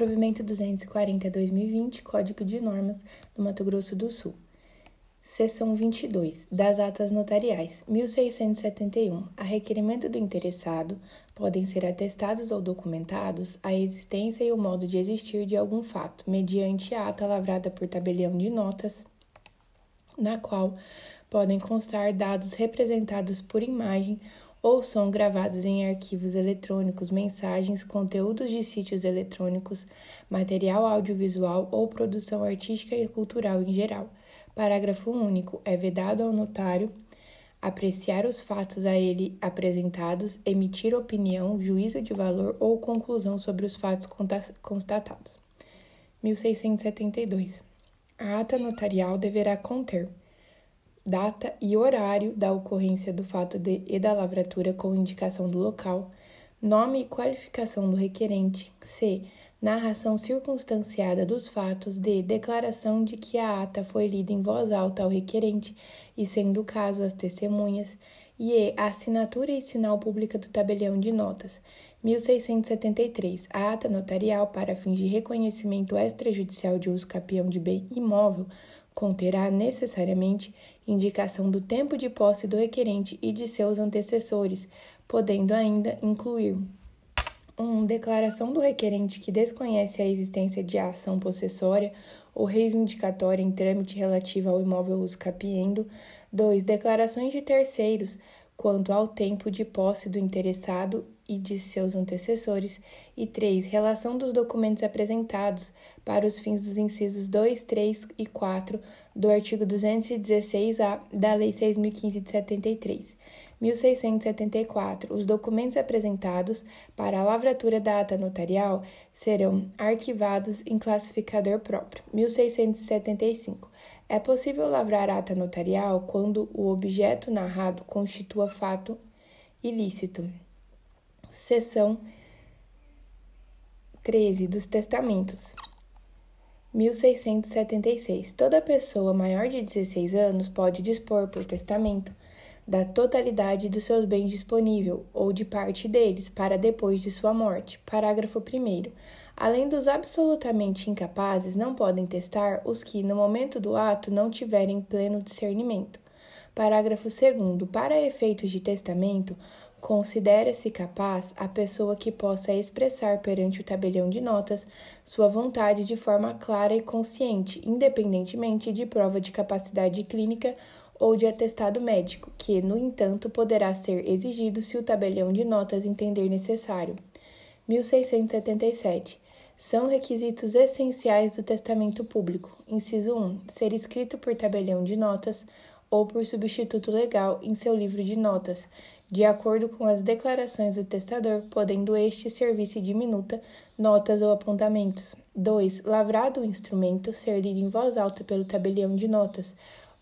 Provimento 240-2020, Código de Normas do Mato Grosso do Sul. Seção 22. Das atas notariais. 1671. A requerimento do interessado, podem ser atestados ou documentados a existência e o modo de existir de algum fato, mediante ata lavrada por tabelião de notas, na qual podem constar dados representados por imagem ou som gravados em arquivos eletrônicos, mensagens, conteúdos de sítios eletrônicos, material audiovisual ou produção artística e cultural em geral. Parágrafo único. É vedado ao notário apreciar os fatos a ele apresentados, emitir opinião, juízo de valor ou conclusão sobre os fatos constatados. 1672. A ata notarial deverá conter data e horário da ocorrência do fato de, e da lavratura com indicação do local, nome e qualificação do requerente, c. narração circunstanciada dos fatos, d. declaração de que a ata foi lida em voz alta ao requerente e, sendo o caso, as testemunhas, e e. assinatura e sinal pública do tabelião de notas. 1673. A ata notarial para fins de reconhecimento extrajudicial de uso capião de bem imóvel conterá necessariamente indicação do tempo de posse do requerente e de seus antecessores, podendo ainda incluir 1. Um, declaração do requerente que desconhece a existência de ação possessória ou reivindicatória em trâmite relativa ao imóvel uso capiendo. 2. Declarações de terceiros quanto ao tempo de posse do interessado e de seus antecessores, e 3. Relação dos documentos apresentados para os fins dos incisos 2, 3 e 4 do artigo 216-A da Lei 6.015 de 73. 1674. Os documentos apresentados para a lavratura da ata notarial serão arquivados em classificador próprio. 1675. É possível lavrar ata notarial quando o objeto narrado constitua fato ilícito. Seção 13 dos Testamentos. 1676. Toda pessoa maior de 16 anos pode dispor por testamento da totalidade dos seus bens disponível ou de parte deles para depois de sua morte. Parágrafo 1. Além dos absolutamente incapazes, não podem testar os que, no momento do ato, não tiverem pleno discernimento. Parágrafo 2. Para efeitos de testamento, considera-se capaz a pessoa que possa expressar perante o tabelião de notas sua vontade de forma clara e consciente, independentemente de prova de capacidade clínica ou de atestado médico, que, no entanto, poderá ser exigido se o tabelião de notas entender necessário. 1677 são requisitos essenciais do testamento público. Inciso 1. Ser escrito por tabelião de notas ou por substituto legal em seu livro de notas, de acordo com as declarações do testador, podendo este servir-se de minuta, notas ou apontamentos. 2. Lavrado o instrumento, ser lido em voz alta pelo tabelião de notas,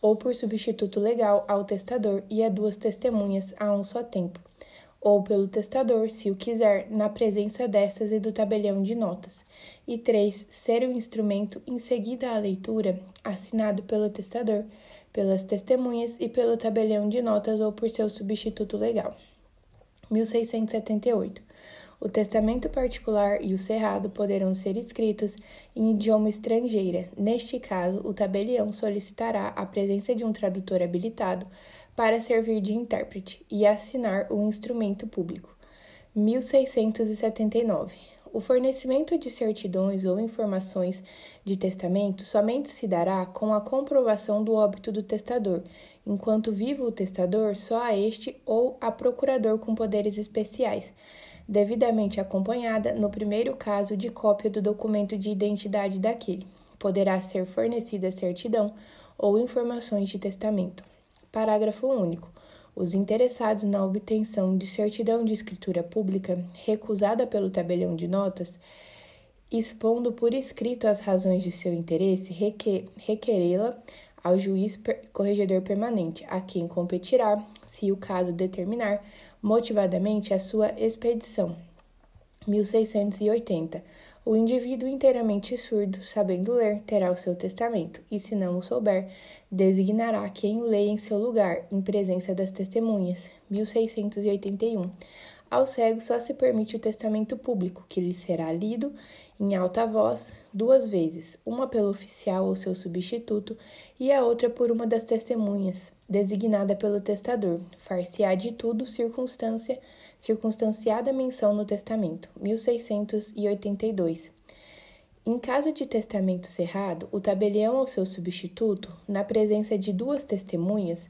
ou por substituto legal ao testador e a duas testemunhas a um só tempo ou pelo testador, se o quiser, na presença dessas e do tabelião de notas. E 3. Ser o instrumento em seguida à leitura, assinado pelo testador, pelas testemunhas e pelo tabelião de notas ou por seu substituto legal. 1678. O testamento particular e o cerrado poderão ser escritos em idioma estrangeira. Neste caso, o tabelião solicitará a presença de um tradutor habilitado para servir de intérprete e assinar o instrumento público. 1679. O fornecimento de certidões ou informações de testamento somente se dará com a comprovação do óbito do testador. Enquanto vivo o testador, só a este ou a procurador com poderes especiais, devidamente acompanhada, no primeiro caso, de cópia do documento de identidade daquele. Poderá ser fornecida certidão ou informações de testamento. Parágrafo único. Os interessados na obtenção de certidão de escritura pública recusada pelo tabelião de notas, expondo por escrito as razões de seu interesse, requerê-la ao juiz corregedor permanente, a quem competirá, se o caso determinar, motivadamente a sua expedição. 1680. O indivíduo inteiramente surdo, sabendo ler, terá o seu testamento, e se não o souber, designará quem o lê em seu lugar, em presença das testemunhas. 1681. Ao cego só se permite o testamento público, que lhe será lido em alta voz duas vezes, uma pelo oficial ou seu substituto e a outra por uma das testemunhas, designada pelo testador. Far-se-á de tudo circunstância circunstanciada menção no testamento, 1682. Em caso de testamento cerrado, o tabelião ou seu substituto, na presença de duas testemunhas,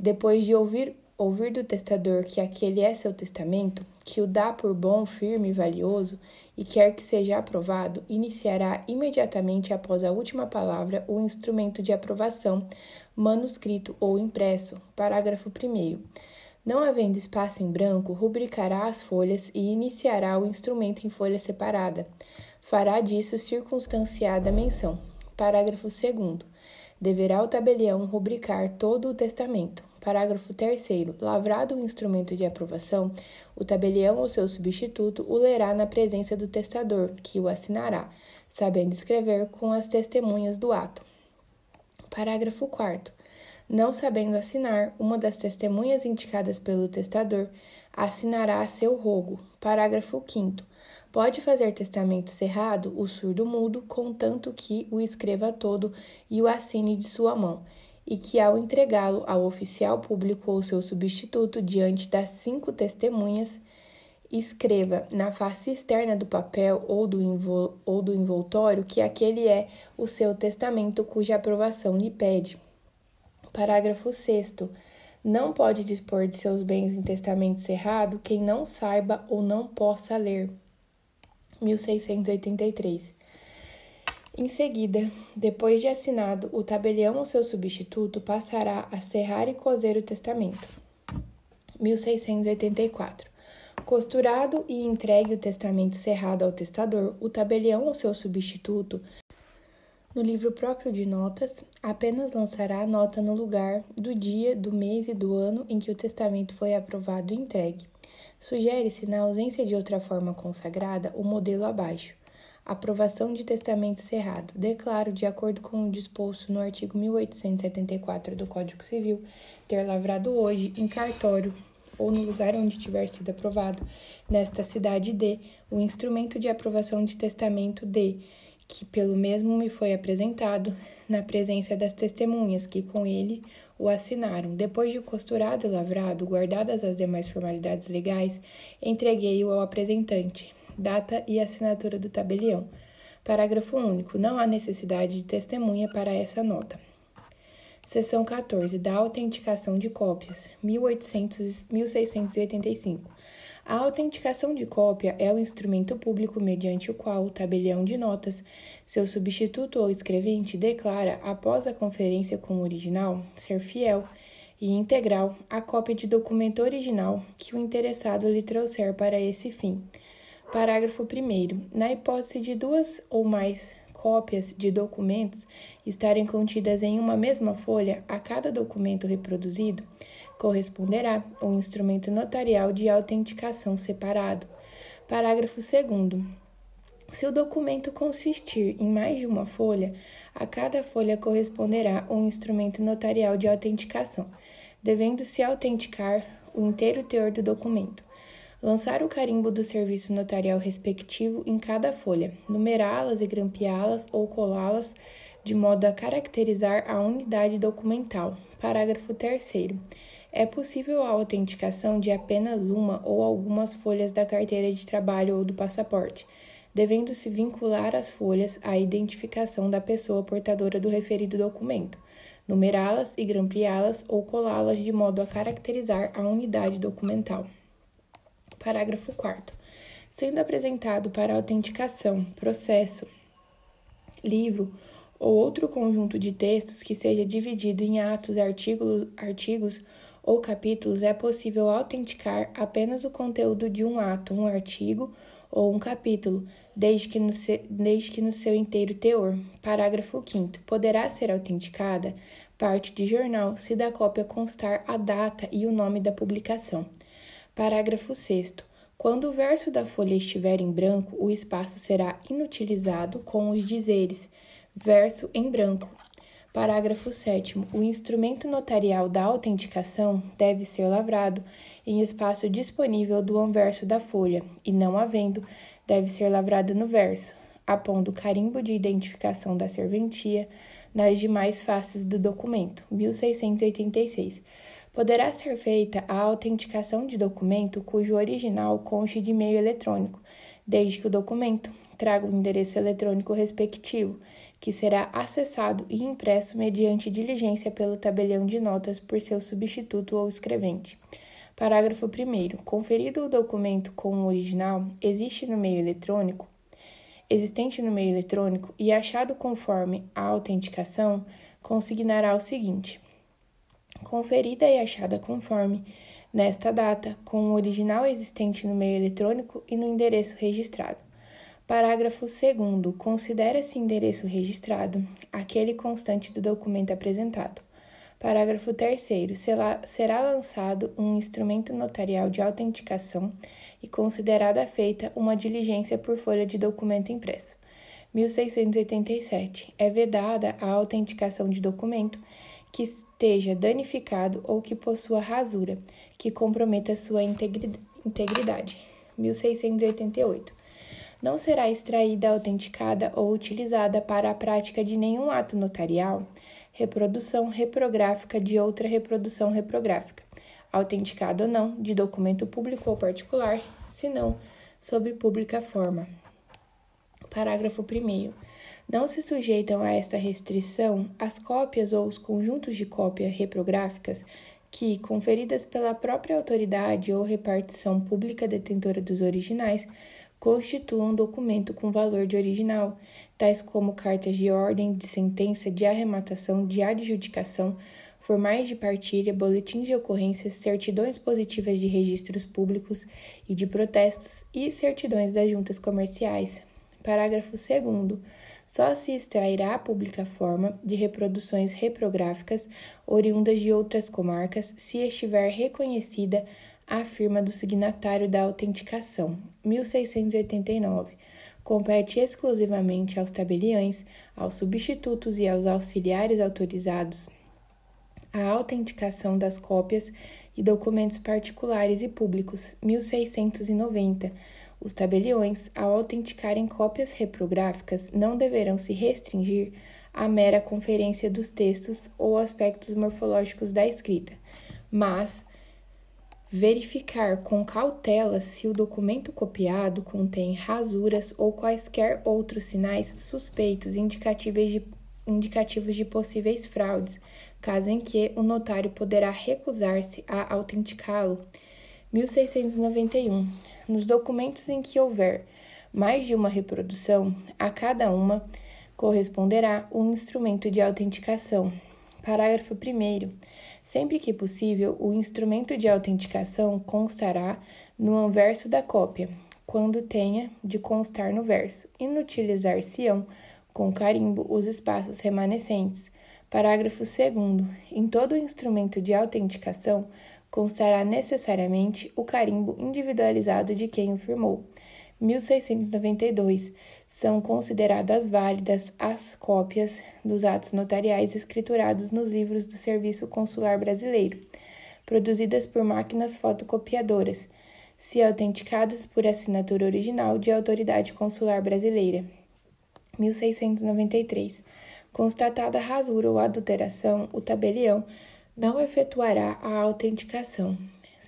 depois de ouvir, ouvir do testador que aquele é seu testamento, que o dá por bom, firme e valioso, e quer que seja aprovado, iniciará imediatamente após a última palavra o instrumento de aprovação, manuscrito ou impresso. Parágrafo 1. Não havendo espaço em branco, rubricará as folhas e iniciará o instrumento em folha separada. Fará disso circunstanciada menção. Parágrafo 2. Deverá o tabelião rubricar todo o testamento. Parágrafo 3. Lavrado o instrumento de aprovação, o tabelião ou seu substituto o lerá na presença do testador, que o assinará, sabendo escrever com as testemunhas do ato. Parágrafo 4. Não sabendo assinar, uma das testemunhas indicadas pelo testador assinará a seu rogo. Parágrafo 5. Pode fazer testamento cerrado o surdo-mudo, contanto que o escreva todo e o assine de sua mão, e que, ao entregá-lo ao oficial público ou seu substituto diante das cinco testemunhas, escreva na face externa do papel ou do, ou do envoltório que aquele é o seu testamento cuja aprovação lhe pede. Parágrafo 6. Não pode dispor de seus bens em testamento cerrado quem não saiba ou não possa ler. 1683. Em seguida, depois de assinado, o tabelião ou seu substituto passará a serrar e coser o testamento. 1684. Costurado e entregue o testamento cerrado ao testador, o tabelião ou seu substituto no livro próprio de notas, apenas lançará a nota no lugar do dia, do mês e do ano em que o testamento foi aprovado e entregue. Sugere-se, na ausência de outra forma consagrada, o modelo abaixo. Aprovação de testamento cerrado. Declaro, de acordo com o disposto no artigo 1874 do Código Civil, ter lavrado hoje, em cartório ou no lugar onde tiver sido aprovado, nesta cidade de, o instrumento de aprovação de testamento de que pelo mesmo me foi apresentado, na presença das testemunhas que com ele o assinaram. Depois de costurado e lavrado, guardadas as demais formalidades legais, entreguei-o ao apresentante. Data e assinatura do tabelião. Parágrafo único. Não há necessidade de testemunha para essa nota. Seção 14. Da autenticação de cópias. 1800, 1685. A autenticação de cópia é o instrumento público mediante o qual o tabelião de notas, seu substituto ou escrevente, declara, após a conferência com o original, ser fiel e integral à cópia de documento original que o interessado lhe trouxer para esse fim. Parágrafo 1. Na hipótese de duas ou mais cópias de documentos estarem contidas em uma mesma folha, a cada documento reproduzido, corresponderá um instrumento notarial de autenticação separado. Parágrafo 2. Se o documento consistir em mais de uma folha, a cada folha corresponderá um instrumento notarial de autenticação, devendo-se autenticar o inteiro teor do documento. Lançar o carimbo do serviço notarial respectivo em cada folha, numerá-las e grampeá-las ou colá-las de modo a caracterizar a unidade documental. Parágrafo 3 é possível a autenticação de apenas uma ou algumas folhas da carteira de trabalho ou do passaporte, devendo-se vincular as folhas à identificação da pessoa portadora do referido documento, numerá-las e grampeá-las ou colá-las de modo a caracterizar a unidade documental. Parágrafo 4. Sendo apresentado para autenticação, processo, livro ou outro conjunto de textos que seja dividido em atos, artigos, artigos ou capítulos, é possível autenticar apenas o conteúdo de um ato, um artigo ou um capítulo, desde que no, se, desde que no seu inteiro teor. Parágrafo 5. Poderá ser autenticada parte de jornal se da cópia constar a data e o nome da publicação. Parágrafo 6. Quando o verso da folha estiver em branco, o espaço será inutilizado com os dizeres verso em branco. Parágrafo 7. O instrumento notarial da autenticação deve ser lavrado em espaço disponível do anverso da folha, e não havendo, deve ser lavrado no verso, apondo carimbo de identificação da serventia nas demais faces do documento. 1686 poderá ser feita a autenticação de documento cujo original conste de meio eletrônico, desde que o documento traga o endereço eletrônico respectivo, que será acessado e impresso mediante diligência pelo tabelião de notas por seu substituto ou escrevente. Parágrafo 1. Conferido o documento com o original, existe no meio eletrônico, existente no meio eletrônico e achado conforme a autenticação, consignará o seguinte: conferida e achada conforme, nesta data, com o original existente no meio eletrônico e no endereço registrado. Parágrafo 2. Considera-se endereço registrado aquele constante do documento apresentado. Parágrafo 3. Será lançado um instrumento notarial de autenticação e considerada feita uma diligência por folha de documento impresso. 1687. É vedada a autenticação de documento que esteja danificado ou que possua rasura, que comprometa sua integridade. 1688. Não será extraída, autenticada ou utilizada para a prática de nenhum ato notarial, reprodução reprográfica de outra reprodução reprográfica, autenticado ou não, de documento público ou particular, senão sob pública forma. Parágrafo 1. Não se sujeitam a esta restrição as cópias ou os conjuntos de cópia reprográficas que, conferidas pela própria autoridade ou repartição pública detentora dos originais, constituam documento com valor de original, tais como cartas de ordem, de sentença, de arrematação, de adjudicação, formais de partilha, boletins de ocorrências, certidões positivas de registros públicos e de protestos e certidões das juntas comerciais. Parágrafo 2 só se extrairá a pública forma de reproduções reprográficas oriundas de outras comarcas se estiver reconhecida a firma do signatário da autenticação. 1689. Compete exclusivamente aos tabeliães, aos substitutos e aos auxiliares autorizados a autenticação das cópias e documentos particulares e públicos. 1690 os tabeliões, ao autenticarem cópias reprográficas, não deverão se restringir à mera conferência dos textos ou aspectos morfológicos da escrita, mas verificar com cautela se o documento copiado contém rasuras ou quaisquer outros sinais suspeitos indicativos de, indicativos de possíveis fraudes, caso em que o notário poderá recusar-se a autenticá-lo. 1691 nos documentos em que houver mais de uma reprodução, a cada uma corresponderá um instrumento de autenticação. Parágrafo 1. Sempre que possível, o instrumento de autenticação constará no anverso da cópia, quando tenha de constar no verso. Inutilizar-se-ão com carimbo os espaços remanescentes. Parágrafo 2. Em todo instrumento de autenticação, constará necessariamente o carimbo individualizado de quem o firmou. 1692. São consideradas válidas as cópias dos atos notariais escriturados nos livros do Serviço Consular Brasileiro, produzidas por máquinas fotocopiadoras, se autenticadas por assinatura original de autoridade consular brasileira. 1693. Constatada rasura ou adulteração, o tabelião não efetuará a autenticação.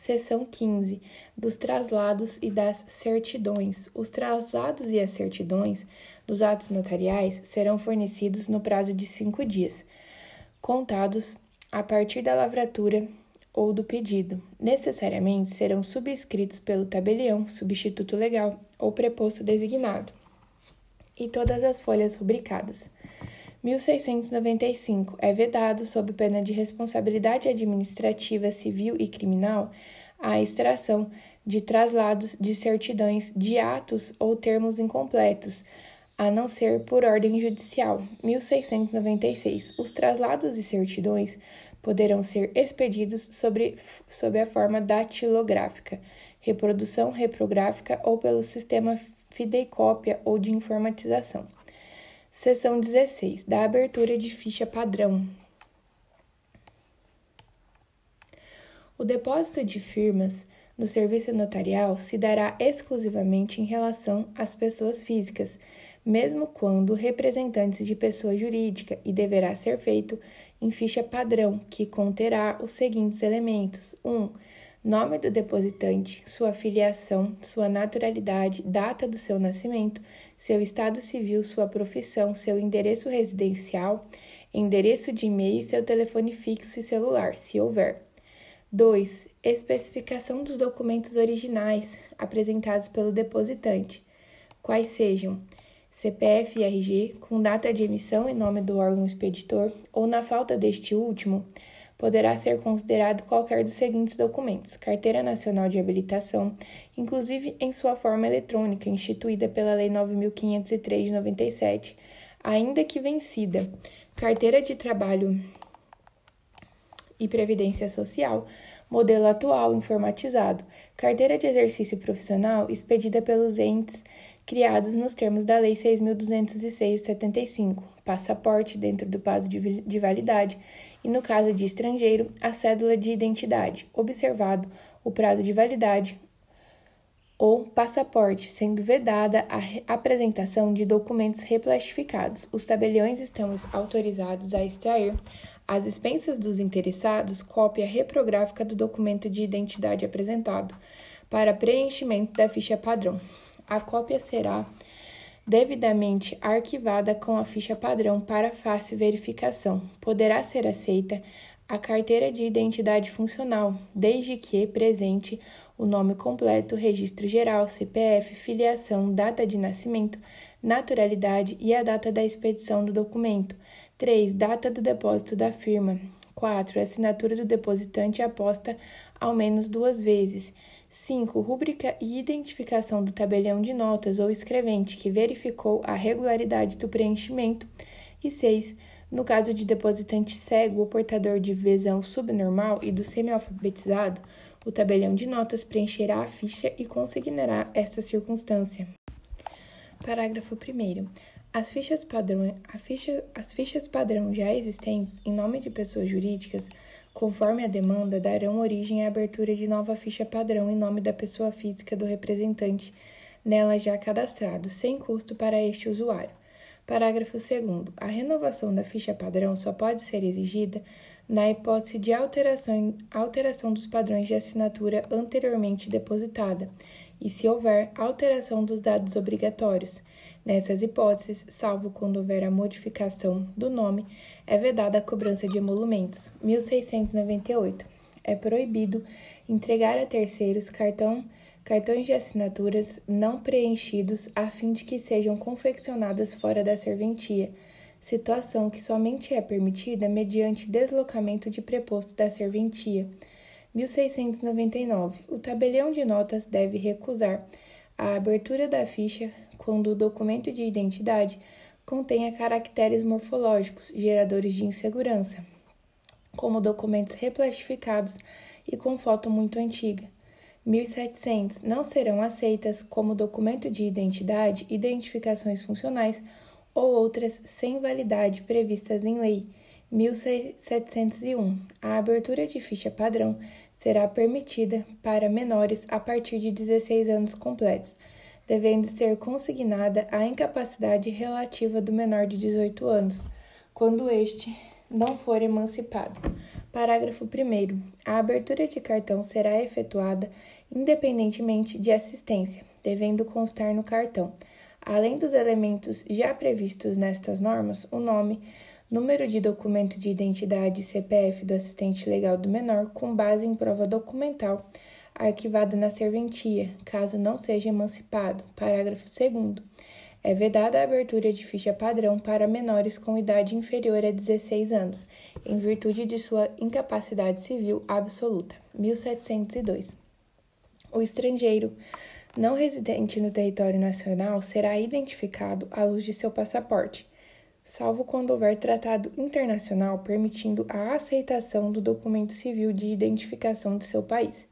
Seção 15. Dos traslados e das certidões. Os traslados e as certidões dos atos notariais serão fornecidos no prazo de cinco dias, contados a partir da lavratura ou do pedido. Necessariamente serão subscritos pelo tabelião, substituto legal ou preposto designado, e todas as folhas rubricadas. 1695 é vedado, sob pena de responsabilidade administrativa, civil e criminal, a extração de traslados de certidões de atos ou termos incompletos, a não ser por ordem judicial. 1696. Os traslados de certidões poderão ser expedidos sobre, sob a forma datilográfica, reprodução reprográfica ou pelo sistema fideicópia ou de informatização. Seção 16. Da abertura de ficha padrão. O depósito de firmas no serviço notarial se dará exclusivamente em relação às pessoas físicas, mesmo quando representantes de pessoa jurídica, e deverá ser feito em ficha padrão, que conterá os seguintes elementos: 1. Um, nome do depositante, sua filiação, sua naturalidade, data do seu nascimento, seu estado civil, sua profissão, seu endereço residencial, endereço de e-mail e seu telefone fixo e celular, se houver. 2. Especificação dos documentos originais apresentados pelo depositante, quais sejam CPF e RG, com data de emissão e nome do órgão expeditor, ou na falta deste último, poderá ser considerado qualquer dos seguintes documentos: Carteira Nacional de Habilitação, inclusive em sua forma eletrônica, instituída pela Lei 9503 de 97, ainda que vencida, Carteira de Trabalho e Previdência Social, modelo atual informatizado, carteira de exercício profissional expedida pelos entes criados nos termos da Lei 6.206/75, passaporte dentro do prazo de validade e, no caso de estrangeiro, a cédula de identidade, observado o prazo de validade ou passaporte, sendo vedada a apresentação de documentos replastificados. Os tabeliões estão autorizados a extrair às expensas dos interessados, cópia reprográfica do documento de identidade apresentado para preenchimento da ficha padrão. A cópia será devidamente arquivada com a ficha padrão para fácil verificação. Poderá ser aceita a carteira de identidade funcional, desde que presente o nome completo, registro geral, CPF, filiação, data de nascimento, naturalidade e a data da expedição do documento. 3. Data do depósito da firma. 4. Assinatura do depositante aposta ao menos duas vezes. 5. Rúbrica e identificação do tabelião de notas ou escrevente que verificou a regularidade do preenchimento. E 6. No caso de depositante cego ou portador de visão subnormal e do semi-alfabetizado, o tabelião de notas preencherá a ficha e consignará essa circunstância. Parágrafo 1. As fichas padrão, ficha, as fichas padrão já existentes em nome de pessoas jurídicas, conforme a demanda, darão origem à abertura de nova ficha padrão em nome da pessoa física do representante nela já cadastrado, sem custo para este usuário. Parágrafo 2. A renovação da ficha padrão só pode ser exigida na hipótese de alteração, alteração dos padrões de assinatura anteriormente depositada e se houver alteração dos dados obrigatórios. Nessas hipóteses, salvo quando houver a modificação do nome, é vedada a cobrança de emolumentos. 1698. É proibido entregar a terceiros cartão, cartões de assinaturas não preenchidos a fim de que sejam confeccionadas fora da serventia, situação que somente é permitida mediante deslocamento de preposto da serventia. 1699. O tabelião de notas deve recusar a abertura da ficha quando o documento de identidade contenha caracteres morfológicos geradores de insegurança, como documentos replastificados e com foto muito antiga. 1700 não serão aceitas como documento de identidade, identificações funcionais ou outras sem validade previstas em lei. 1701. A abertura de ficha padrão será permitida para menores a partir de 16 anos completos devendo ser consignada a incapacidade relativa do menor de 18 anos, quando este não for emancipado. Parágrafo 1. A abertura de cartão será efetuada independentemente de assistência, devendo constar no cartão, além dos elementos já previstos nestas normas, o nome, número de documento de identidade CPF do assistente legal do menor, com base em prova documental arquivada na serventia, caso não seja emancipado. Parágrafo 2. É vedada a abertura de ficha padrão para menores com idade inferior a 16 anos, em virtude de sua incapacidade civil absoluta. 1702. O estrangeiro não residente no território nacional será identificado à luz de seu passaporte, salvo quando houver tratado internacional permitindo a aceitação do documento civil de identificação de seu país.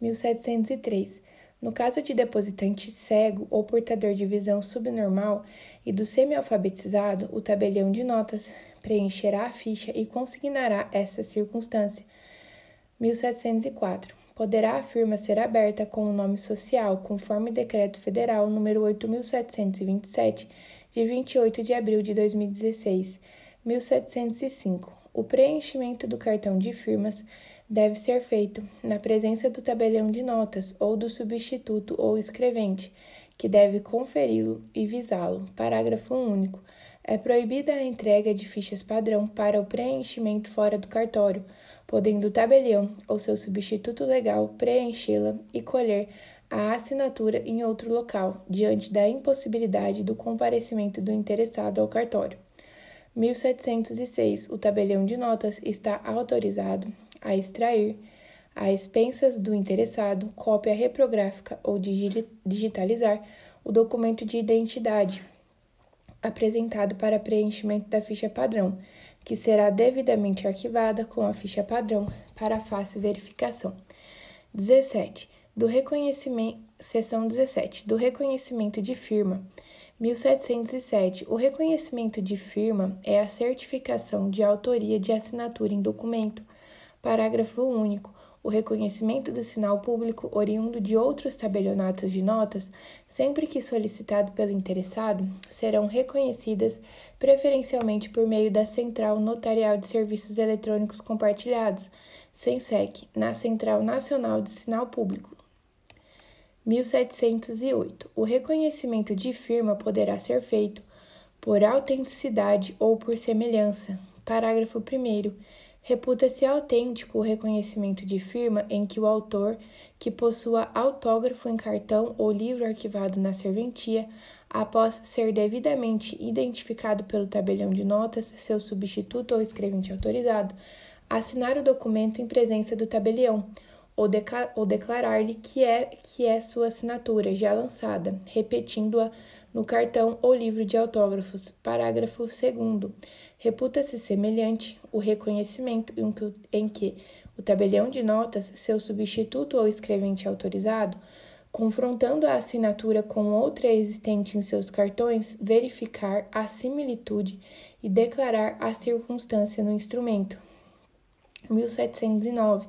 1703. No caso de depositante cego ou portador de visão subnormal e do semi-alfabetizado, o tabelião de notas preencherá a ficha e consignará essa circunstância. 1704. Poderá a firma ser aberta com o nome social, conforme Decreto Federal número 8727 de 28 de abril de 2016, 1705. O preenchimento do cartão de firmas deve ser feito na presença do tabelião de notas ou do substituto ou escrevente, que deve conferi-lo e visá-lo. Parágrafo único. É proibida a entrega de fichas padrão para o preenchimento fora do cartório, podendo o tabelião ou seu substituto legal preenchê-la e colher a assinatura em outro local, diante da impossibilidade do comparecimento do interessado ao cartório. 1706. O tabelião de notas está autorizado a extrair, a expensas do interessado, cópia reprográfica ou digitalizar o documento de identidade apresentado para preenchimento da ficha padrão, que será devidamente arquivada com a ficha padrão para fácil verificação. 17 do reconhecimento, seção 17, do reconhecimento de firma. 1707. O reconhecimento de firma é a certificação de autoria de assinatura em documento. Parágrafo único. O reconhecimento do sinal público oriundo de outros tabelionatos de notas, sempre que solicitado pelo interessado, serão reconhecidas preferencialmente por meio da Central Notarial de Serviços Eletrônicos Compartilhados, SENSEC, na Central Nacional de Sinal Público, 1708. O reconhecimento de firma poderá ser feito por autenticidade ou por semelhança. Parágrafo 1. Reputa-se autêntico o reconhecimento de firma em que o autor, que possua autógrafo em cartão ou livro arquivado na serventia, após ser devidamente identificado pelo tabelião de notas, seu substituto ou escrevente autorizado, assinar o documento em presença do tabelião ou, ou declarar-lhe que é, que é sua assinatura já lançada, repetindo-a no cartão ou livro de autógrafos. Parágrafo 2. Reputa-se semelhante o reconhecimento em que, em que o tabelião de notas, seu substituto ou escrevente autorizado, confrontando a assinatura com outra existente em seus cartões, verificar a similitude e declarar a circunstância no instrumento. 1709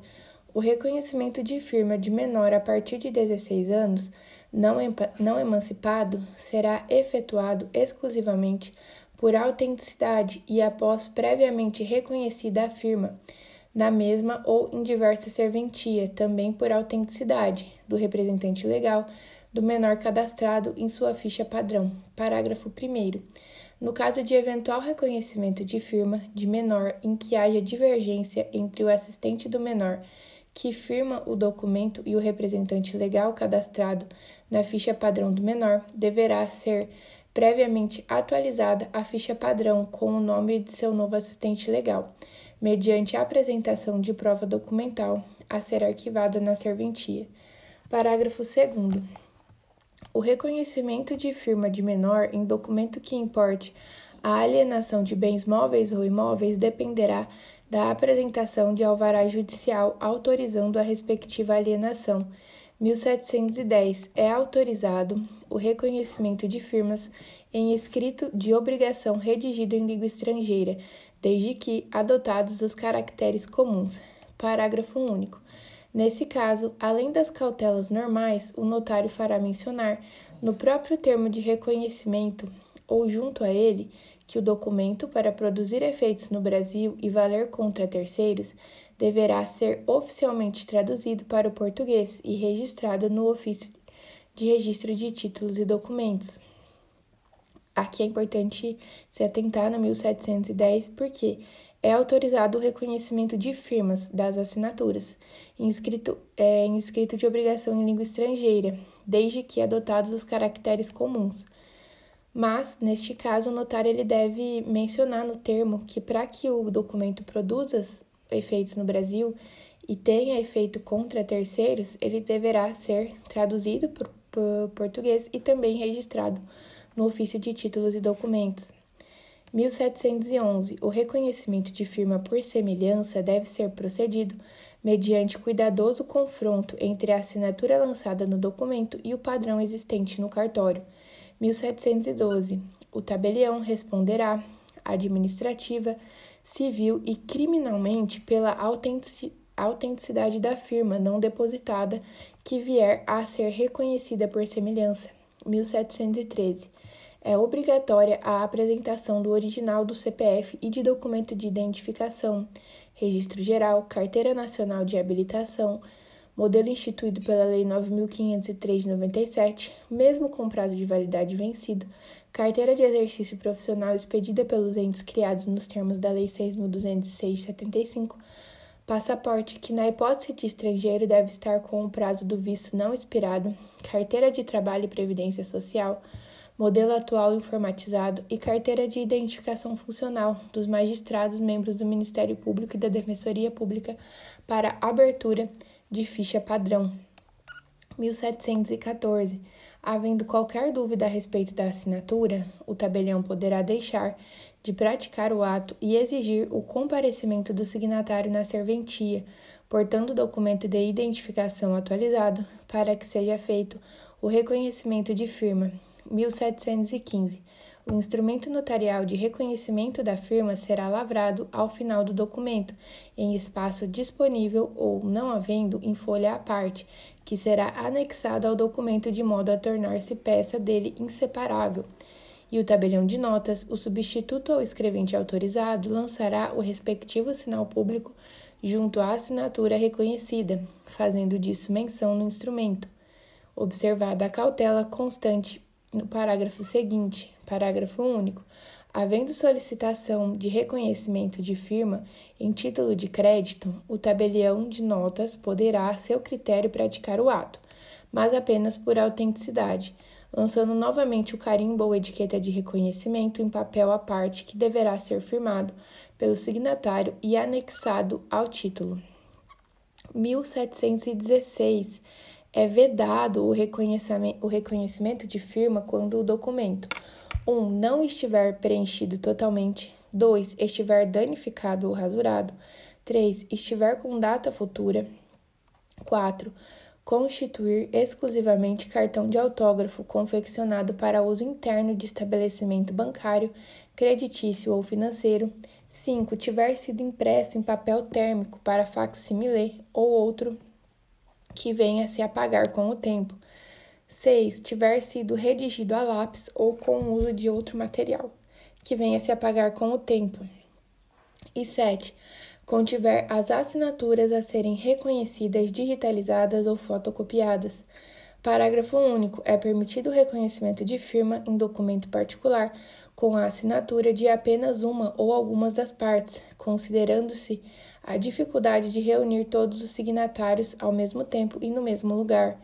o reconhecimento de firma de menor a partir de 16 anos não, não emancipado será efetuado exclusivamente por autenticidade e após previamente reconhecida a firma, na mesma ou em diversa serventia, também por autenticidade do representante legal do menor cadastrado em sua ficha padrão. Parágrafo 1. No caso de eventual reconhecimento de firma de menor em que haja divergência entre o assistente do menor que firma o documento e o representante legal cadastrado na ficha padrão do menor deverá ser previamente atualizada a ficha padrão com o nome de seu novo assistente legal, mediante a apresentação de prova documental a ser arquivada na serventia. Parágrafo 2. O reconhecimento de firma de menor em documento que importe a alienação de bens móveis ou imóveis dependerá da apresentação de alvará judicial autorizando a respectiva alienação. 1710. É autorizado o reconhecimento de firmas em escrito de obrigação redigido em língua estrangeira, desde que adotados os caracteres comuns. Parágrafo único. Nesse caso, além das cautelas normais, o notário fará mencionar, no próprio termo de reconhecimento ou junto a ele, que o documento, para produzir efeitos no Brasil e valer contra terceiros, deverá ser oficialmente traduzido para o português e registrado no ofício de registro de títulos e documentos. Aqui é importante se atentar no 1710 porque é autorizado o reconhecimento de firmas das assinaturas em escrito, é, em escrito de obrigação em língua estrangeira, desde que adotados os caracteres comuns. Mas, neste caso, o notário ele deve mencionar no termo que para que o documento produza efeitos no Brasil e tenha efeito contra terceiros, ele deverá ser traduzido para o português e também registrado no ofício de títulos e documentos. 1711. O reconhecimento de firma por semelhança deve ser procedido mediante cuidadoso confronto entre a assinatura lançada no documento e o padrão existente no cartório. 1712. O tabelião responderá administrativa, civil e criminalmente pela autenticidade da firma não depositada que vier a ser reconhecida por semelhança. 1713. É obrigatória a apresentação do original do CPF e de documento de identificação, registro geral, carteira nacional de habilitação, modelo instituído pela Lei 9.503 de 97, mesmo com prazo de validade vencido, carteira de exercício profissional expedida pelos entes criados nos termos da Lei 6.206 de 75, passaporte que, na hipótese de estrangeiro, deve estar com o prazo do visto não expirado, carteira de trabalho e previdência social, modelo atual informatizado e carteira de identificação funcional dos magistrados membros do Ministério Público e da Defensoria Pública para abertura de ficha padrão. 1714. Havendo qualquer dúvida a respeito da assinatura, o tabelião poderá deixar de praticar o ato e exigir o comparecimento do signatário na serventia, portando o documento de identificação atualizado, para que seja feito o reconhecimento de firma. 1715. O instrumento notarial de reconhecimento da firma será lavrado ao final do documento, em espaço disponível ou, não havendo, em folha à parte, que será anexado ao documento de modo a tornar-se peça dele inseparável. E o tabelião de notas, o substituto ou escrevente autorizado lançará o respectivo sinal público junto à assinatura reconhecida, fazendo disso menção no instrumento, observada a cautela constante no parágrafo seguinte, parágrafo único, havendo solicitação de reconhecimento de firma em título de crédito, o tabelião de notas poderá, a seu critério, praticar o ato, mas apenas por autenticidade, lançando novamente o carimbo ou etiqueta de reconhecimento em papel à parte que deverá ser firmado pelo signatário e anexado ao título. 1716 é vedado o reconhecimento, de firma quando o documento 1. Um, não estiver preenchido totalmente. 2. Estiver danificado ou rasurado. 3. Estiver com data futura. 4. Constituir exclusivamente cartão de autógrafo confeccionado para uso interno de estabelecimento bancário, creditício ou financeiro. 5. Tiver sido impresso em papel térmico para facsimile ou outro que venha se apagar com o tempo. 6. Tiver sido redigido a lápis ou com o uso de outro material, que venha se apagar com o tempo. E 7. Contiver as assinaturas a serem reconhecidas, digitalizadas ou fotocopiadas. Parágrafo único. É permitido o reconhecimento de firma em documento particular com a assinatura de apenas uma ou algumas das partes, considerando-se a dificuldade de reunir todos os signatários ao mesmo tempo e no mesmo lugar.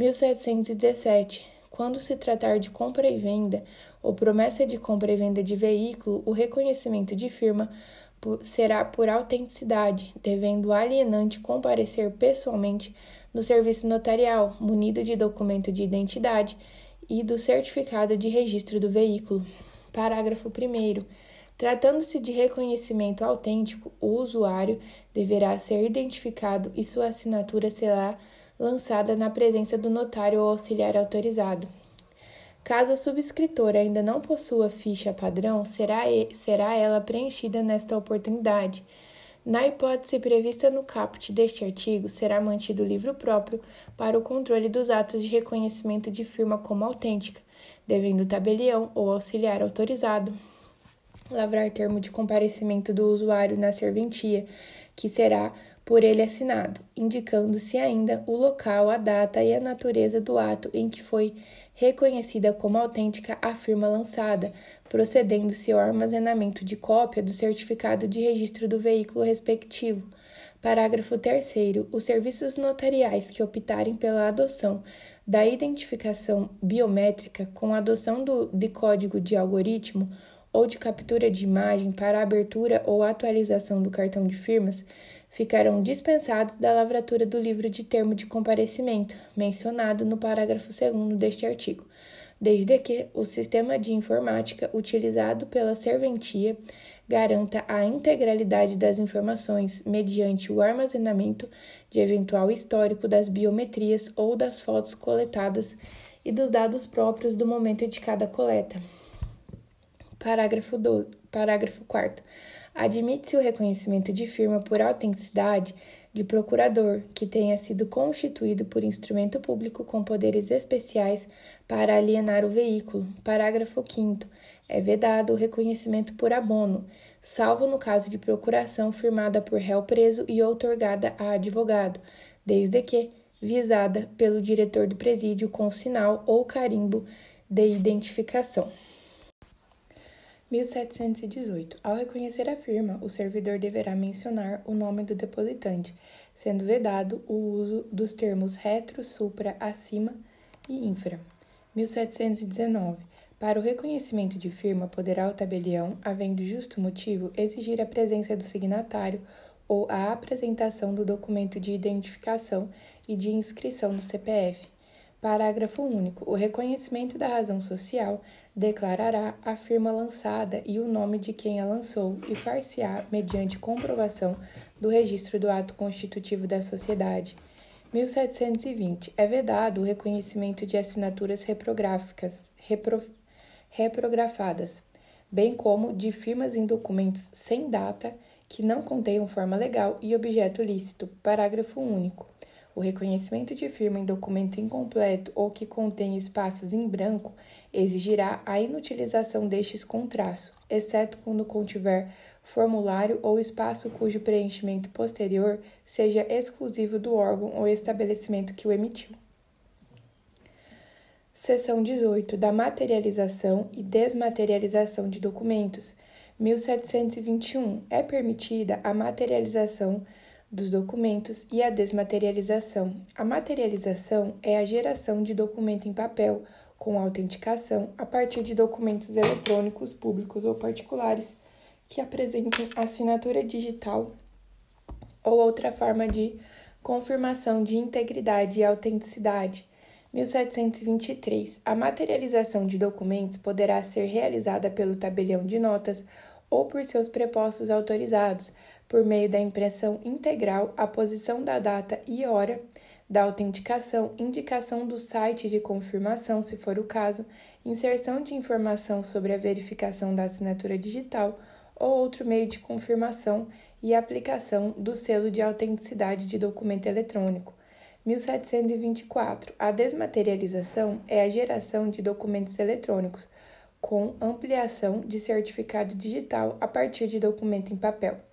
1717. Quando se tratar de compra e venda ou promessa de compra e venda de veículo, o reconhecimento de firma será por autenticidade, devendo o alienante comparecer pessoalmente no serviço notarial, munido de documento de identidade e do certificado de registro do veículo. Parágrafo 1. Tratando-se de reconhecimento autêntico, o usuário deverá ser identificado e sua assinatura será lançada na presença do notário ou auxiliar autorizado. Caso o subscritor ainda não possua ficha padrão, será, será ela preenchida nesta oportunidade. Na hipótese prevista no caput deste artigo, será mantido livro próprio para o controle dos atos de reconhecimento de firma como autêntica, devendo tabelião ou auxiliar autorizado lavrar termo de comparecimento do usuário na serventia, que será por ele assinado, indicando-se ainda o local, a data e a natureza do ato em que foi reconhecida como autêntica a firma lançada, procedendo-se ao armazenamento de cópia do certificado de registro do veículo respectivo. Parágrafo 3. Os serviços notariais que optarem pela adoção da identificação biométrica com a adoção do, de código de algoritmo ou de captura de imagem para abertura ou atualização do cartão de firmas ficarão dispensados da lavratura do livro de termo de comparecimento, mencionado no parágrafo 2 deste artigo, desde que o sistema de informática utilizado pela serventia garanta a integralidade das informações mediante o armazenamento de eventual histórico das biometrias ou das fotos coletadas e dos dados próprios do momento de cada coleta. Parágrafo, 12, parágrafo 4. Admite-se o reconhecimento de firma por autenticidade de procurador que tenha sido constituído por instrumento público com poderes especiais para alienar o veículo. Parágrafo 5. É vedado o reconhecimento por abono, salvo no caso de procuração firmada por réu preso e outorgada a advogado, desde que visada pelo diretor do presídio com sinal ou carimbo de identificação. 1718. Ao reconhecer a firma, o servidor deverá mencionar o nome do depositante, sendo vedado o uso dos termos retro, supra, acima e infra. 1719. Para o reconhecimento de firma, poderá o tabelião, havendo justo motivo, exigir a presença do signatário ou a apresentação do documento de identificação e de inscrição no CPF. Parágrafo único. O reconhecimento da razão social declarará a firma lançada e o nome de quem a lançou e far-se-á mediante comprovação do registro do ato constitutivo da sociedade. 1720. É vedado o reconhecimento de assinaturas reprográficas, repro, reprografadas, bem como de firmas em documentos sem data que não contenham forma legal e objeto lícito. Parágrafo único. O reconhecimento de firma em documento incompleto ou que contém espaços em branco exigirá a inutilização destes com traço, exceto quando contiver formulário ou espaço cujo preenchimento posterior seja exclusivo do órgão ou estabelecimento que o emitiu. Seção 18 da materialização e desmaterialização de documentos. 1721. É permitida a materialização dos documentos e a desmaterialização. A materialização é a geração de documento em papel com autenticação a partir de documentos eletrônicos públicos ou particulares que apresentem assinatura digital ou outra forma de confirmação de integridade e autenticidade. 1723. A materialização de documentos poderá ser realizada pelo tabelião de notas ou por seus prepostos autorizados, por meio da impressão integral, a posição da data e hora da autenticação, indicação do site de confirmação, se for o caso, inserção de informação sobre a verificação da assinatura digital ou outro meio de confirmação e aplicação do selo de autenticidade de documento eletrônico. 1724. A desmaterialização é a geração de documentos eletrônicos com ampliação de certificado digital a partir de documento em papel.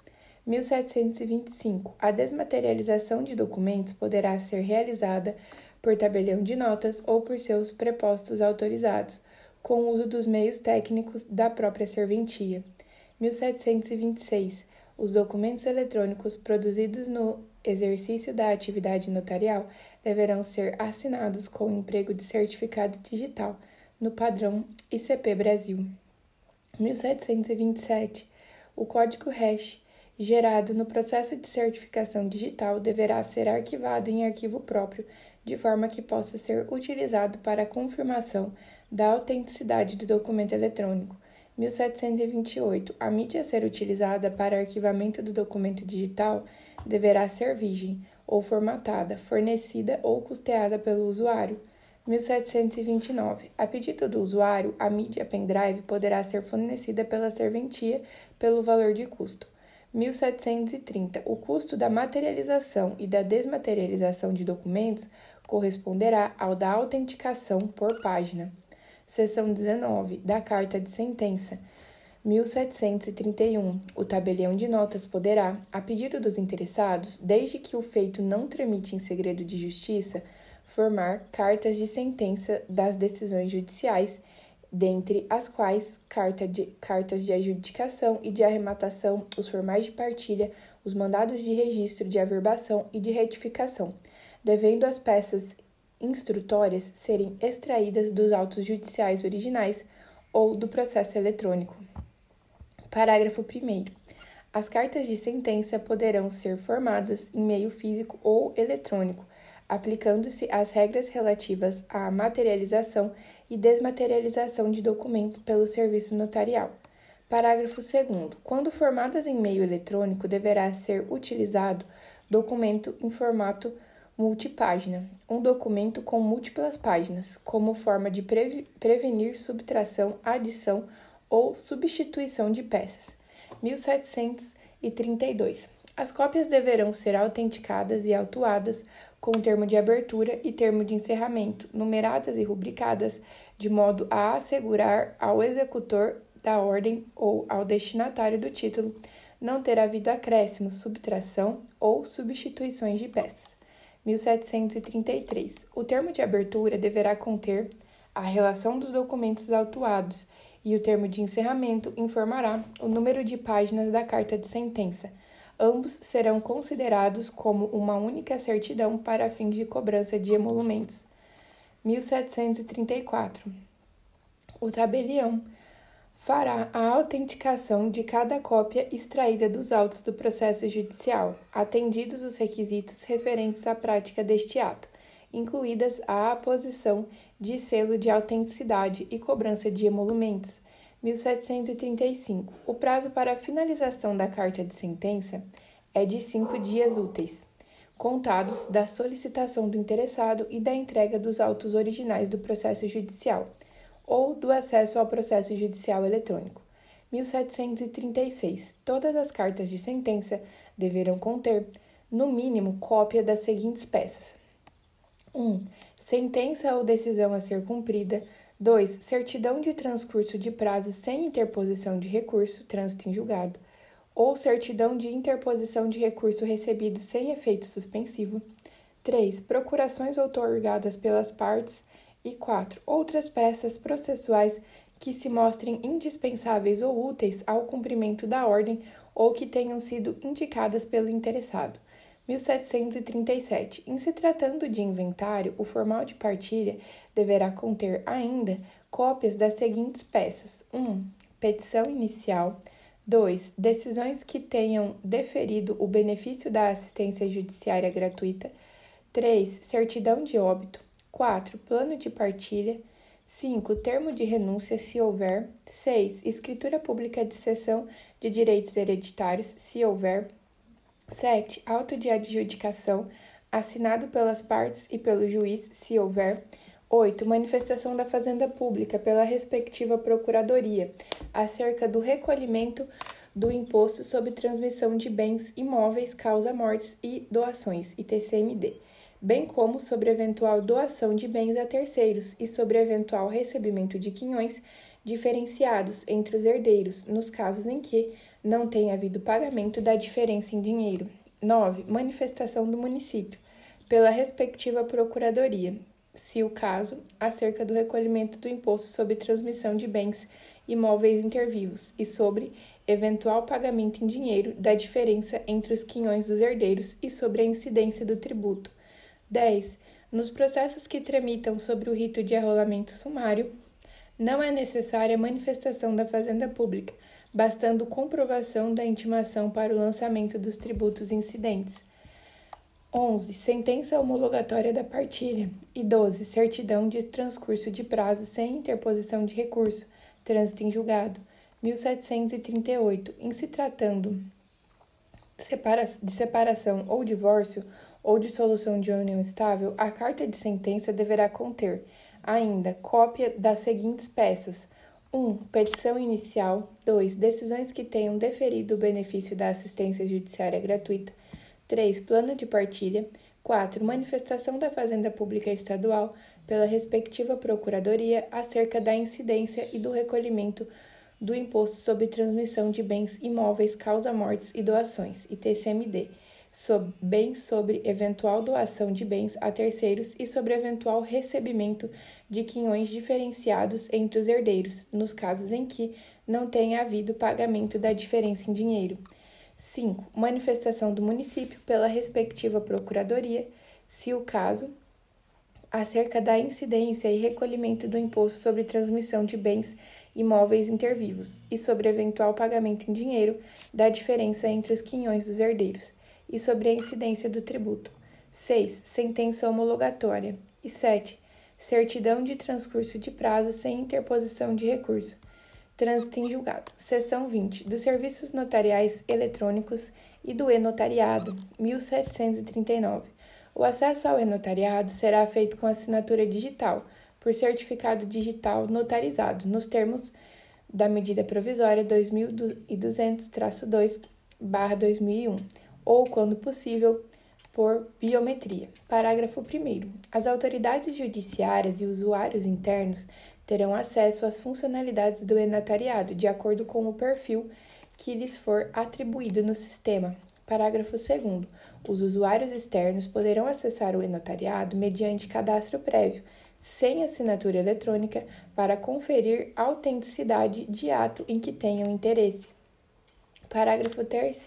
1725. A desmaterialização de documentos poderá ser realizada por tabelião de notas ou por seus prepostos autorizados, com uso dos meios técnicos da própria serventia. 1726. Os documentos eletrônicos produzidos no exercício da atividade notarial deverão ser assinados com o emprego de certificado digital no padrão ICP Brasil. 1727. O código hash gerado no processo de certificação digital deverá ser arquivado em arquivo próprio, de forma que possa ser utilizado para a confirmação da autenticidade do documento eletrônico. 1728. A mídia a ser utilizada para arquivamento do documento digital deverá ser virgem ou formatada, fornecida ou custeada pelo usuário. 1729. A pedido do usuário, a mídia pendrive poderá ser fornecida pela serventia pelo valor de custo. 1730. O custo da materialização e da desmaterialização de documentos corresponderá ao da autenticação por página. Seção 19. Da Carta de Sentença. 1731. O tabelião de notas poderá, a pedido dos interessados, desde que o feito não tramite em segredo de justiça, formar cartas de sentença das decisões judiciais dentre as quais carta de, cartas de adjudicação e de arrematação, os formais de partilha, os mandados de registro de averbação e de retificação, devendo as peças instrutórias serem extraídas dos autos judiciais originais ou do processo eletrônico. Parágrafo 1. As cartas de sentença poderão ser formadas em meio físico ou eletrônico, aplicando-se as regras relativas à materialização e desmaterialização de documentos pelo serviço notarial. Parágrafo 2. Quando formadas em meio eletrônico, deverá ser utilizado documento em formato multipágina, um documento com múltiplas páginas, como forma de prevenir subtração, adição ou substituição de peças. 1732. As cópias deverão ser autenticadas e autuadas com termo de abertura e termo de encerramento, numeradas e rubricadas, de modo a assegurar ao executor da ordem ou ao destinatário do título não ter havido acréscimos, subtração ou substituições de peças. 1733. O termo de abertura deverá conter a relação dos documentos autuados e o termo de encerramento informará o número de páginas da carta de sentença. Ambos serão considerados como uma única certidão para fins de cobrança de emolumentos. 1734. O tabelião fará a autenticação de cada cópia extraída dos autos do processo judicial, atendidos os requisitos referentes à prática deste ato, incluídas a aposição de selo de autenticidade e cobrança de emolumentos. 1735. O prazo para a finalização da carta de sentença é de cinco dias úteis, contados da solicitação do interessado e da entrega dos autos originais do processo judicial ou do acesso ao processo judicial eletrônico. 1736. Todas as cartas de sentença deverão conter, no mínimo, cópia das seguintes peças: 1. Sentença ou decisão a ser cumprida. 2. Certidão de transcurso de prazo sem interposição de recurso, trânsito em julgado, ou certidão de interposição de recurso recebido sem efeito suspensivo. 3. Procurações outorgadas pelas partes e 4. Outras peças processuais que se mostrem indispensáveis ou úteis ao cumprimento da ordem ou que tenham sido indicadas pelo interessado. 1737. Em se tratando de inventário, o formal de partilha deverá conter ainda cópias das seguintes peças: 1. Petição inicial. 2. Decisões que tenham deferido o benefício da assistência judiciária gratuita. 3. Certidão de óbito. 4. Plano de partilha. 5. Termo de renúncia, se houver. 6. Escritura pública de cessão de direitos hereditários, se houver. 7. Auto de adjudicação, assinado pelas partes e pelo juiz, se houver. 8. Manifestação da Fazenda Pública pela respectiva Procuradoria acerca do recolhimento do Imposto sobre Transmissão de Bens Imóveis, Causa-Mortes e Doações, ITCMD bem como sobre eventual doação de bens a terceiros e sobre eventual recebimento de quinhões diferenciados entre os herdeiros, nos casos em que não tenha havido pagamento da diferença em dinheiro. 9. Manifestação do município, pela respectiva procuradoria, se o caso, acerca do recolhimento do imposto sobre transmissão de bens imóveis intervivos e sobre eventual pagamento em dinheiro da diferença entre os quinhões dos herdeiros e sobre a incidência do tributo 10. Nos processos que tramitam sobre o rito de arrolamento sumário, não é necessária manifestação da Fazenda Pública, bastando comprovação da intimação para o lançamento dos tributos incidentes. 11. Sentença homologatória da partilha. E 12. Certidão de transcurso de prazo sem interposição de recurso, trânsito em julgado. 1738. Em se tratando de separação ou divórcio, ou dissolução de união estável, a carta de sentença deverá conter ainda cópia das seguintes peças: 1. Um, petição inicial. 2. Decisões que tenham deferido o benefício da assistência judiciária gratuita. 3. Plano de partilha. 4. Manifestação da Fazenda Pública Estadual pela respectiva Procuradoria acerca da incidência e do recolhimento do Imposto sobre Transmissão de Bens Imóveis, Causa-Mortes e Doações, ITCMD sob, bens sobre eventual doação de bens a terceiros e sobre eventual recebimento de quinhões diferenciados entre os herdeiros, nos casos em que não tenha havido pagamento da diferença em dinheiro. 5. Manifestação do município pela respectiva procuradoria, se o caso, acerca da incidência e recolhimento do imposto sobre transmissão de bens imóveis intervivos e sobre eventual pagamento em dinheiro da diferença entre os quinhões dos herdeiros e sobre a incidência do tributo. 6. Sentença homologatória. E 7. Certidão de transcurso de prazo sem interposição de recurso. Trânsito em julgado. Seção 20. Dos serviços notariais eletrônicos e do e-notariado, 1739. O acesso ao e-notariado será feito com assinatura digital, por certificado digital notarizado, nos termos da medida provisória 2200-2/2001, ou, quando possível, por biometria. Parágrafo 1. As autoridades judiciárias e usuários internos terão acesso às funcionalidades do e-notariado de acordo com o perfil que lhes for atribuído no sistema. Parágrafo 2. Os usuários externos poderão acessar o e-notariado mediante cadastro prévio, sem assinatura eletrônica, para conferir autenticidade de ato em que tenham interesse. Parágrafo 3.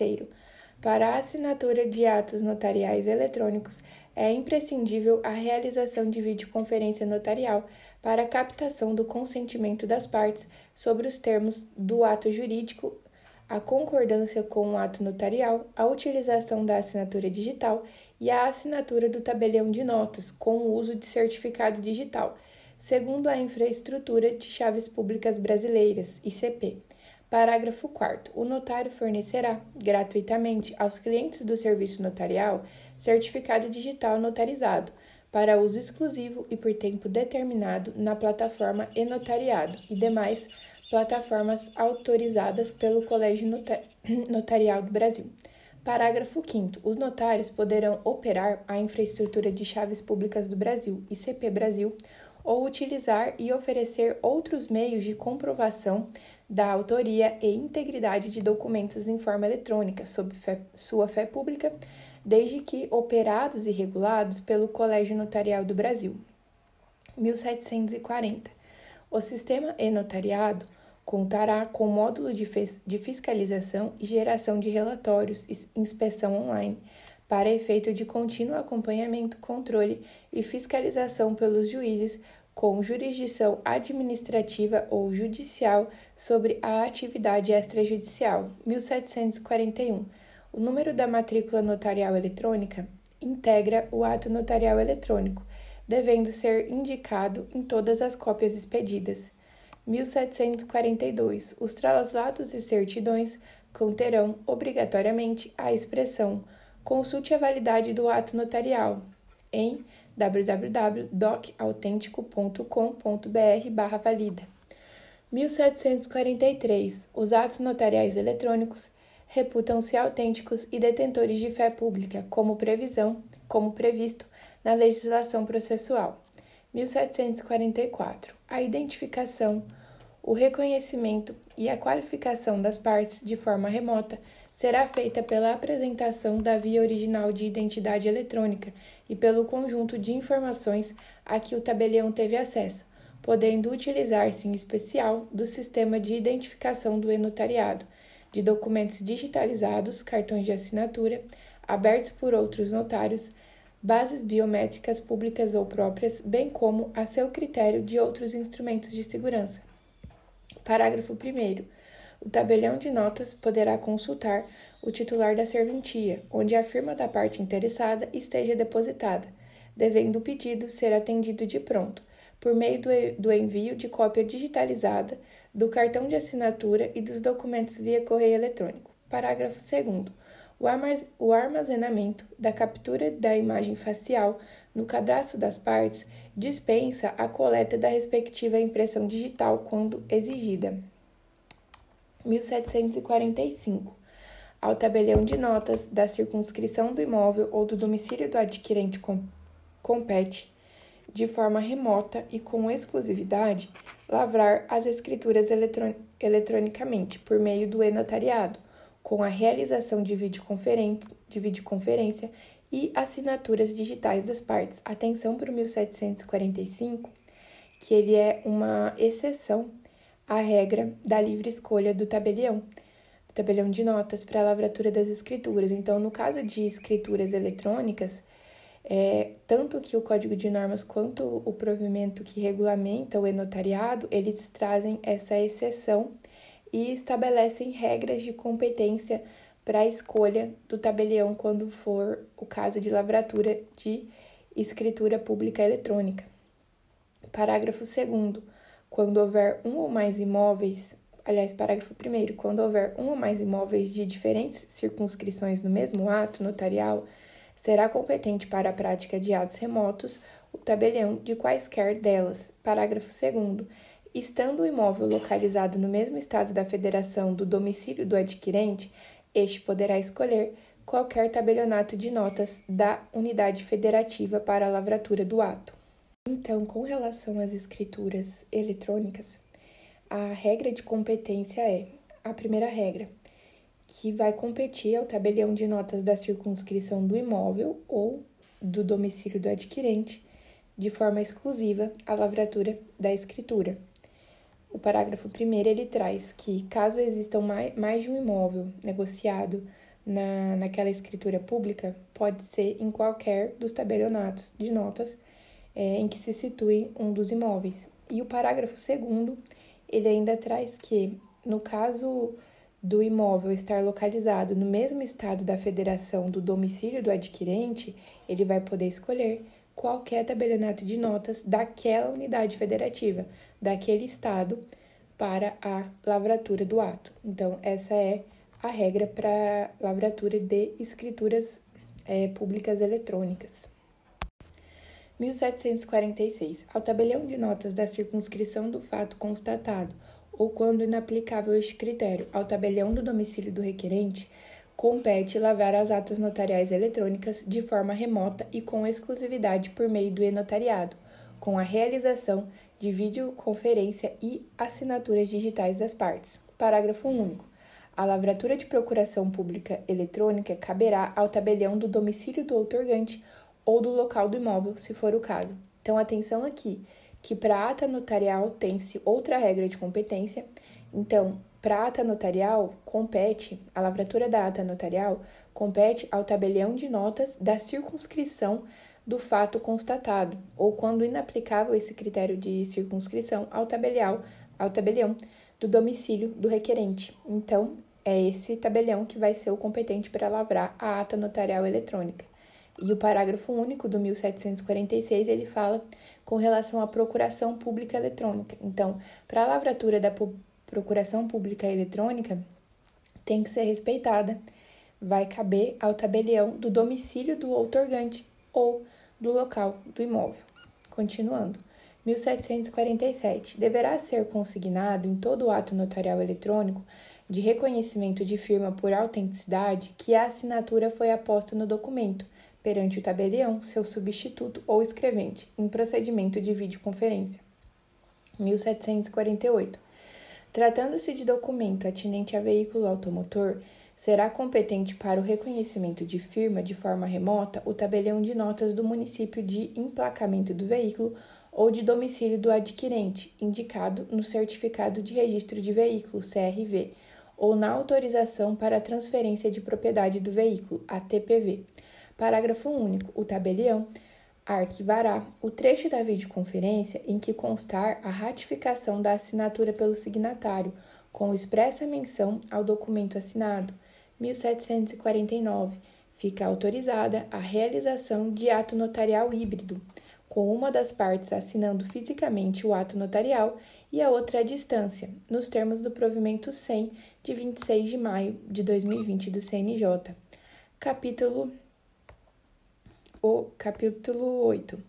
Para a assinatura de atos notariais eletrônicos, é imprescindível a realização de videoconferência notarial para captação do consentimento das partes sobre os termos do ato jurídico, a concordância com o ato notarial, a utilização da assinatura digital e a assinatura do tabelião de notas com o uso de certificado digital, segundo a Infraestrutura de Chaves Públicas Brasileiras, ICP. Parágrafo 4. O notário fornecerá, gratuitamente, aos clientes do serviço notarial certificado digital notarizado, para uso exclusivo e por tempo determinado na plataforma e-notariado e demais plataformas autorizadas pelo Colégio Notarial do Brasil. Parágrafo 5. Os notários poderão operar a infraestrutura de chaves públicas do Brasil, ICP Brasil, ou utilizar e oferecer outros meios de comprovação da autoria e integridade de documentos em forma eletrônica, sob fé, sua fé pública, desde que operados e regulados pelo Colégio Notarial do Brasil. 1740. O sistema e-notariado contará com módulo de, de fiscalização e geração de relatórios e inspeção online para efeito de contínuo acompanhamento, controle e fiscalização pelos juízes com jurisdição administrativa ou judicial sobre a atividade extrajudicial. 1741. O número da matrícula notarial eletrônica integra o ato notarial eletrônico, devendo ser indicado em todas as cópias expedidas. 1742. Os traslados e certidões conterão obrigatoriamente a expressão consulte a validade do ato notarial em www.docautêntico.com.br valida. 1743. Os atos notariais eletrônicos reputam-se autênticos e detentores de fé pública, como previsão, como previsto na legislação processual. 1744. A identificação, o reconhecimento e a qualificação das partes de forma remota será feita pela apresentação da via original de identidade eletrônica e pelo conjunto de informações a que o tabelião teve acesso, podendo utilizar-se em especial do sistema de identificação do enotariado, de documentos digitalizados, cartões de assinatura, abertos por outros notários, bases biométricas públicas ou próprias, bem como, a seu critério, de outros instrumentos de segurança. Parágrafo 1. O tabelião de notas poderá consultar o titular da serventia, onde a firma da parte interessada esteja depositada, devendo o pedido ser atendido de pronto, por meio do envio de cópia digitalizada do cartão de assinatura e dos documentos via correio eletrônico. Parágrafo 2. O armazenamento da captura da imagem facial no cadastro das partes dispensa a coleta da respectiva impressão digital quando exigida. 1745. Ao tabelião de notas da circunscrição do imóvel ou do domicílio do adquirente com, compete, de forma remota e com exclusividade, lavrar as escrituras eletronicamente por meio do e-notariado, com a realização de videoconferência e assinaturas digitais das partes. Atenção para o 1745, que ele é uma exceção a regra da livre escolha do tabelião, tabelião de notas para a lavratura das escrituras. Então, no caso de escrituras eletrônicas, É, tanto que o Código de Normas quanto o provimento que regulamenta o enotariado, eles trazem essa exceção e estabelecem regras de competência para a escolha do tabelião quando for o caso de lavratura de escritura pública eletrônica. Parágrafo 2 quando houver um ou mais imóveis, aliás, parágrafo 1 quando houver um ou mais imóveis de diferentes circunscrições no mesmo ato notarial, será competente para a prática de atos remotos o tabelião de quaisquer delas. Parágrafo 2 Estando o imóvel localizado no mesmo estado da federação do domicílio do adquirente, este poderá escolher qualquer tabelionato de notas da unidade federativa para a lavratura do ato. Então, com relação às escrituras eletrônicas, a regra de competência é a primeira regra, que vai competir ao tabelião de notas da circunscrição do imóvel ou do domicílio do adquirente, de forma exclusiva a lavratura da escritura. O parágrafo 1 ele traz que, caso existam mais de um imóvel negociado na, naquela escritura pública, pode ser em qualquer dos tabelionatos de notas é, em que se situe um dos imóveis. E o parágrafo segundo, ele ainda traz que, no caso do imóvel estar localizado no mesmo estado da federação do domicílio do adquirente, ele vai poder escolher qualquer tabelionato de notas daquela unidade federativa, daquele estado, para a lavratura do ato. Então, essa é a regra para lavratura de escrituras é, públicas eletrônicas. 1746. Ao tabelião de notas da circunscrição do fato constatado, ou quando inaplicável este critério, ao tabelião do domicílio do requerente, compete lavar as atas notariais eletrônicas de forma remota e com exclusividade por meio do e-notariado, com a realização de videoconferência e assinaturas digitais das partes. Parágrafo único. A lavratura de procuração pública eletrônica caberá ao tabelião do domicílio do outorgante ou do local do imóvel, se for o caso. Então, atenção aqui, que para ata notarial tem-se outra regra de competência. Então, para ata notarial, compete, a lavratura da ata notarial compete ao tabelião de notas da circunscrição do fato constatado, ou quando inaplicável esse critério de circunscrição, ao tabelião, ao tabelião do domicílio do requerente. Então, é esse tabelião que vai ser o competente para lavrar a ata notarial eletrônica. E o parágrafo único do 1746 ele fala com relação à procuração pública eletrônica. Então, para a lavratura da procuração pública eletrônica, tem que ser respeitada. Vai caber ao tabelião do domicílio do outorgante ou do local do imóvel. Continuando. 1747. Deverá ser consignado em todo ato notarial eletrônico de reconhecimento de firma por autenticidade que a assinatura foi aposta no documento perante o tabelião, seu substituto ou escrevente, em procedimento de videoconferência. 1748. Tratando-se de documento atinente a veículo automotor, será competente para o reconhecimento de firma de forma remota o tabelião de notas do município de emplacamento do veículo ou de domicílio do adquirente, indicado no certificado de registro de veículo, CRV, ou na autorização para transferência de propriedade do veículo, ATPV Parágrafo único. O tabelião arquivará o trecho da videoconferência em que constar a ratificação da assinatura pelo signatário, com expressa menção ao documento assinado. 1749. Fica autorizada a realização de ato notarial híbrido, com uma das partes assinando fisicamente o ato notarial e a outra à distância, nos termos do provimento 100 de 26 de maio de 2020 do CNJ. Capítulo o capítulo 8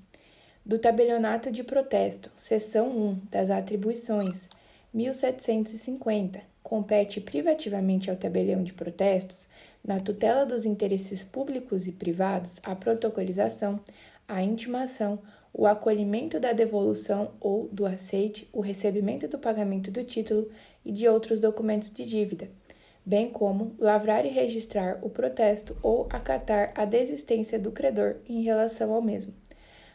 do Tabelionato de Protesto, seção 1 das Atribuições, 1750, compete privativamente ao tabelião de protestos, na tutela dos interesses públicos e privados, a protocolização, a intimação, o acolhimento da devolução ou do aceite, o recebimento do pagamento do título e de outros documentos de dívida bem como lavrar e registrar o protesto ou acatar a desistência do credor em relação ao mesmo,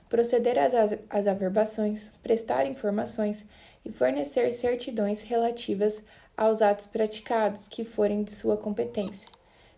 proceder às, averbações, prestar informações e fornecer certidões relativas aos atos praticados que forem de sua competência.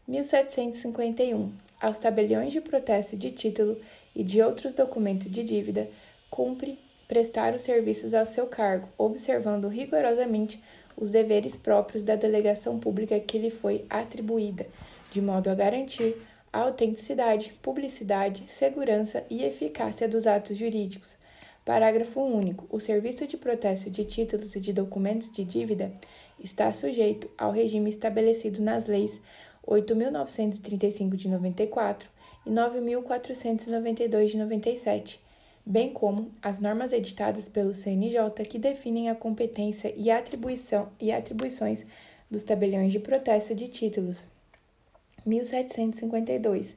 1751. Aos tabeliões de protesto de título e de outros documentos de dívida, cumpre prestar os serviços ao seu cargo, observando rigorosamente os deveres próprios da delegação pública que lhe foi atribuída, de modo a garantir a autenticidade, publicidade, segurança e eficácia dos atos jurídicos. Parágrafo único. O serviço de protesto de títulos e de documentos de dívida está sujeito ao regime estabelecido nas leis 8.935 de 94 e 9.492 de 97, bem como as normas editadas pelo CNJ que definem a competência e, atribuição, e atribuições dos tabeliões de protesto de títulos. 1752.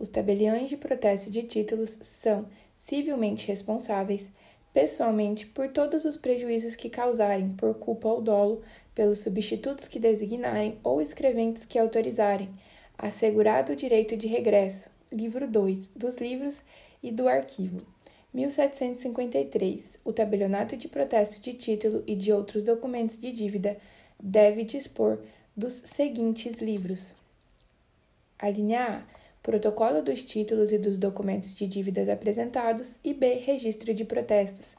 Os tabeliões de protesto de títulos são civilmente responsáveis, pessoalmente, por todos os prejuízos que causarem, por culpa ou dolo, pelos substitutos que designarem ou escreventes que autorizarem, assegurado o direito de regresso. Livro 2 dos livros e do arquivo. 1753. O tabelionato de protesto de título e de outros documentos de dívida deve dispor dos seguintes livros: a linha A. Protocolo dos títulos e dos documentos de dívidas apresentados. E B. Registro de protestos.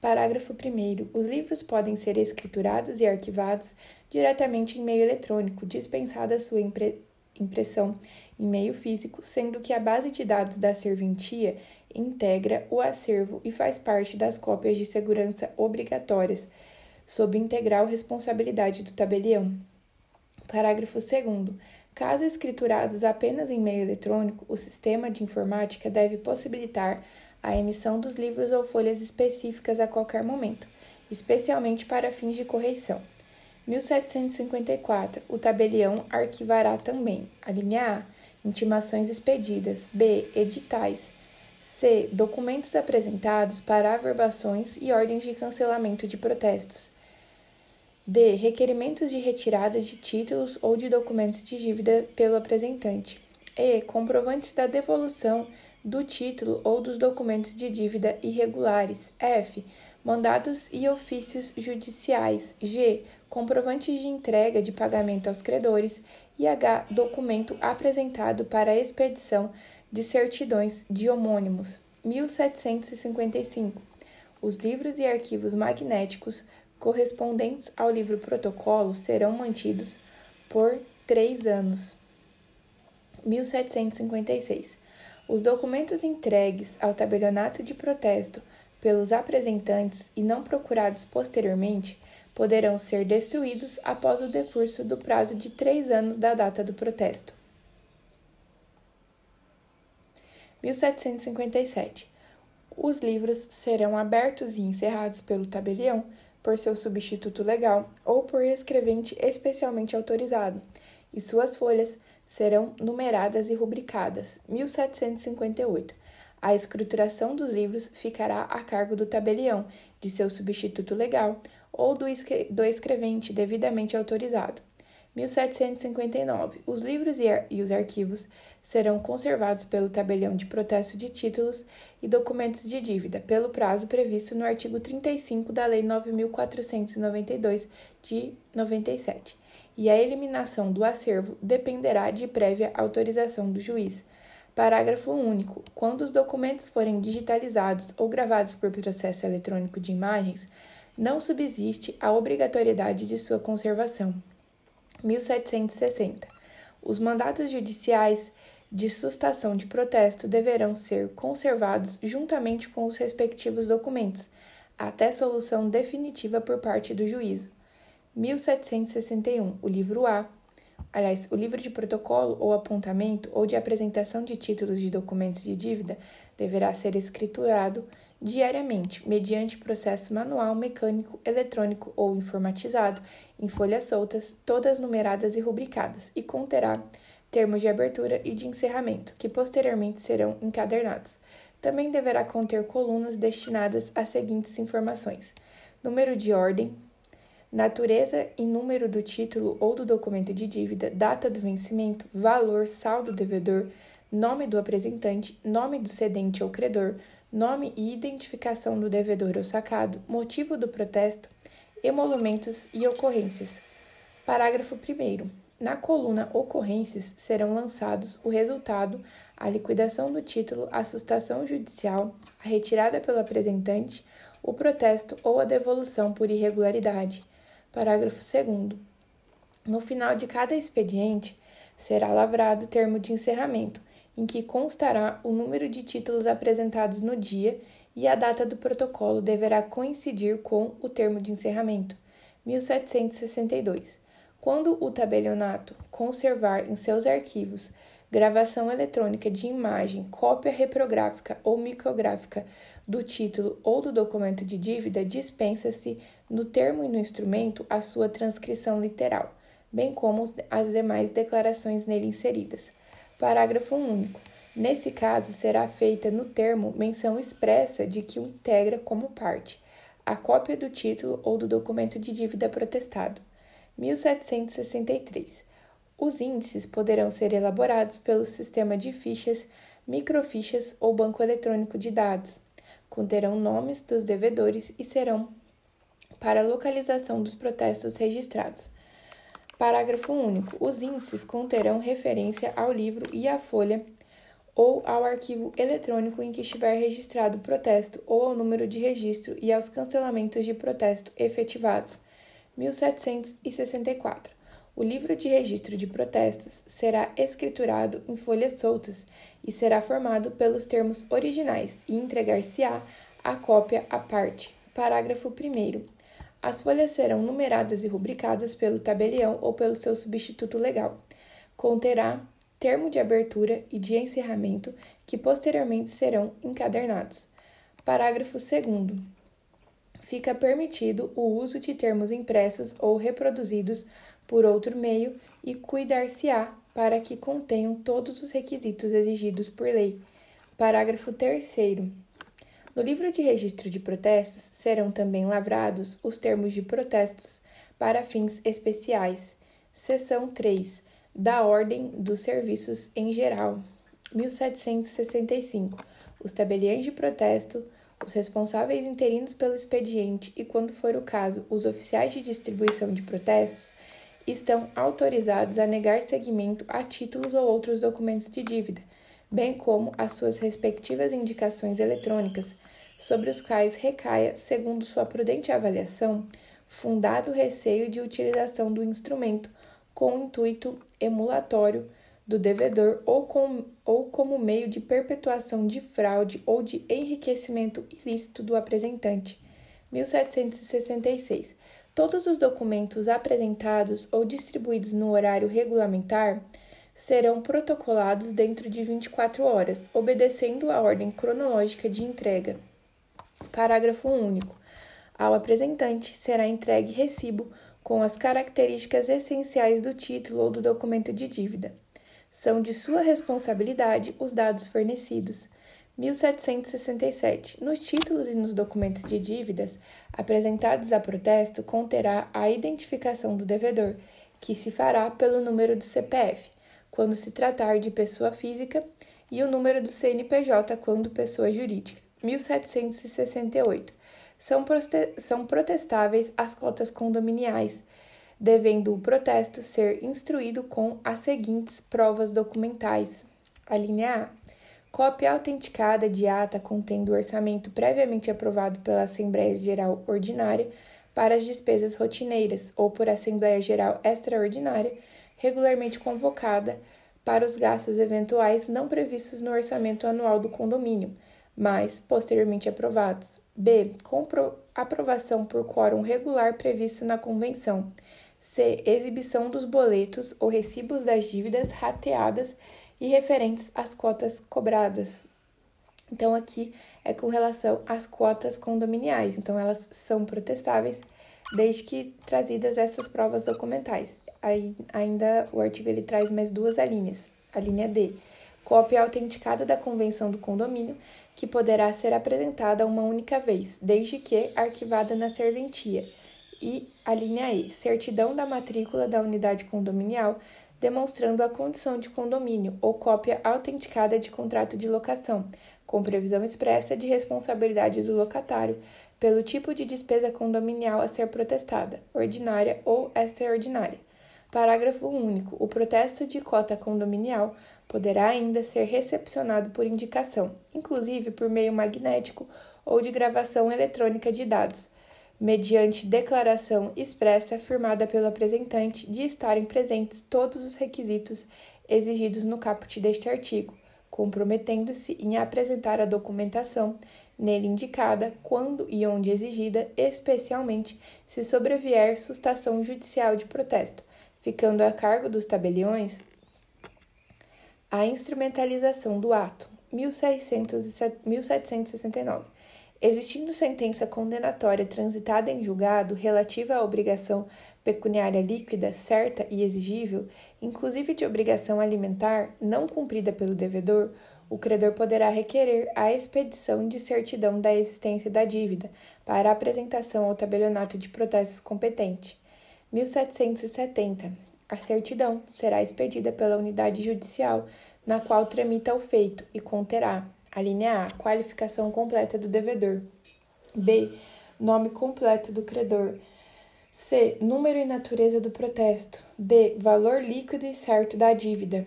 Parágrafo 1. Os livros podem ser escriturados e arquivados diretamente em meio eletrônico, dispensada sua impre impressão em meio físico, sendo que a base de dados da serventia integra o acervo e faz parte das cópias de segurança obrigatórias, sob integral responsabilidade do tabelião. Parágrafo 2. Caso escriturados apenas em meio eletrônico, o sistema de informática deve possibilitar a emissão dos livros ou folhas específicas a qualquer momento, especialmente para fins de correição. 1754. O tabelião arquivará também: a linha A, intimações expedidas, B, editais, C, documentos apresentados para averbações e ordens de cancelamento de protestos. D. Requerimentos de retirada de títulos ou de documentos de dívida pelo apresentante. E. Comprovantes da devolução do título ou dos documentos de dívida irregulares. F. Mandados e ofícios judiciais. G. Comprovantes de entrega de pagamento aos credores. E H. Documento apresentado para a expedição de certidões de homônimos. 1755. Os livros e arquivos magnéticos correspondentes ao livro protocolo serão mantidos por três anos. 1756. Os documentos entregues ao tabelionato de protesto pelos apresentantes e não procurados posteriormente poderão ser destruídos após o decurso do prazo de três anos da data do protesto. 1757. Os livros serão abertos e encerrados pelo tabelião por seu substituto legal ou por escrevente especialmente autorizado, e suas folhas serão numeradas e rubricadas. 1758. A escrituração dos livros ficará a cargo do tabelião, de seu substituto legal ou do, do escrevente devidamente autorizado. 1759. Os livros e os arquivos serão conservados pelo tabelião de protesto de títulos e documentos de dívida, pelo prazo previsto no artigo 35 da Lei 9492 de 97. E a eliminação do acervo dependerá de prévia autorização do juiz. Parágrafo único. Quando os documentos forem digitalizados ou gravados por processo eletrônico de imagens, não subsiste a obrigatoriedade de sua conservação. 1760. Os mandatos judiciais de sustação de protesto deverão ser conservados juntamente com os respectivos documentos, até solução definitiva por parte do juízo. 1761. O livro A, aliás, o livro de protocolo ou apontamento ou de apresentação de títulos de documentos de dívida deverá ser escriturado diariamente, mediante processo manual, mecânico, eletrônico ou informatizado, em folhas soltas, todas numeradas e rubricadas, e conterá termos de abertura e de encerramento, que posteriormente serão encadernados. Também deverá conter colunas destinadas às seguintes informações: número de ordem, natureza e número do título ou do documento de dívida, data do vencimento, valor, saldo devedor, nome do apresentante, nome do cedente ou credor, nome e identificação do devedor ou sacado, motivo do protesto, emolumentos e ocorrências. Parágrafo 1. Na coluna Ocorrências serão lançados o resultado, a liquidação do título, a sustação judicial, a retirada pelo apresentante, o protesto ou a devolução por irregularidade. Parágrafo 2. No final de cada expediente, será lavrado termo de encerramento, em que constará o número de títulos apresentados no dia e a data do protocolo deverá coincidir com o termo de encerramento. 1762. Quando o tabelionato conservar em seus arquivos gravação eletrônica de imagem, cópia reprográfica ou micrográfica do título ou do documento de dívida, dispensa-se no termo e no instrumento a sua transcrição literal, bem como as demais declarações nele inseridas. Parágrafo único. Nesse caso, será feita no termo menção expressa de que o integra como parte a cópia do título ou do documento de dívida protestado. 1763. Os índices poderão ser elaborados pelo sistema de fichas, microfichas ou banco eletrônico de dados. Conterão nomes dos devedores e serão para localização dos protestos registrados. Parágrafo único. Os índices conterão referência ao livro e à folha ou ao arquivo eletrônico em que estiver registrado o protesto ou ao número de registro e aos cancelamentos de protesto efetivados. 1764. O livro de registro de protestos será escriturado em folhas soltas e será formado pelos termos originais e entregar-se-á a cópia à parte. Parágrafo 1. As folhas serão numeradas e rubricadas pelo tabelião ou pelo seu substituto legal. Conterá termo de abertura e de encerramento que posteriormente serão encadernados. Parágrafo 2. Fica permitido o uso de termos impressos ou reproduzidos por outro meio e cuidar-se-á para que contenham todos os requisitos exigidos por lei. Parágrafo 3. No livro de registro de protestos serão também lavrados os termos de protestos para fins especiais. Seção 3. Da Ordem dos Serviços em Geral. 1765. Os tabeliães de protesto, os responsáveis interinos pelo expediente e, quando for o caso, os oficiais de distribuição de protestos estão autorizados a negar seguimento a títulos ou outros documentos de dívida, bem como as suas respectivas indicações eletrônicas, sobre os quais recaia, segundo sua prudente avaliação, fundado receio de utilização do instrumento com intuito emulatório do devedor ou, com, ou como meio de perpetuação de fraude ou de enriquecimento ilícito do apresentante. 1766. Todos os documentos apresentados ou distribuídos no horário regulamentar serão protocolados dentro de 24 horas, obedecendo a ordem cronológica de entrega. Parágrafo único. Ao apresentante será entregue recibo com as características essenciais do título ou do documento de dívida. São de sua responsabilidade os dados fornecidos. 1767. Nos títulos e nos documentos de dívidas apresentados a protesto conterá a identificação do devedor, que se fará pelo número do CPF, quando se tratar de pessoa física, e o número do CNPJ quando pessoa jurídica. 1768. São, são protestáveis as cotas condominiais, devendo o protesto ser instruído com as seguintes provas documentais. A linha A Cópia autenticada de ata contendo o orçamento previamente aprovado pela Assembleia Geral Ordinária para as despesas rotineiras ou por Assembleia Geral Extraordinária, regularmente convocada para os gastos eventuais não previstos no orçamento anual do condomínio, mas posteriormente aprovados. B. Compro aprovação por quórum regular previsto na convenção. C. Exibição dos boletos ou recibos das dívidas rateadas e referentes às cotas cobradas. Então, aqui é com relação às cotas condominiais. Então, elas são protestáveis desde que trazidas essas provas documentais. Aí, ainda o artigo ele traz mais duas alíneas. A linha D, cópia autenticada da convenção do condomínio, que poderá ser apresentada uma única vez, desde que arquivada na serventia. E a linha E, certidão da matrícula da unidade condominial demonstrando a condição de condomínio ou cópia autenticada de contrato de locação, com previsão expressa de responsabilidade do locatário pelo tipo de despesa condominial a ser protestada, ordinária ou extraordinária. Parágrafo único. O protesto de cota condominial poderá ainda ser recepcionado por indicação, inclusive por meio magnético ou de gravação eletrônica de dados, mediante declaração expressa firmada pelo apresentante de estarem presentes todos os requisitos exigidos no caput deste artigo, comprometendo-se em apresentar a documentação nele indicada, quando e onde exigida, especialmente se sobrevier sustação judicial de protesto, ficando a cargo dos tabeliões a instrumentalização do ato 1769. Existindo sentença condenatória transitada em julgado relativa à obrigação pecuniária líquida, certa e exigível, inclusive de obrigação alimentar, não cumprida pelo devedor, o credor poderá requerer a expedição de certidão da existência da dívida para apresentação ao tabelionato de protestos competente. 1770. A certidão será expedida pela unidade judicial na qual tramita o feito e conterá, a linha A, qualificação completa do devedor. B. Nome completo do credor. C. Número e natureza do protesto. D. Valor líquido e certo da dívida.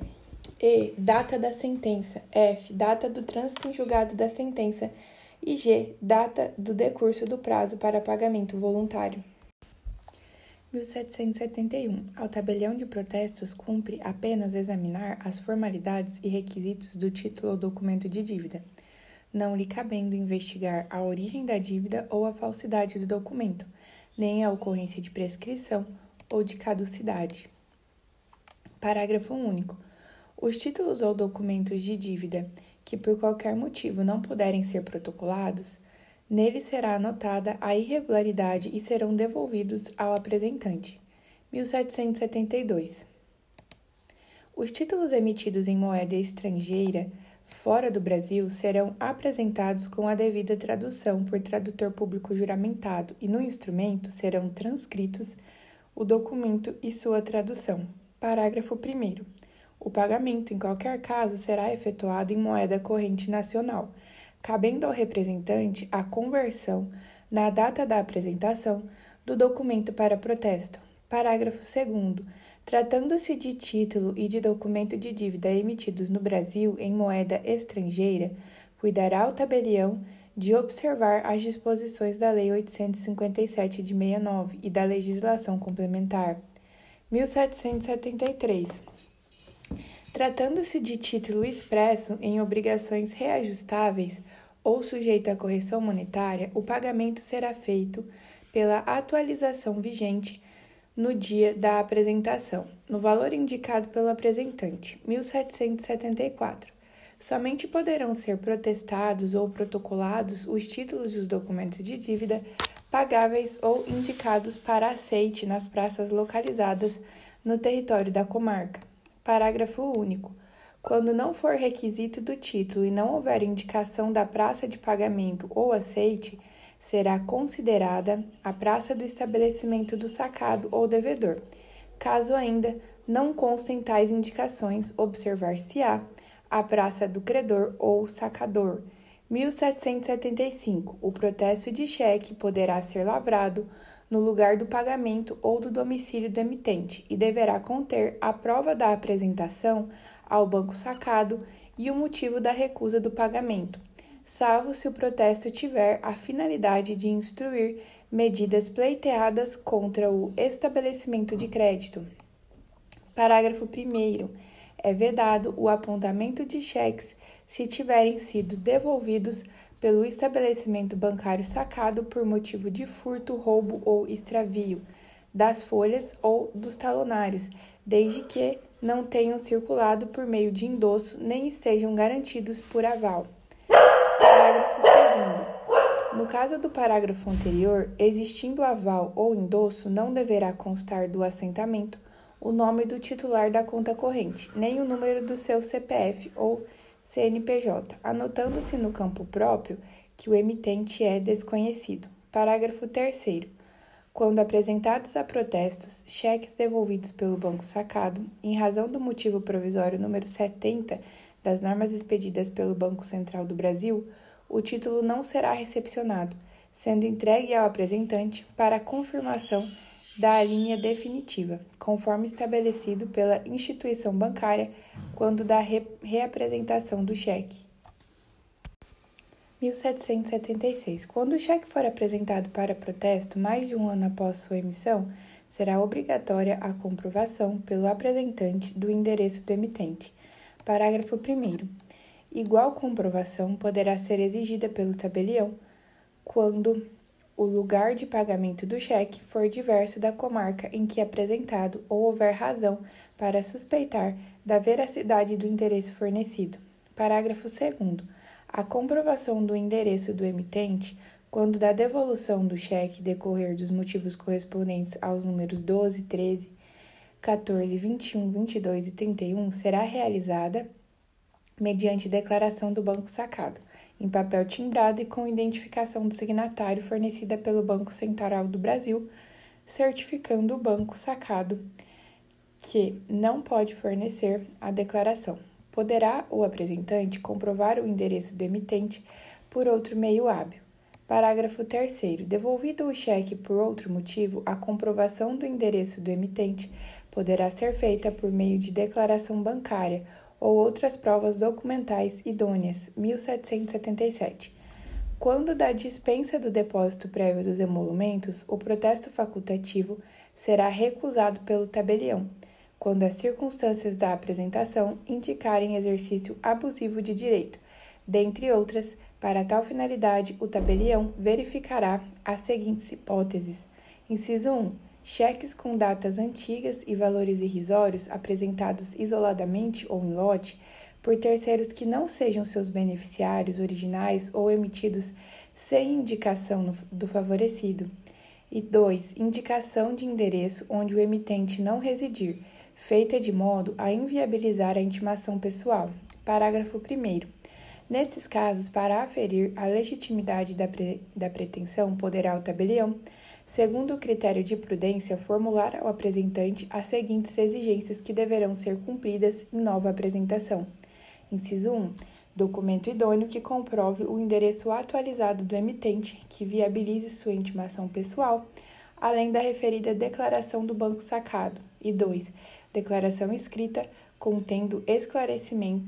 E. Data da sentença. F. Data do trânsito em julgado da sentença. E G. Data do decurso do prazo para pagamento voluntário. 1771. Ao tabelião de protestos cumpre apenas examinar as formalidades e requisitos do título ou documento de dívida, não lhe cabendo investigar a origem da dívida ou a falsidade do documento, nem a ocorrência de prescrição ou de caducidade. Parágrafo único. Os títulos ou documentos de dívida que por qualquer motivo não puderem ser protocolados Nele será anotada a irregularidade e serão devolvidos ao apresentante. 1772. Os títulos emitidos em moeda estrangeira fora do Brasil serão apresentados com a devida tradução por tradutor público juramentado e no instrumento serão transcritos o documento e sua tradução. Parágrafo 1. O pagamento, em qualquer caso, será efetuado em moeda corrente nacional cabendo ao representante a conversão, na data da apresentação, do documento para protesto. Parágrafo 2. Tratando-se de título e de documento de dívida emitidos no Brasil em moeda estrangeira, cuidará o tabelião de observar as disposições da Lei 857 de 69 e da legislação complementar 1773. Tratando-se de título expresso em obrigações reajustáveis ou sujeito à correção monetária, o pagamento será feito pela atualização vigente no dia da apresentação, no valor indicado pelo apresentante, 1774. Somente poderão ser protestados ou protocolados os títulos dos documentos de dívida pagáveis ou indicados para aceite nas praças localizadas no território da comarca. Parágrafo único. Quando não for requisito do título e não houver indicação da praça de pagamento ou aceite, será considerada a praça do estabelecimento do sacado ou devedor. Caso ainda não constem tais indicações, observar-se-á a praça do credor ou sacador. 1775. O protesto de cheque poderá ser lavrado no lugar do pagamento ou do domicílio do emitente e deverá conter a prova da apresentação ao banco sacado e o motivo da recusa do pagamento, salvo se o protesto tiver a finalidade de instruir medidas pleiteadas contra o estabelecimento de crédito. Parágrafo 1. É vedado o apontamento de cheques se tiverem sido devolvidos pelo estabelecimento bancário sacado por motivo de furto, roubo ou extravio das folhas ou dos talonários, desde que não tenham circulado por meio de endosso nem estejam garantidos por aval. Parágrafo 2. No caso do parágrafo anterior, existindo aval ou endosso, não deverá constar do assentamento o nome do titular da conta corrente, nem o número do seu CPF ou CNPJ, anotando-se no campo próprio que o emitente é desconhecido. Parágrafo 3. Quando apresentados a protestos cheques devolvidos pelo banco sacado, em razão do motivo provisório número 70 das normas expedidas pelo Banco Central do Brasil, o título não será recepcionado, sendo entregue ao apresentante para confirmação da linha definitiva, conforme estabelecido pela instituição bancária quando da re reapresentação do cheque. 1776. Quando o cheque for apresentado para protesto mais de um ano após sua emissão, será obrigatória a comprovação pelo apresentante do endereço do emitente. Parágrafo 1. Igual comprovação poderá ser exigida pelo tabelião quando o lugar de pagamento do cheque for diverso da comarca em que é apresentado ou houver razão para suspeitar da veracidade do endereço fornecido. Parágrafo 2. A comprovação do endereço do emitente, quando da devolução do cheque decorrer dos motivos correspondentes aos números 12, 13, 14, 21, 22 e 31, será realizada mediante declaração do banco sacado em papel timbrado e com identificação do signatário fornecida pelo Banco Central do Brasil, certificando o banco sacado que não pode fornecer a declaração. Poderá o apresentante comprovar o endereço do emitente por outro meio hábil. Parágrafo 3. Devolvido o cheque por outro motivo, a comprovação do endereço do emitente poderá ser feita por meio de declaração bancária ou outras provas documentais idôneas, 1777. Quando da dispensa do depósito prévio dos emolumentos, o protesto facultativo será recusado pelo tabelião, quando as circunstâncias da apresentação indicarem exercício abusivo de direito. Dentre outras, para tal finalidade, o tabelião verificará as seguintes hipóteses: inciso 1 Cheques com datas antigas e valores irrisórios apresentados isoladamente ou em lote por terceiros que não sejam seus beneficiários originais ou emitidos sem indicação do favorecido. E 2. Indicação de endereço onde o emitente não residir, feita de modo a inviabilizar a intimação pessoal. Parágrafo 1. Nesses casos, para aferir a legitimidade da, pre da pretensão, poderá o tabelião segundo o critério de prudência, formular ao apresentante as seguintes exigências que deverão ser cumpridas em nova apresentação. Inciso 1. Documento idôneo que comprove o endereço atualizado do emitente, que viabilize sua intimação pessoal, além da referida declaração do banco sacado. E 2. Declaração escrita contendo esclarecimento,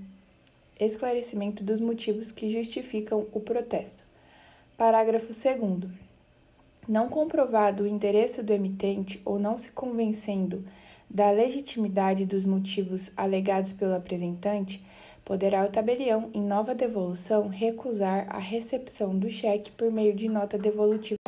esclarecimento dos motivos que justificam o protesto. Parágrafo 2 não comprovado o endereço do emitente ou não se convencendo da legitimidade dos motivos alegados pelo apresentante, poderá o tabelião, em nova devolução, recusar a recepção do cheque por meio de nota devolutiva.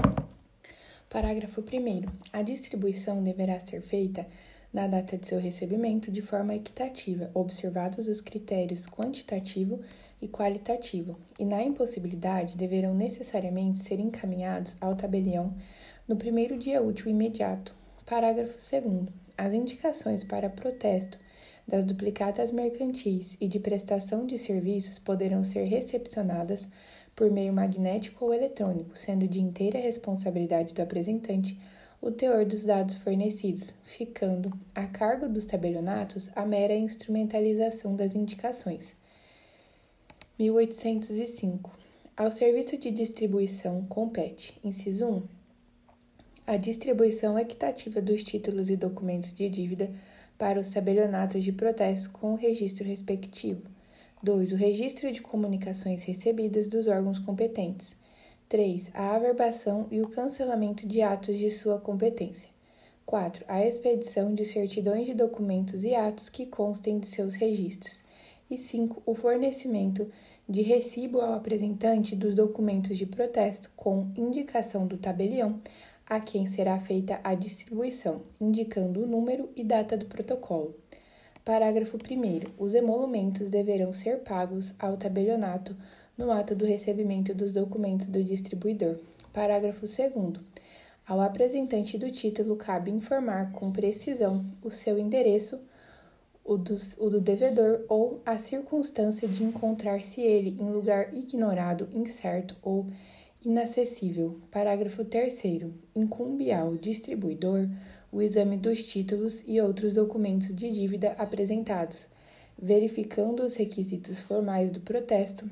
Parágrafo 1. A distribuição deverá ser feita na data de seu recebimento de forma equitativa, observados os critérios quantitativo e qualitativo, e na impossibilidade deverão necessariamente ser encaminhados ao tabelião no primeiro dia útil imediato. Parágrafo 2. As indicações para protesto das duplicatas mercantis e de prestação de serviços poderão ser recepcionadas por meio magnético ou eletrônico, sendo de inteira responsabilidade do apresentante o teor dos dados fornecidos, ficando a cargo dos tabelionatos a mera instrumentalização das indicações. 1805. Ao serviço de distribuição compete, inciso 1, a distribuição equitativa dos títulos e documentos de dívida para os tabelionatos de protesto com o registro respectivo. 2. O registro de comunicações recebidas dos órgãos competentes. 3. A averbação e o cancelamento de atos de sua competência. 4. A expedição de certidões de documentos e atos que constem de seus registros. E 5. O fornecimento de recibo ao apresentante dos documentos de protesto com indicação do tabelião a quem será feita a distribuição, indicando o número e data do protocolo. Parágrafo 1. Os emolumentos deverão ser pagos ao tabelionato no ato do recebimento dos documentos do distribuidor. Parágrafo 2. Ao apresentante do título cabe informar com precisão o seu endereço o do, o do devedor ou a circunstância de encontrar-se ele em lugar ignorado, incerto ou inacessível. Parágrafo 3. Incumbe ao distribuidor o exame dos títulos e outros documentos de dívida apresentados, verificando os requisitos formais do protesto,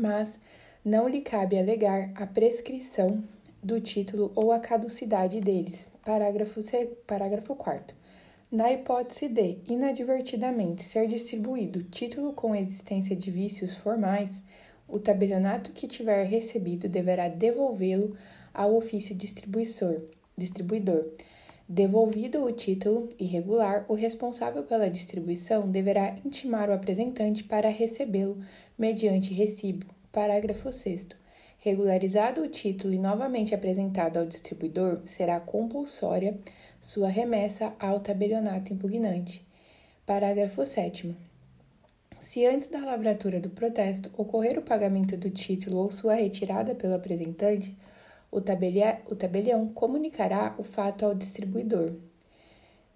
mas não lhe cabe alegar a prescrição do título ou a caducidade deles. Parágrafo, parágrafo 4 na hipótese de, inadvertidamente, ser distribuído título com existência de vícios formais, o tabelionato que tiver recebido deverá devolvê-lo ao ofício distribuidor. distribuidor. Devolvido o título irregular, o responsável pela distribuição deverá intimar o apresentante para recebê-lo mediante recibo. Parágrafo 6. Regularizado o título e novamente apresentado ao distribuidor, será compulsória sua remessa ao tabelionato impugnante. Parágrafo 7. Se antes da lavratura do protesto ocorrer o pagamento do título ou sua retirada pelo apresentante, o, tabelião comunicará o fato ao distribuidor.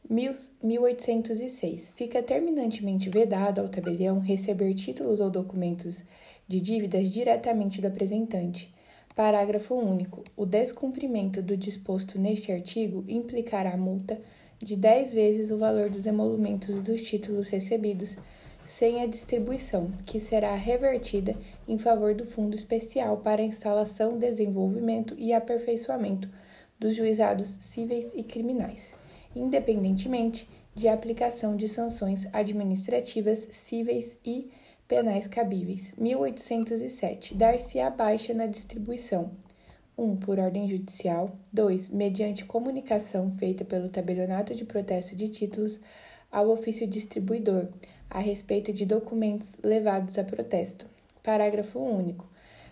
1806. Fica terminantemente vedado ao tabelião receber títulos ou documentos de dívidas diretamente do apresentante. Parágrafo único. O descumprimento do disposto neste artigo implicará multa de 10 vezes o valor dos emolumentos dos títulos recebidos sem a distribuição, que será revertida em favor do Fundo Especial para Instalação, Desenvolvimento e Aperfeiçoamento dos Juizados Cíveis e Criminais, independentemente de aplicação de sanções administrativas cíveis e penais cabíveis. 1807. Dar-se a baixa na distribuição. 1. Um, por ordem judicial. 2. Mediante comunicação feita pelo tabelionato de protesto de títulos ao ofício distribuidor a respeito de documentos levados a protesto. Parágrafo único.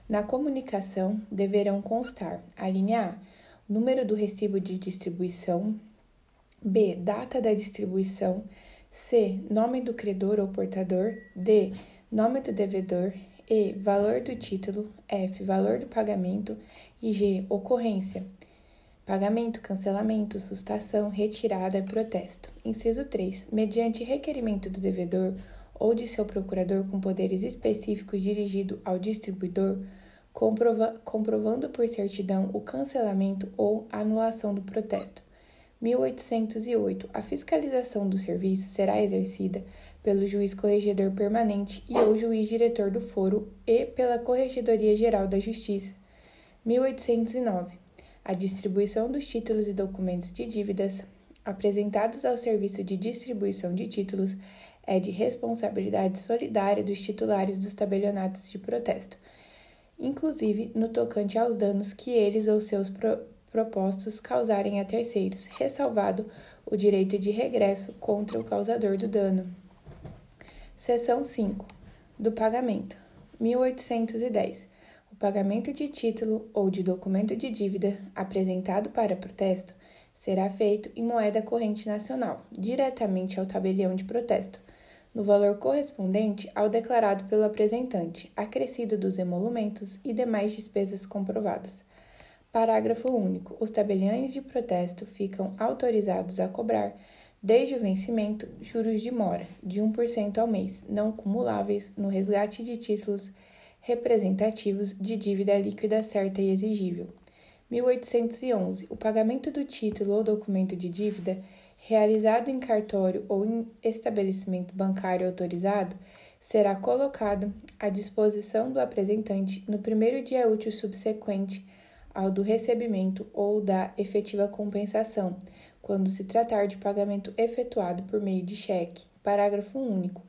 Na comunicação deverão constar: a linha A, número do recibo de distribuição, B, data da distribuição, C, nome do credor ou portador, D, nome do devedor, E, valor do título, F, valor do pagamento e G, ocorrência. Pagamento, cancelamento, sustação, retirada e protesto. Inciso 3. Mediante requerimento do devedor ou de seu procurador com poderes específicos dirigido ao distribuidor, comprova comprovando por certidão o cancelamento ou anulação do protesto. 1808. A fiscalização do serviço será exercida pelo juiz corregedor permanente e ou juiz diretor do foro e pela Corregedoria Geral da Justiça. 1809 a distribuição dos títulos e documentos de dívidas apresentados ao serviço de distribuição de títulos é de responsabilidade solidária dos titulares dos tabelionatos de protesto, inclusive no tocante aos danos que eles ou seus propostos causarem a terceiros, ressalvado o direito de regresso contra o causador do dano. Seção 5. Do pagamento. 1810 pagamento de título ou de documento de dívida apresentado para protesto será feito em moeda corrente nacional, diretamente ao tabelião de protesto, no valor correspondente ao declarado pelo apresentante, acrescido dos emolumentos e demais despesas comprovadas. Parágrafo único. Os tabeliões de protesto ficam autorizados a cobrar, desde o vencimento, juros de mora, de 1% ao mês, não cumuláveis no resgate de títulos representativos de dívida líquida certa e exigível. 1811. O pagamento do título ou documento de dívida realizado em cartório ou em estabelecimento bancário autorizado será colocado à disposição do apresentante no primeiro dia útil subsequente ao do recebimento ou da efetiva compensação, quando se tratar de pagamento efetuado por meio de cheque. Parágrafo único.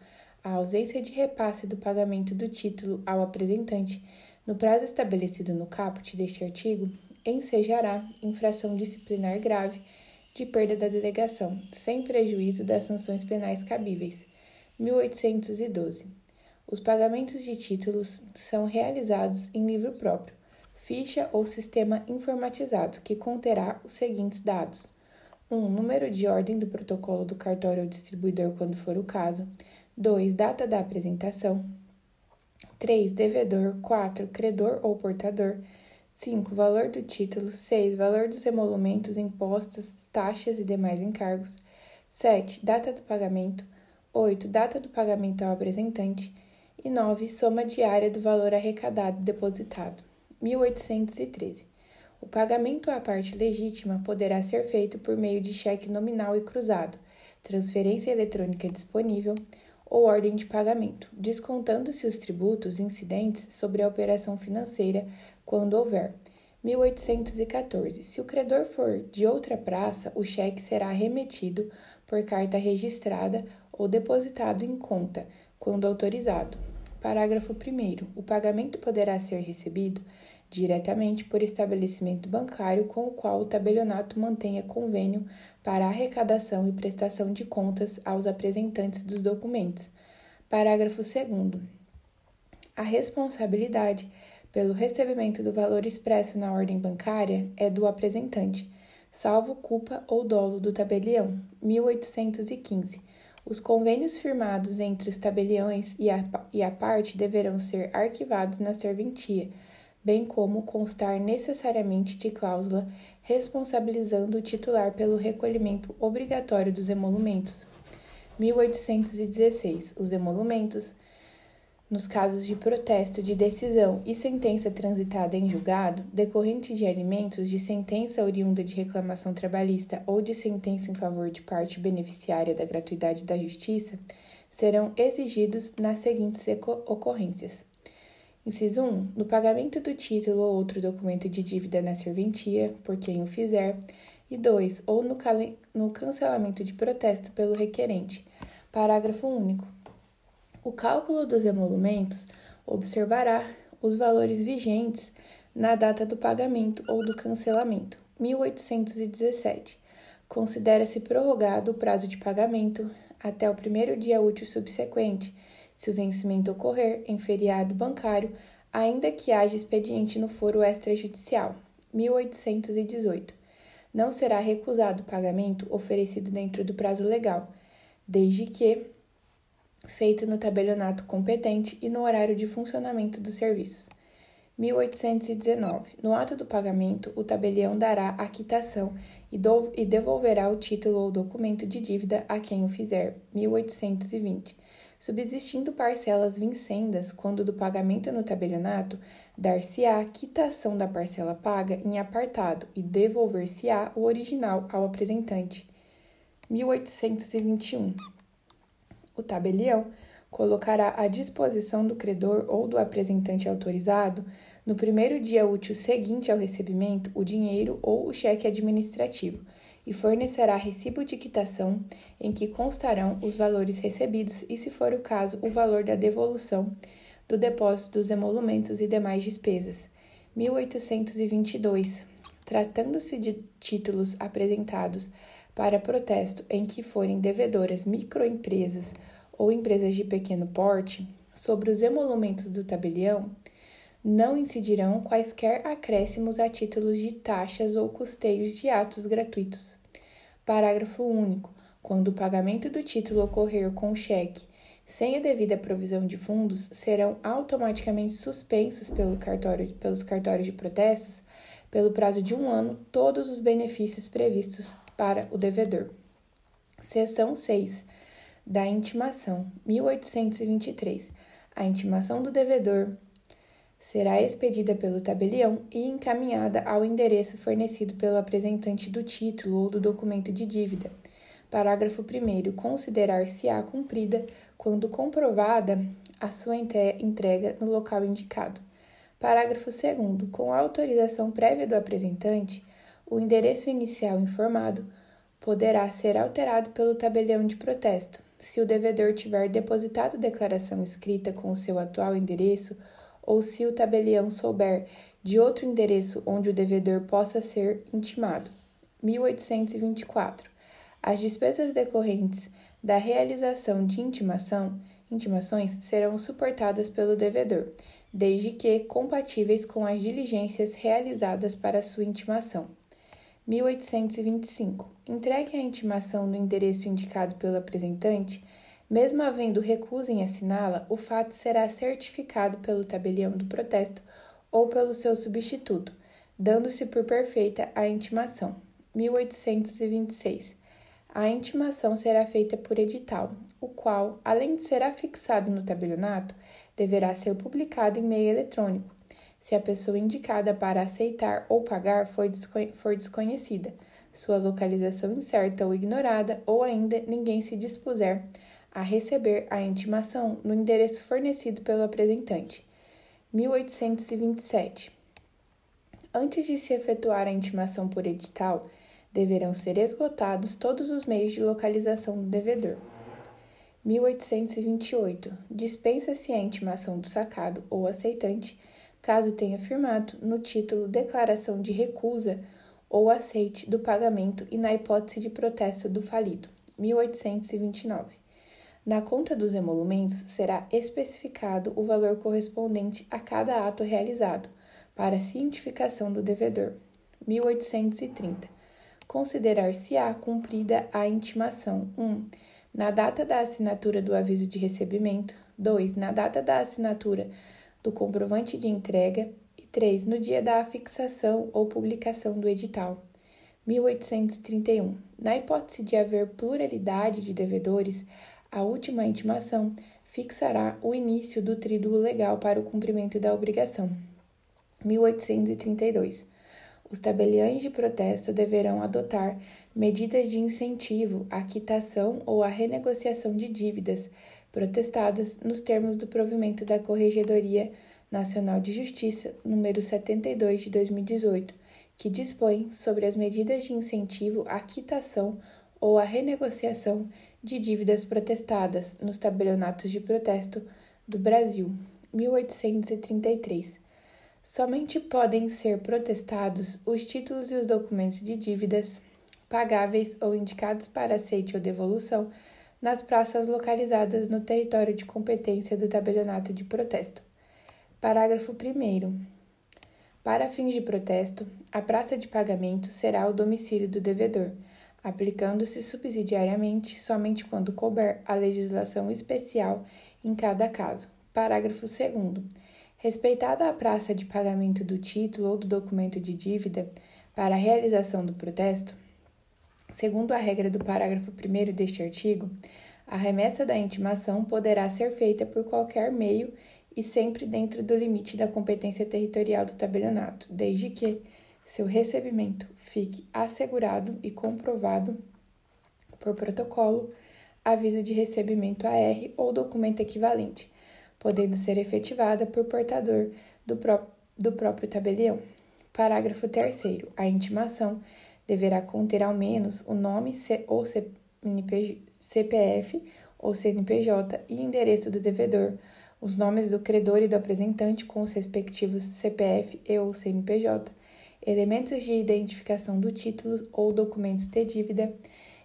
A ausência de repasse do pagamento do título ao apresentante no prazo estabelecido no caput deste artigo ensejará infração disciplinar grave de perda da delegação, sem prejuízo das sanções penais cabíveis. 1812. Os pagamentos de títulos são realizados em livro próprio, ficha ou sistema informatizado que conterá os seguintes dados: 1. Um, número de ordem do protocolo do cartório ao distribuidor, quando for o caso. 2. Data da apresentação. 3. Devedor. 4. Credor ou portador. 5. Valor do título. 6. Valor dos emolumentos, impostos, taxas e demais encargos. 7. Data do pagamento. 8. Data do pagamento ao apresentante. E 9. Soma diária do valor arrecadado e depositado. 1813. O pagamento à parte legítima poderá ser feito por meio de cheque nominal e cruzado, transferência eletrônica disponível ou ordem de pagamento, descontando-se os tributos incidentes sobre a operação financeira, quando houver. 1814. Se o credor for de outra praça, o cheque será remetido por carta registrada ou depositado em conta, quando autorizado. Parágrafo 1. O pagamento poderá ser recebido diretamente por estabelecimento bancário com o qual o tabelionato mantenha convênio para arrecadação e prestação de contas aos apresentantes dos documentos. Parágrafo 2. A responsabilidade pelo recebimento do valor expresso na ordem bancária é do apresentante, salvo culpa ou dolo do tabelião. 1815. Os convênios firmados entre os tabeliões e a, e a parte deverão ser arquivados na serventia, bem como constar necessariamente de cláusula responsabilizando o titular pelo recolhimento obrigatório dos emolumentos. 1816. Os emolumentos nos casos de protesto de decisão e sentença transitada em julgado, decorrente de alimentos de sentença oriunda de reclamação trabalhista ou de sentença em favor de parte beneficiária da gratuidade da justiça, serão exigidos nas seguintes ocorrências. Inciso 1. No pagamento do título ou outro documento de dívida na serventia, por quem o fizer. E 2. Ou no, no cancelamento de protesto pelo requerente. Parágrafo único. O cálculo dos emolumentos observará os valores vigentes na data do pagamento ou do cancelamento. 1817. Considera-se prorrogado o prazo de pagamento até o primeiro dia útil subsequente, se o vencimento ocorrer em feriado bancário, ainda que haja expediente no foro extrajudicial. 1818. Não será recusado o pagamento oferecido dentro do prazo legal, desde que feito no tabelionato competente e no horário de funcionamento dos serviços. 1819. No ato do pagamento, o tabelião dará a quitação e, do, e devolverá o título ou documento de dívida a quem o fizer. 1820. Subsistindo parcelas vincendas, quando do pagamento no tabelionato, dar-se-á quitação da parcela paga em apartado e devolver-se-á o original ao apresentante. 1821 o tabelião colocará à disposição do credor ou do apresentante autorizado, no primeiro dia útil seguinte ao recebimento, o dinheiro ou o cheque administrativo e fornecerá recibo de quitação em que constarão os valores recebidos e, se for o caso, o valor da devolução do depósito dos emolumentos e demais despesas. 1822. Tratando-se de títulos apresentados para protesto em que forem devedoras microempresas ou empresas de pequeno porte, sobre os emolumentos do tabelião, não incidirão quaisquer acréscimos a títulos de taxas ou custeios de atos gratuitos. Parágrafo único. Quando o pagamento do título ocorrer com cheque sem a devida provisão de fundos, serão automaticamente suspensos pelo cartório, pelos cartórios de protestos, pelo prazo de um ano, todos os benefícios previstos para o devedor. Seção 6. Da intimação, 1823. A intimação do devedor será expedida pelo tabelião e encaminhada ao endereço fornecido pelo apresentante do título ou do documento de dívida. Parágrafo 1. Considerar-se-á cumprida quando comprovada a sua entrega no local indicado. Parágrafo 2. Com a autorização prévia do apresentante, o endereço inicial informado poderá ser alterado pelo tabelião de protesto, se o devedor tiver depositado declaração escrita com o seu atual endereço ou se o tabelião souber de outro endereço onde o devedor possa ser intimado. 1824. As despesas decorrentes da realização de intimação, intimações serão suportadas pelo devedor, desde que compatíveis com as diligências realizadas para sua intimação. 1825. Entregue a intimação no endereço indicado pelo apresentante, mesmo havendo recusa em assiná-la, o fato será certificado pelo tabelião do protesto ou pelo seu substituto, dando-se por perfeita a intimação. 1826. A intimação será feita por edital, o qual, além de ser afixado no tabelionato, deverá ser publicado em meio eletrônico, se a pessoa indicada para aceitar ou pagar for, desconhe for desconhecida, sua localização incerta ou ignorada, ou ainda ninguém se dispuser a receber a intimação no endereço fornecido pelo apresentante. 1827. Antes de se efetuar a intimação por edital, deverão ser esgotados todos os meios de localização do devedor. 1828. Dispensa-se a intimação do sacado ou aceitante, caso tenha firmado no título declaração de recusa ou aceite do pagamento e na hipótese de protesto do falido. 1829. Na conta dos emolumentos será especificado o valor correspondente a cada ato realizado, para cientificação do devedor. 1830. Considerar-se-á cumprida a intimação 1. Um, na data da assinatura do aviso de recebimento, 2. na data da assinatura do comprovante de entrega e 3. no dia da afixação ou publicação do edital. 1831. Na hipótese de haver pluralidade de devedores, a última intimação fixará o início do tríduo legal para o cumprimento da obrigação. 1832. Os tabeliães de protesto deverão adotar medidas de incentivo à quitação ou à renegociação de dívidas protestadas nos termos do provimento da Corregedoria Nacional de Justiça número 72 de 2018, que dispõe sobre as medidas de incentivo à quitação ou à renegociação de dívidas protestadas nos tabelionatos de protesto do Brasil, 1833. Somente podem ser protestados os títulos e os documentos de dívidas pagáveis ou indicados para aceite ou devolução nas praças localizadas no território de competência do tabelionato de protesto. Parágrafo 1. Para fins de protesto, a praça de pagamento será o domicílio do devedor, aplicando-se subsidiariamente somente quando couber a legislação especial em cada caso. Parágrafo 2. Respeitada a praça de pagamento do título ou do documento de dívida para a realização do protesto, Segundo a regra do parágrafo 1 deste artigo, a remessa da intimação poderá ser feita por qualquer meio e sempre dentro do limite da competência territorial do tabelionato, desde que seu recebimento fique assegurado e comprovado por protocolo, aviso de recebimento AR ou documento equivalente, podendo ser efetivada por portador do, pró do próprio tabelião. Parágrafo 3. A intimação deverá conter ao menos o nome ou CPF ou CNPJ e endereço do devedor, os nomes do credor e do apresentante com os respectivos CPF e ou CNPJ, elementos de identificação do título ou documentos de dívida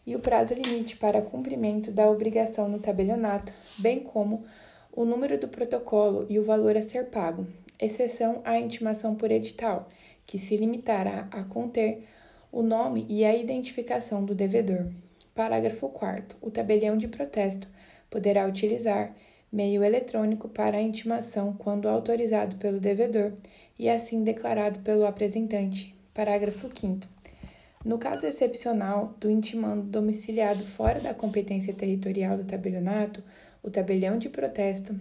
e o prazo limite para cumprimento da obrigação no tabelionato, bem como o número do protocolo e o valor a ser pago, exceção à intimação por edital, que se limitará a conter o nome e a identificação do devedor. Parágrafo 4. O tabelião de protesto poderá utilizar meio eletrônico para a intimação quando autorizado pelo devedor e assim declarado pelo apresentante. Parágrafo 5. No caso excepcional do intimando domiciliado fora da competência territorial do tabelionato, o tabelião de protesto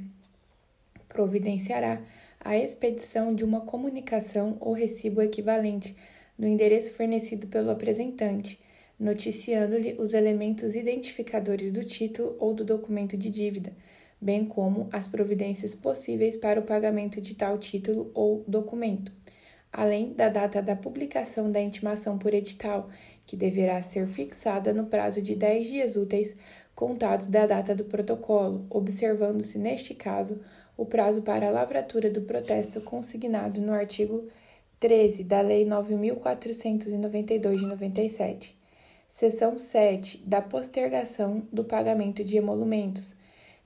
providenciará a expedição de uma comunicação ou recibo equivalente no endereço fornecido pelo apresentante, noticiando-lhe os elementos identificadores do título ou do documento de dívida, bem como as providências possíveis para o pagamento de tal título ou documento, além da data da publicação da intimação por edital, que deverá ser fixada no prazo de 10 dias úteis contados da data do protocolo, observando-se, neste caso, o prazo para a lavratura do protesto consignado no artigo 13 da Lei 9492 de 97. Seção 7 da postergação do pagamento de emolumentos,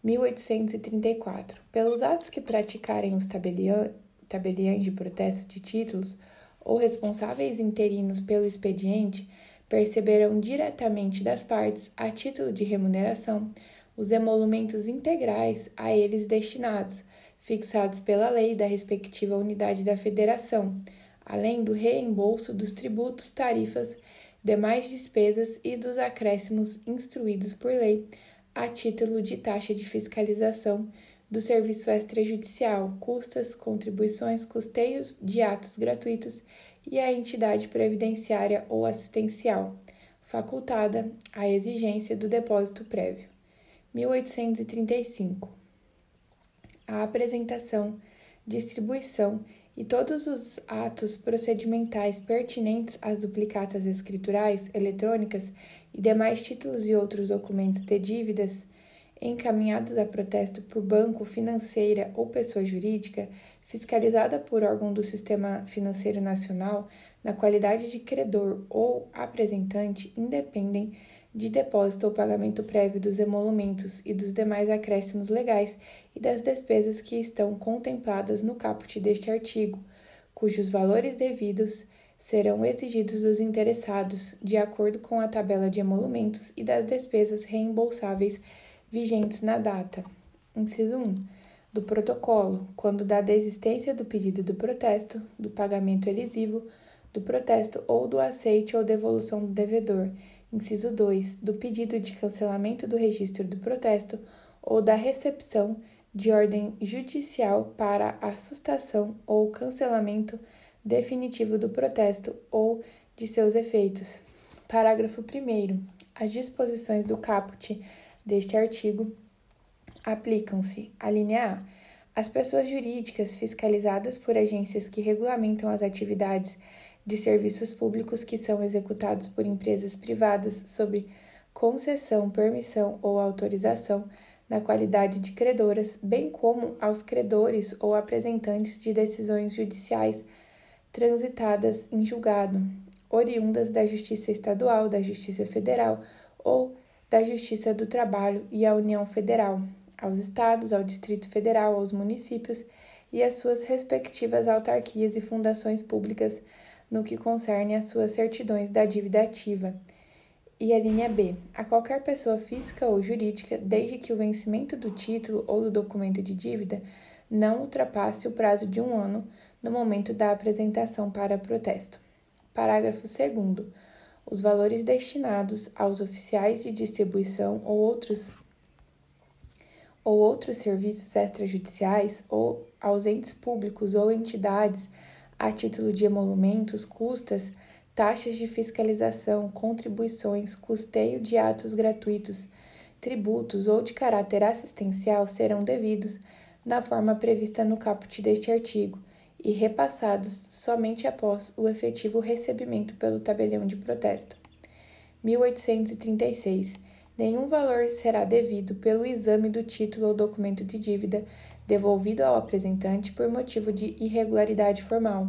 1834. Pelos atos que praticarem os tabeliães de protesto de títulos ou responsáveis interinos pelo expediente, perceberão diretamente das partes, a título de remuneração, os emolumentos integrais a eles destinados, fixados pela lei da respectiva unidade da federação além do reembolso dos tributos, tarifas, demais despesas e dos acréscimos instruídos por lei a título de taxa de fiscalização do serviço extrajudicial, custas, contribuições, custeios de atos gratuitos e a entidade previdenciária ou assistencial, facultada à exigência do depósito prévio. 1835. A apresentação, distribuição e todos os atos procedimentais pertinentes às duplicatas escriturais, eletrônicas e demais títulos e outros documentos de dívidas encaminhados a protesto por banco, financeira ou pessoa jurídica, fiscalizada por órgão do Sistema Financeiro Nacional, na qualidade de credor ou apresentante, independem de depósito ou pagamento prévio dos emolumentos e dos demais acréscimos legais e das despesas que estão contempladas no caput deste artigo, cujos valores devidos serão exigidos dos interessados, de acordo com a tabela de emolumentos e das despesas reembolsáveis vigentes na data. Inciso 1. Do protocolo, quando da desistência do pedido do protesto, do pagamento elisivo, do protesto ou do aceite ou devolução do devedor Inciso 2. Do pedido de cancelamento do registro do protesto ou da recepção de ordem judicial para a sustação ou cancelamento definitivo do protesto ou de seus efeitos. Parágrafo 1. As disposições do caput deste artigo aplicam-se, a linha A, às pessoas jurídicas fiscalizadas por agências que regulamentam as atividades de serviços públicos que são executados por empresas privadas sob concessão, permissão ou autorização na qualidade de credoras, bem como aos credores ou apresentantes de decisões judiciais transitadas em julgado, oriundas da Justiça Estadual, da Justiça Federal ou da Justiça do Trabalho e à União Federal, aos estados, ao Distrito Federal, aos municípios e às suas respectivas autarquias e fundações públicas no que concerne às suas certidões da dívida ativa. E a linha B, a qualquer pessoa física ou jurídica, desde que o vencimento do título ou do documento de dívida não ultrapasse o prazo de um ano no momento da apresentação para protesto. Parágrafo 2. Os valores destinados aos oficiais de distribuição ou outros ou outros serviços extrajudiciais ou aos entes públicos ou entidades a título de emolumentos, custas, taxas de fiscalização, contribuições, custeio de atos gratuitos, tributos ou de caráter assistencial serão devidos na forma prevista no caput deste artigo e repassados somente após o efetivo recebimento pelo tabelião de protesto. 1836. Nenhum valor será devido pelo exame do título ou documento de dívida devolvido ao apresentante por motivo de irregularidade formal.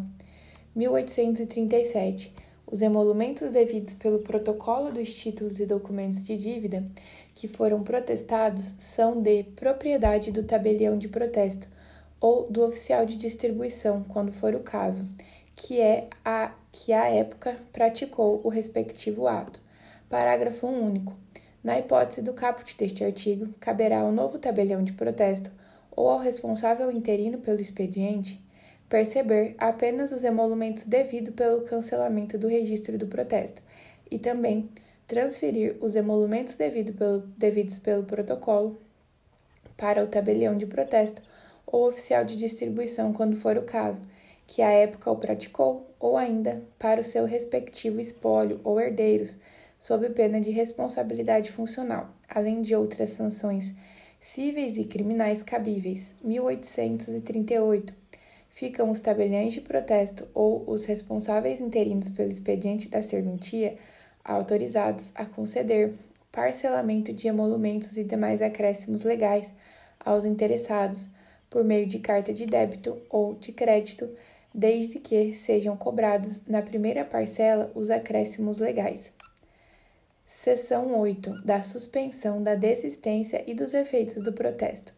1837. Os emolumentos devidos pelo protocolo dos títulos e documentos de dívida que foram protestados são de propriedade do tabelião de protesto ou do oficial de distribuição, quando for o caso, que é a que à época praticou o respectivo ato. Parágrafo único. Na hipótese do caput deste artigo, caberá ao novo tabelião de protesto ou ao responsável interino pelo expediente perceber apenas os emolumentos devidos pelo cancelamento do registro do protesto e também transferir os emolumentos devido pelo, devidos pelo protocolo para o tabelião de protesto ou oficial de distribuição, quando for o caso, que à época o praticou, ou ainda para o seu respectivo espólio ou herdeiros, sob pena de responsabilidade funcional, além de outras sanções cíveis e criminais cabíveis. 1838. Ficam os tabeliães de protesto ou os responsáveis interinos pelo expediente da serventia autorizados a conceder parcelamento de emolumentos e demais acréscimos legais aos interessados por meio de carta de débito ou de crédito, desde que sejam cobrados na primeira parcela os acréscimos legais. Seção 8 da suspensão da desistência e dos efeitos do protesto.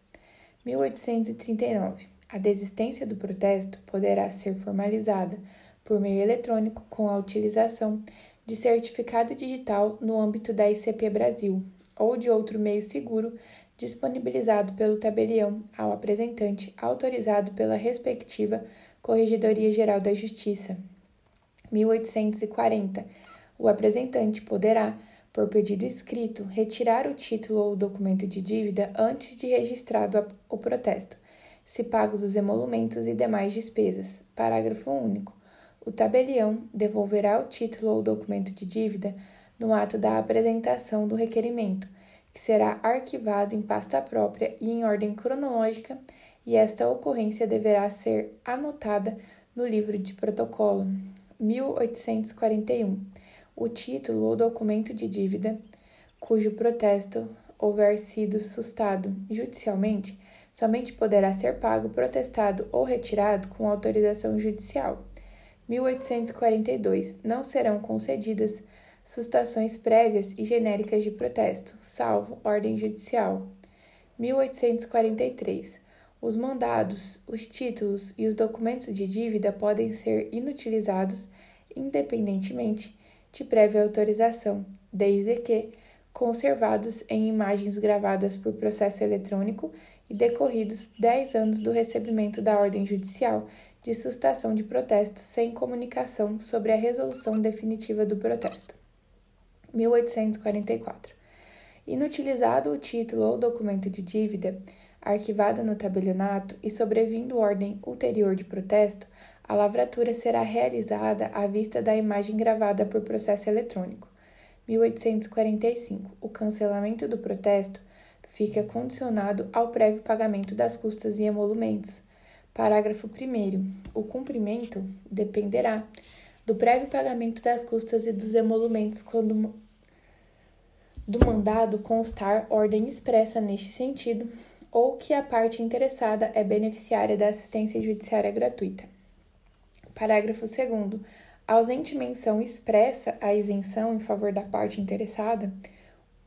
1839. A desistência do protesto poderá ser formalizada por meio eletrônico com a utilização de certificado digital no âmbito da ICP Brasil ou de outro meio seguro disponibilizado pelo tabelião ao apresentante autorizado pela respectiva Corregedoria Geral da Justiça. 1840. O apresentante poderá por pedido escrito, retirar o título ou documento de dívida antes de registrado o protesto, se pagos os emolumentos e demais despesas. Parágrafo único. O tabelião devolverá o título ou documento de dívida no ato da apresentação do requerimento, que será arquivado em pasta própria e em ordem cronológica e esta ocorrência deverá ser anotada no livro de protocolo 1841. O título ou documento de dívida cujo protesto houver sido sustado judicialmente somente poderá ser pago, protestado ou retirado com autorização judicial. 1842. Não serão concedidas sustações prévias e genéricas de protesto, salvo ordem judicial. 1843. Os mandados, os títulos e os documentos de dívida podem ser inutilizados independentemente de prévia autorização, desde que conservados em imagens gravadas por processo eletrônico e decorridos 10 anos do recebimento da ordem judicial de sustação de protesto sem comunicação sobre a resolução definitiva do protesto. 1844. Inutilizado o título ou documento de dívida, arquivada no tabelionato e sobrevindo ordem ulterior de protesto, a lavratura será realizada à vista da imagem gravada por processo eletrônico. 1845. O cancelamento do protesto fica condicionado ao prévio pagamento das custas e emolumentos. Parágrafo 1. O cumprimento dependerá do prévio pagamento das custas e dos emolumentos quando do mandado constar ordem expressa neste sentido ou que a parte interessada é beneficiária da assistência judiciária gratuita. Parágrafo 2 ausente menção expressa a isenção em favor da parte interessada,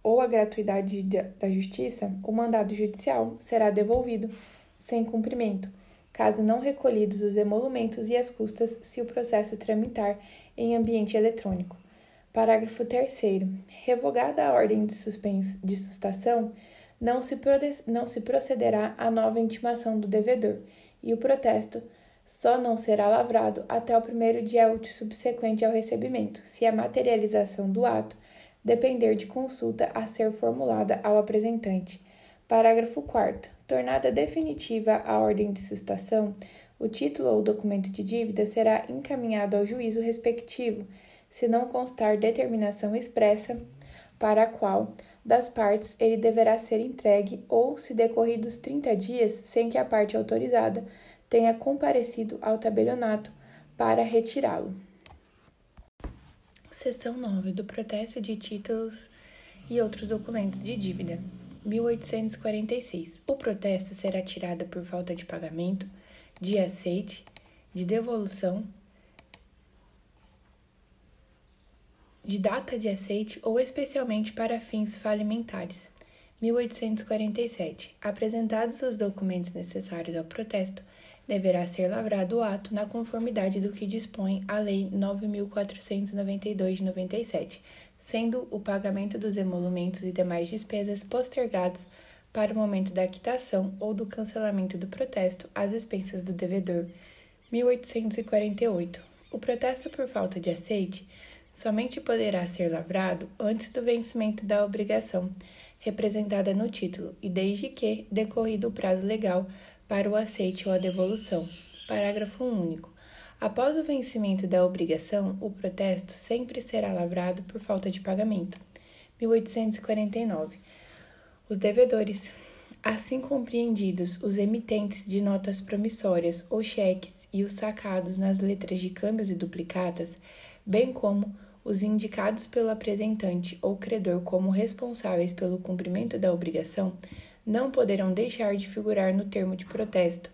ou a gratuidade da justiça, o mandado judicial será devolvido sem cumprimento, caso não recolhidos os emolumentos e as custas se o processo tramitar em ambiente eletrônico. Parágrafo 3. Revogada a ordem de, suspens de sustação, não se, não se procederá à nova intimação do devedor, e o protesto só não será lavrado até o primeiro dia útil subsequente ao recebimento, se a materialização do ato depender de consulta a ser formulada ao apresentante. Parágrafo 4. Tornada definitiva a ordem de sustação, o título ou documento de dívida será encaminhado ao juízo respectivo, se não constar determinação expressa para a qual das partes ele deverá ser entregue ou se decorridos 30 dias sem que a parte autorizada tenha comparecido ao tabelionato para retirá-lo. Seção 9 do Protesto de Títulos e outros documentos de dívida. 1846. O protesto será tirado por falta de pagamento, de aceite, de devolução, de data de aceite ou especialmente para fins falimentares. 1847. Apresentados os documentos necessários ao protesto, deverá ser lavrado o ato na conformidade do que dispõe a Lei 9.492 de 97, sendo o pagamento dos emolumentos e demais despesas postergados para o momento da quitação ou do cancelamento do protesto às expensas do devedor. 1848. O protesto por falta de aceite somente poderá ser lavrado antes do vencimento da obrigação representada no título e desde que decorrido o prazo legal para o aceite ou a devolução. Parágrafo único. Após o vencimento da obrigação, o protesto sempre será lavrado por falta de pagamento. 1849. Os devedores, assim compreendidos os emitentes de notas promissórias ou cheques e os sacados nas letras de câmbios e duplicatas, bem como os indicados pelo apresentante ou credor como responsáveis pelo cumprimento da obrigação, não poderão deixar de figurar no termo de protesto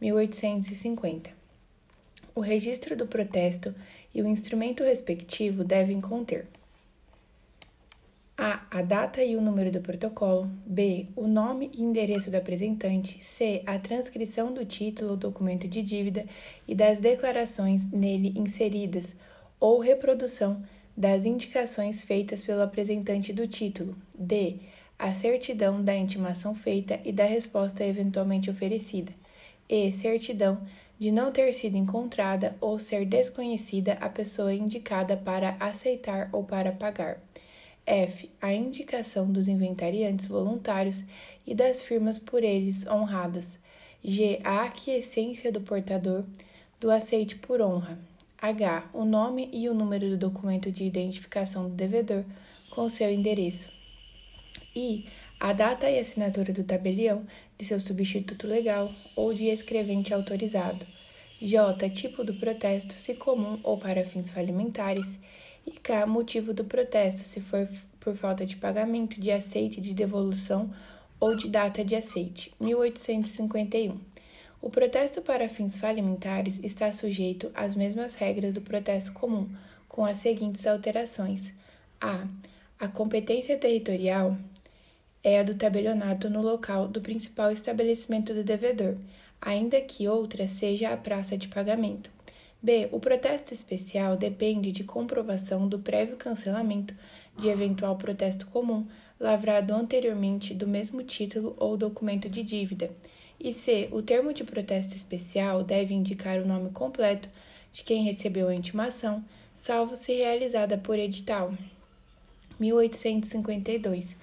1850. O registro do protesto e o instrumento respectivo devem conter a. A data e o número do protocolo. B. O nome e endereço do apresentante. C. A transcrição do título ou documento de dívida e das declarações nele inseridas ou reprodução das indicações feitas pelo apresentante do título. D a certidão da intimação feita e da resposta eventualmente oferecida, e certidão de não ter sido encontrada ou ser desconhecida a pessoa indicada para aceitar ou para pagar. F. A indicação dos inventariantes voluntários e das firmas por eles honradas. G. A aquiescência do portador do aceite por honra. H. O nome e o número do documento de identificação do devedor com seu endereço e a data e assinatura do tabelião de seu substituto legal ou de escrevente autorizado. J. Tipo do protesto, se comum ou para fins falimentares. E K. Motivo do protesto, se for por falta de pagamento, de aceite, de devolução ou de data de aceite. 1851. O protesto para fins falimentares está sujeito às mesmas regras do protesto comum, com as seguintes alterações: a. A competência territorial é a do tabelionato no local do principal estabelecimento do devedor, ainda que outra seja a praça de pagamento. B. O protesto especial depende de comprovação do prévio cancelamento de eventual protesto comum, lavrado anteriormente do mesmo título ou documento de dívida. E C. O termo de protesto especial deve indicar o nome completo de quem recebeu a intimação, salvo se realizada por edital. 1852.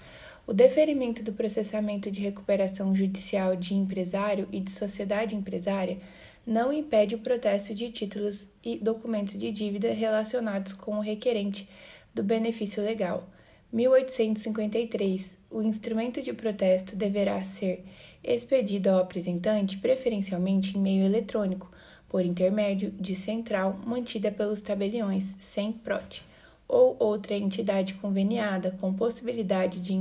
O deferimento do processamento de recuperação judicial de empresário e de sociedade empresária não impede o protesto de títulos e documentos de dívida relacionados com o requerente do benefício legal. 1853. O instrumento de protesto deverá ser expedido ao apresentante, preferencialmente em meio eletrônico, por intermédio de central mantida pelos tabeliões sem prote ou outra entidade conveniada com possibilidade de,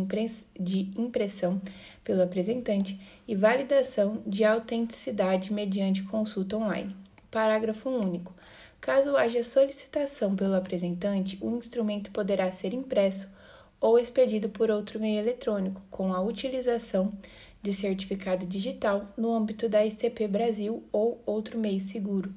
de impressão pelo apresentante e validação de autenticidade mediante consulta online. Parágrafo único. Caso haja solicitação pelo apresentante, o instrumento poderá ser impresso ou expedido por outro meio eletrônico, com a utilização de certificado digital no âmbito da ICP Brasil ou outro meio seguro.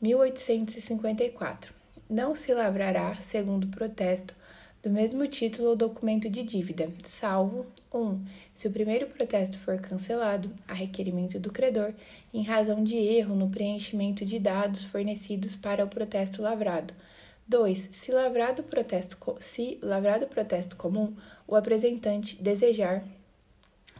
1854 não se lavrará, segundo o protesto, do mesmo título ou documento de dívida, salvo 1. Um, se o primeiro protesto for cancelado, a requerimento do credor, em razão de erro no preenchimento de dados fornecidos para o protesto lavrado. 2. Se lavrado protesto, se lavrado protesto comum, o apresentante desejar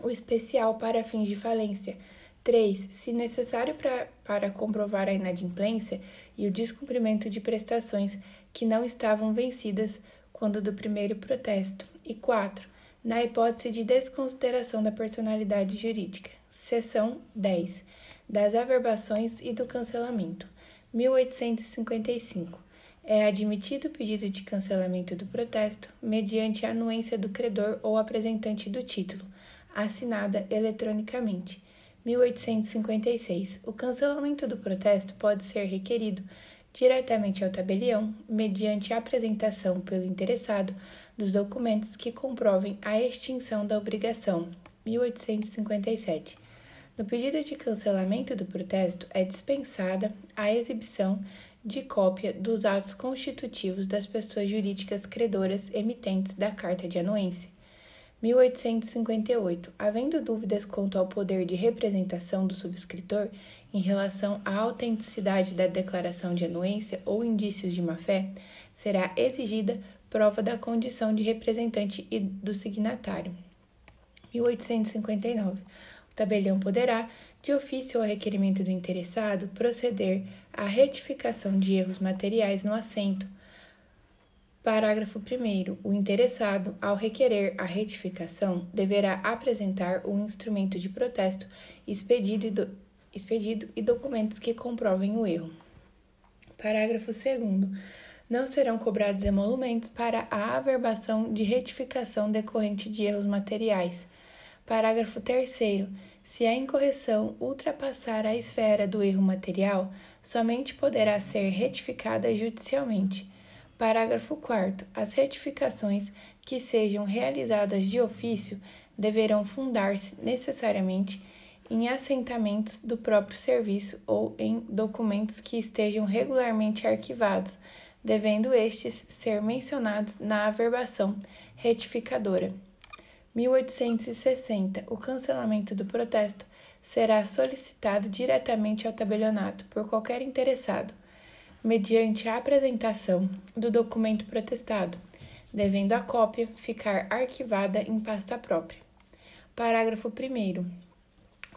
o especial para fins de falência. 3. Se necessário pra, para comprovar a inadimplência, e o descumprimento de prestações que não estavam vencidas quando do primeiro protesto. E 4. Na hipótese de desconsideração da personalidade jurídica. Seção 10. Das averbações e do cancelamento. 1855. É admitido o pedido de cancelamento do protesto mediante a anuência do credor ou apresentante do título, assinada eletronicamente 1856. O cancelamento do protesto pode ser requerido diretamente ao tabelião, mediante apresentação pelo interessado dos documentos que comprovem a extinção da obrigação. 1857. No pedido de cancelamento do protesto, é dispensada a exibição de cópia dos atos constitutivos das pessoas jurídicas credoras emitentes da carta de anuência. 1858. Havendo dúvidas quanto ao poder de representação do subscritor em relação à autenticidade da declaração de anuência ou indícios de má-fé, será exigida prova da condição de representante e do signatário. 1859. O tabelião poderá, de ofício ou requerimento do interessado, proceder à retificação de erros materiais no assento, Parágrafo 1. O interessado, ao requerer a retificação, deverá apresentar o instrumento de protesto expedido e, do, expedido e documentos que comprovem o erro. Parágrafo 2. Não serão cobrados emolumentos para a averbação de retificação decorrente de erros materiais. Parágrafo 3. Se a incorreção ultrapassar a esfera do erro material, somente poderá ser retificada judicialmente. Parágrafo 4. As retificações que sejam realizadas de ofício deverão fundar-se necessariamente em assentamentos do próprio serviço ou em documentos que estejam regularmente arquivados, devendo estes ser mencionados na averbação retificadora. 1860. O cancelamento do protesto será solicitado diretamente ao tabelionato por qualquer interessado mediante a apresentação do documento protestado, devendo a cópia ficar arquivada em pasta própria. Parágrafo 1.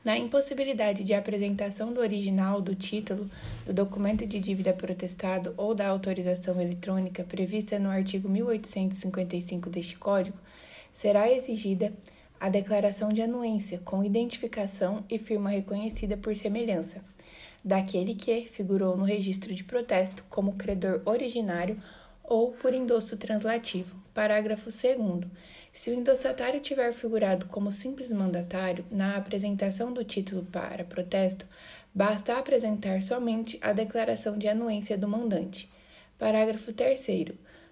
Na impossibilidade de apresentação do original do título, do documento de dívida protestado ou da autorização eletrônica prevista no artigo 1855 deste Código, será exigida a declaração de anuência com identificação e firma reconhecida por semelhança daquele que figurou no registro de protesto como credor originário ou por endosso translativo. Parágrafo 2 se o endossatário tiver figurado como simples mandatário na apresentação do título para protesto, basta apresentar somente a declaração de anuência do mandante. Parágrafo 3.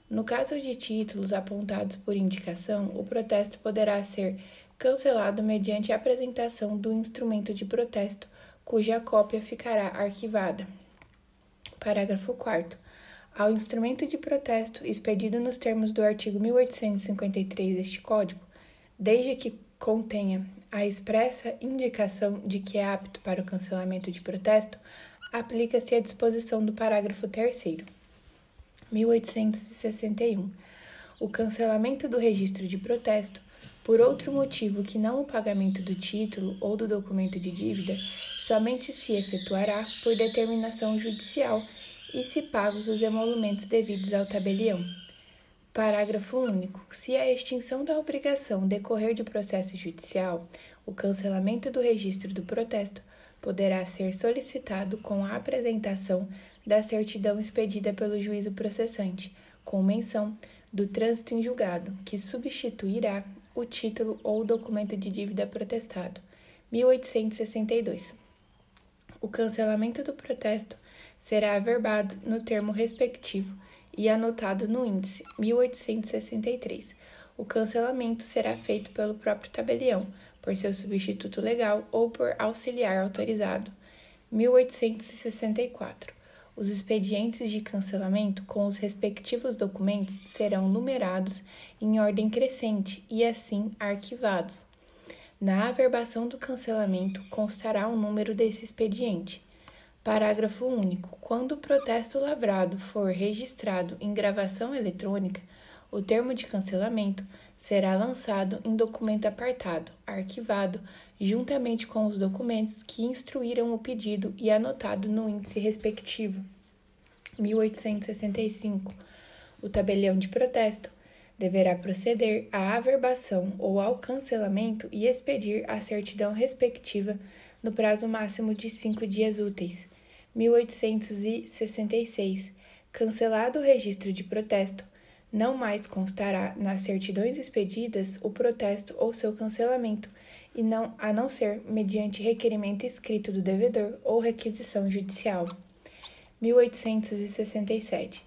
No caso de títulos apontados por indicação, o protesto poderá ser cancelado mediante a apresentação do instrumento de protesto, cuja cópia ficará arquivada. Parágrafo 4. Ao instrumento de protesto expedido nos termos do artigo 1853 deste Código, desde que contenha a expressa indicação de que é apto para o cancelamento de protesto, aplica-se a disposição do parágrafo 3 1861. O cancelamento do registro de protesto, por outro motivo que não o pagamento do título ou do documento de dívida, somente se efetuará por determinação judicial e se pagos os emolumentos devidos ao tabelião. Parágrafo único. Se a extinção da obrigação decorrer de processo judicial, o cancelamento do registro do protesto poderá ser solicitado com a apresentação da certidão expedida pelo juízo processante, com menção do trânsito em julgado, que substituirá o título ou documento de dívida protestado. 1862. O cancelamento do protesto será averbado no termo respectivo e anotado no índice 1863. O cancelamento será feito pelo próprio tabelião, por seu substituto legal ou por auxiliar autorizado. 1864. Os expedientes de cancelamento com os respectivos documentos serão numerados em ordem crescente e assim arquivados. Na averbação do cancelamento constará o número desse expediente. Parágrafo único. Quando o protesto lavrado for registrado em gravação eletrônica, o termo de cancelamento será lançado em documento apartado, arquivado, juntamente com os documentos que instruíram o pedido e anotado no índice respectivo. 1865. O tabelião de protesto deverá proceder à averbação ou ao cancelamento e expedir a certidão respectiva no prazo máximo de cinco dias úteis. 1866. Cancelado o registro de protesto, não mais constará nas certidões expedidas o protesto ou seu cancelamento, e não a não ser mediante requerimento escrito do devedor ou requisição judicial. 1867.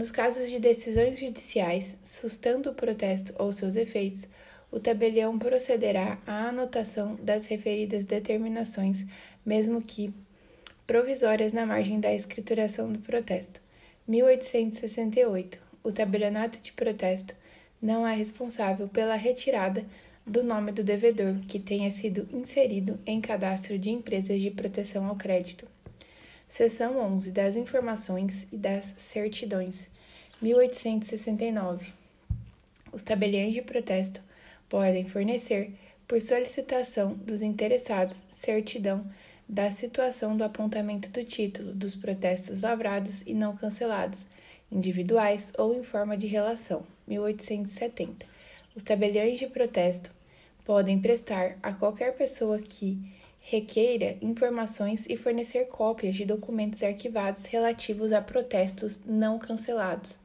Nos casos de decisões judiciais, sustando o protesto ou seus efeitos, o tabelião procederá à anotação das referidas determinações, mesmo que provisórias na margem da escrituração do protesto. 1868. O tabelionato de protesto não é responsável pela retirada do nome do devedor que tenha sido inserido em cadastro de empresas de proteção ao crédito. Seção 11 das Informações e das Certidões, 1869. Os tabeliões de protesto podem fornecer, por solicitação dos interessados, certidão da situação do apontamento do título dos protestos lavrados e não cancelados, individuais ou em forma de relação. 1870. Os tabeliões de protesto podem prestar a qualquer pessoa que requeira informações e fornecer cópias de documentos arquivados relativos a protestos não cancelados.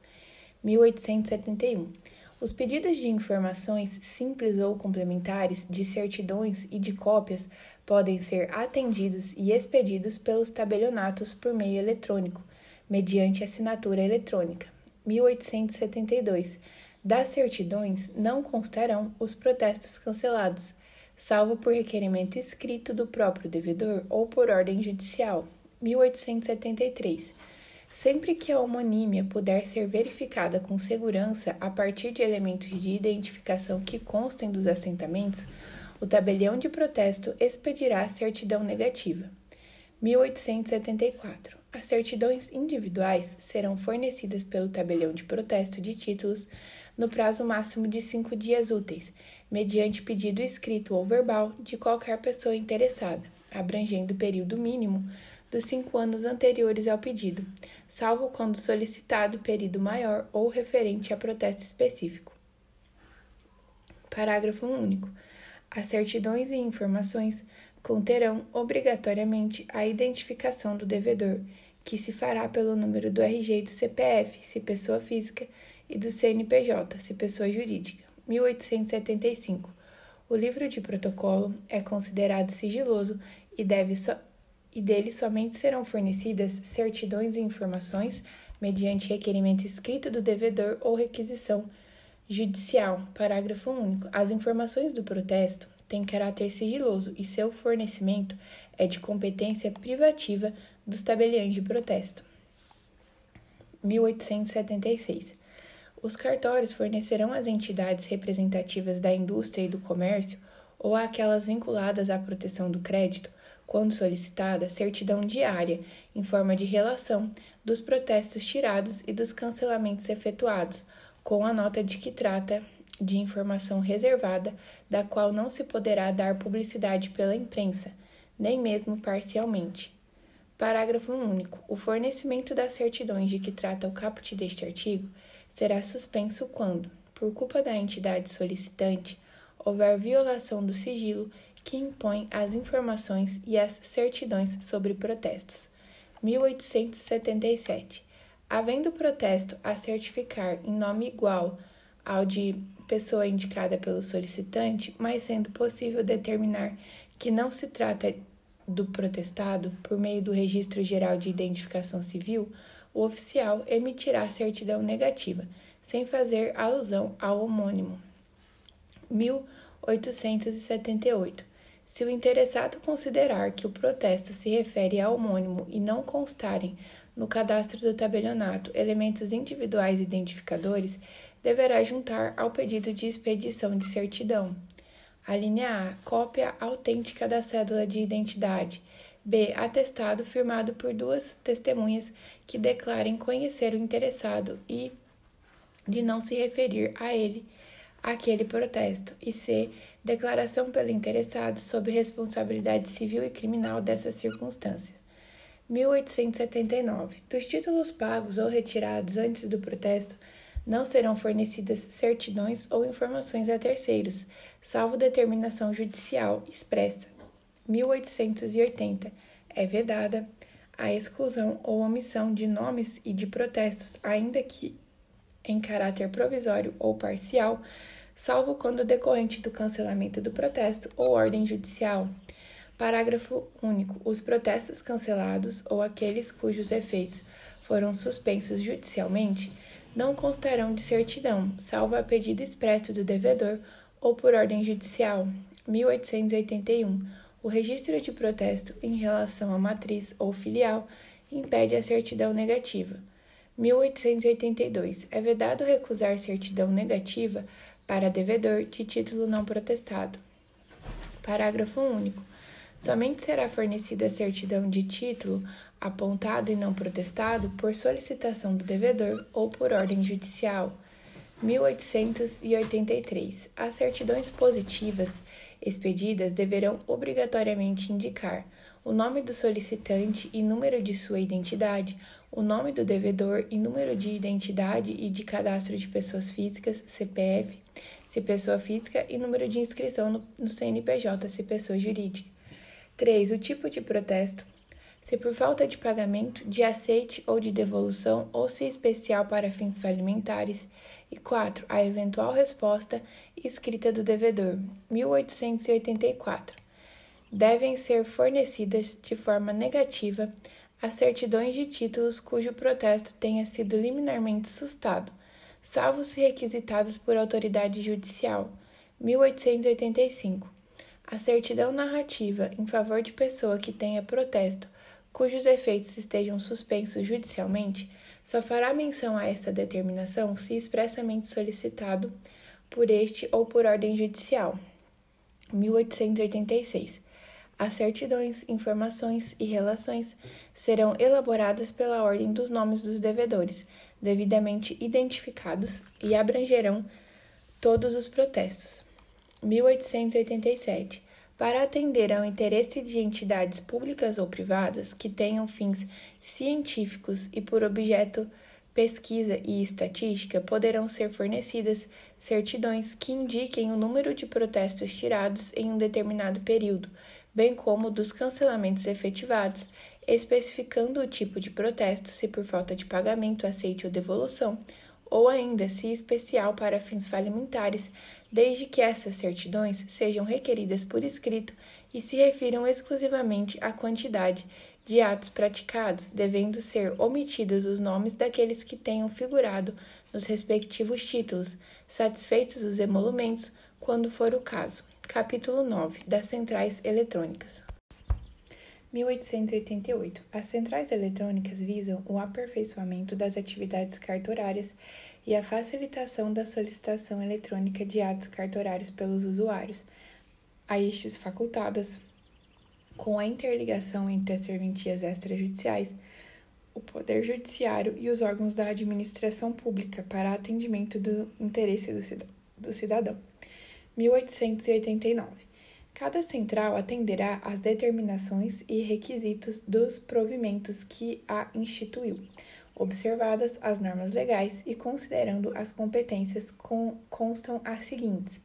1871. Os pedidos de informações simples ou complementares, de certidões e de cópias podem ser atendidos e expedidos pelos tabelionatos por meio eletrônico, mediante assinatura eletrônica. 1872. Das certidões não constarão os protestos cancelados, salvo por requerimento escrito do próprio devedor ou por ordem judicial. 1873. Sempre que a homonímia puder ser verificada com segurança a partir de elementos de identificação que constem dos assentamentos, o tabelião de protesto expedirá certidão negativa. 1874. As certidões individuais serão fornecidas pelo tabelião de protesto de títulos no prazo máximo de cinco dias úteis, mediante pedido escrito ou verbal de qualquer pessoa interessada, abrangendo o período mínimo dos cinco anos anteriores ao pedido, salvo quando solicitado período maior ou referente a protesto específico. Parágrafo único. As certidões e informações conterão obrigatoriamente a identificação do devedor, que se fará pelo número do RG e do CPF, se pessoa física, e do CNPJ, se pessoa jurídica. 1875. O livro de protocolo é considerado sigiloso e, deve so e dele somente serão fornecidas certidões e informações mediante requerimento escrito do devedor ou requisição judicial. Parágrafo único. As informações do protesto têm caráter sigiloso e seu fornecimento é de competência privativa dos tabeliões de protesto. 1876. Os cartórios fornecerão às entidades representativas da indústria e do comércio ou àquelas vinculadas à proteção do crédito, quando solicitada, certidão diária, em forma de relação, dos protestos tirados e dos cancelamentos efetuados, com a nota de que trata de informação reservada, da qual não se poderá dar publicidade pela imprensa, nem mesmo parcialmente. Parágrafo único. O fornecimento das certidões de que trata o caput deste artigo será suspenso quando, por culpa da entidade solicitante, houver violação do sigilo que impõe as informações e as certidões sobre protestos. 1877. Havendo protesto a certificar em nome igual ao de pessoa indicada pelo solicitante, mas sendo possível determinar que não se trata do protestado por meio do Registro Geral de Identificação Civil, o oficial emitirá certidão negativa, sem fazer alusão ao homônimo. 1878. Se o interessado considerar que o protesto se refere ao homônimo e não constarem no cadastro do tabelionato elementos individuais identificadores, deverá juntar ao pedido de expedição de certidão. A linha A, cópia autêntica da cédula de identidade. B. Atestado firmado por duas testemunhas que declarem conhecer o interessado e de não se referir a ele aquele protesto. E C. Declaração pelo interessado sob responsabilidade civil e criminal dessa circunstância. 1879. Dos títulos pagos ou retirados antes do protesto, não serão fornecidas certidões ou informações a terceiros, salvo determinação judicial expressa. 1880. É vedada a exclusão ou omissão de nomes e de protestos, ainda que em caráter provisório ou parcial, salvo quando decorrente do cancelamento do protesto ou ordem judicial. Parágrafo único. Os protestos cancelados ou aqueles cujos efeitos foram suspensos judicialmente não constarão de certidão, salvo a pedido expresso do devedor ou por ordem judicial. 1881. O registro de protesto em relação à matriz ou filial impede a certidão negativa. 1882. É vedado recusar certidão negativa para devedor de título não protestado. Parágrafo único. Somente será fornecida a certidão de título apontado e não protestado por solicitação do devedor ou por ordem judicial. 1883. As certidões positivas expedidas deverão obrigatoriamente indicar o nome do solicitante e número de sua identidade, o nome do devedor e número de identidade e de cadastro de pessoas físicas, CPF, se pessoa física, e número de inscrição no, no CNPJ, se pessoa jurídica. 3. O tipo de protesto. Se por falta de pagamento, de aceite ou de devolução, ou se especial para fins falimentares. E 4. A eventual resposta escrita do devedor. 1884. Devem ser fornecidas de forma negativa as certidões de títulos cujo protesto tenha sido liminarmente sustado, salvo se requisitadas por autoridade judicial. 1885 a certidão narrativa em favor de pessoa que tenha protesto cujos efeitos estejam suspensos judicialmente só fará menção a esta determinação se expressamente solicitado por este ou por ordem judicial. 1886. As certidões, informações e relações serão elaboradas pela ordem dos nomes dos devedores, devidamente identificados, e abrangerão todos os protestos. 1887, para atender ao interesse de entidades públicas ou privadas que tenham fins científicos e por objeto pesquisa e estatística, poderão ser fornecidas certidões que indiquem o número de protestos tirados em um determinado período, bem como dos cancelamentos efetivados, especificando o tipo de protesto, se por falta de pagamento, aceite ou devolução, ou ainda se especial para fins falimentares, desde que essas certidões sejam requeridas por escrito e se refiram exclusivamente à quantidade de atos praticados, devendo ser omitidos os nomes daqueles que tenham figurado nos respectivos títulos, satisfeitos os emolumentos, quando for o caso. Capítulo 9 das Centrais Eletrônicas. 1888. As centrais eletrônicas visam o aperfeiçoamento das atividades cartorárias e a facilitação da solicitação eletrônica de atos cartorários pelos usuários, a estes facultadas com a interligação entre as serventias extrajudiciais, o Poder Judiciário e os órgãos da administração pública para atendimento do interesse do cidadão. 1889. Cada central atenderá às determinações e requisitos dos provimentos que a instituiu, observadas as normas legais e considerando as competências constam as seguintes: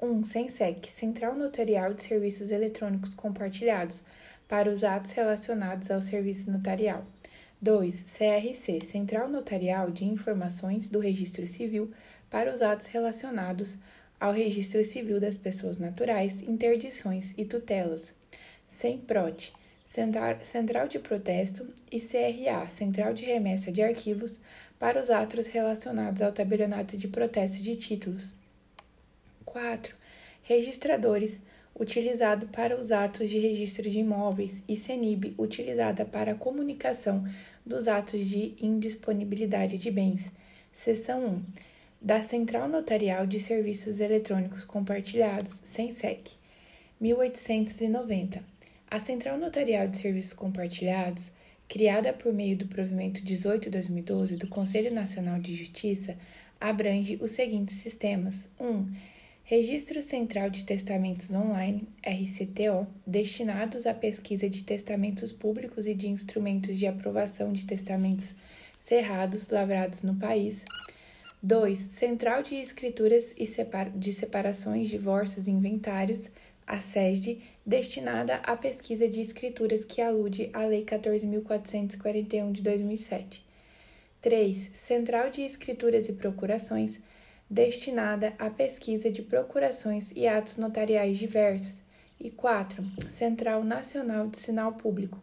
1. SENSEC, Central Notarial de Serviços Eletrônicos Compartilhados, para os atos relacionados ao serviço notarial. 2. CRC, Central Notarial de Informações do Registro Civil, para os atos relacionados ao registro civil das pessoas naturais, interdições e tutelas. SEMPROT, Central de Protesto, e CRA, Central de Remessa de Arquivos, para os atos relacionados ao tabelionato de protesto de títulos. 4. Registradores, utilizado para os atos de registro de imóveis, e CENIB, utilizada para a comunicação dos atos de indisponibilidade de bens. Seção 1. Da Central Notarial de Serviços Eletrônicos Compartilhados, SENSEC. 1890. A Central Notarial de Serviços Compartilhados, criada por meio do provimento 18/2012 do Conselho Nacional de Justiça, abrange os seguintes sistemas: 1. Registro Central de Testamentos Online, RCTO, destinados à pesquisa de testamentos públicos e de instrumentos de aprovação de testamentos cerrados lavrados no país. 2. Central de Escrituras e de Separações, Divórcios e Inventários, a SESD, destinada à pesquisa de escrituras que alude à Lei 14.441 de 2007. 3. Central de Escrituras e Procurações, destinada à pesquisa de procurações e atos notariais diversos, e 4. Central Nacional de Sinal Público,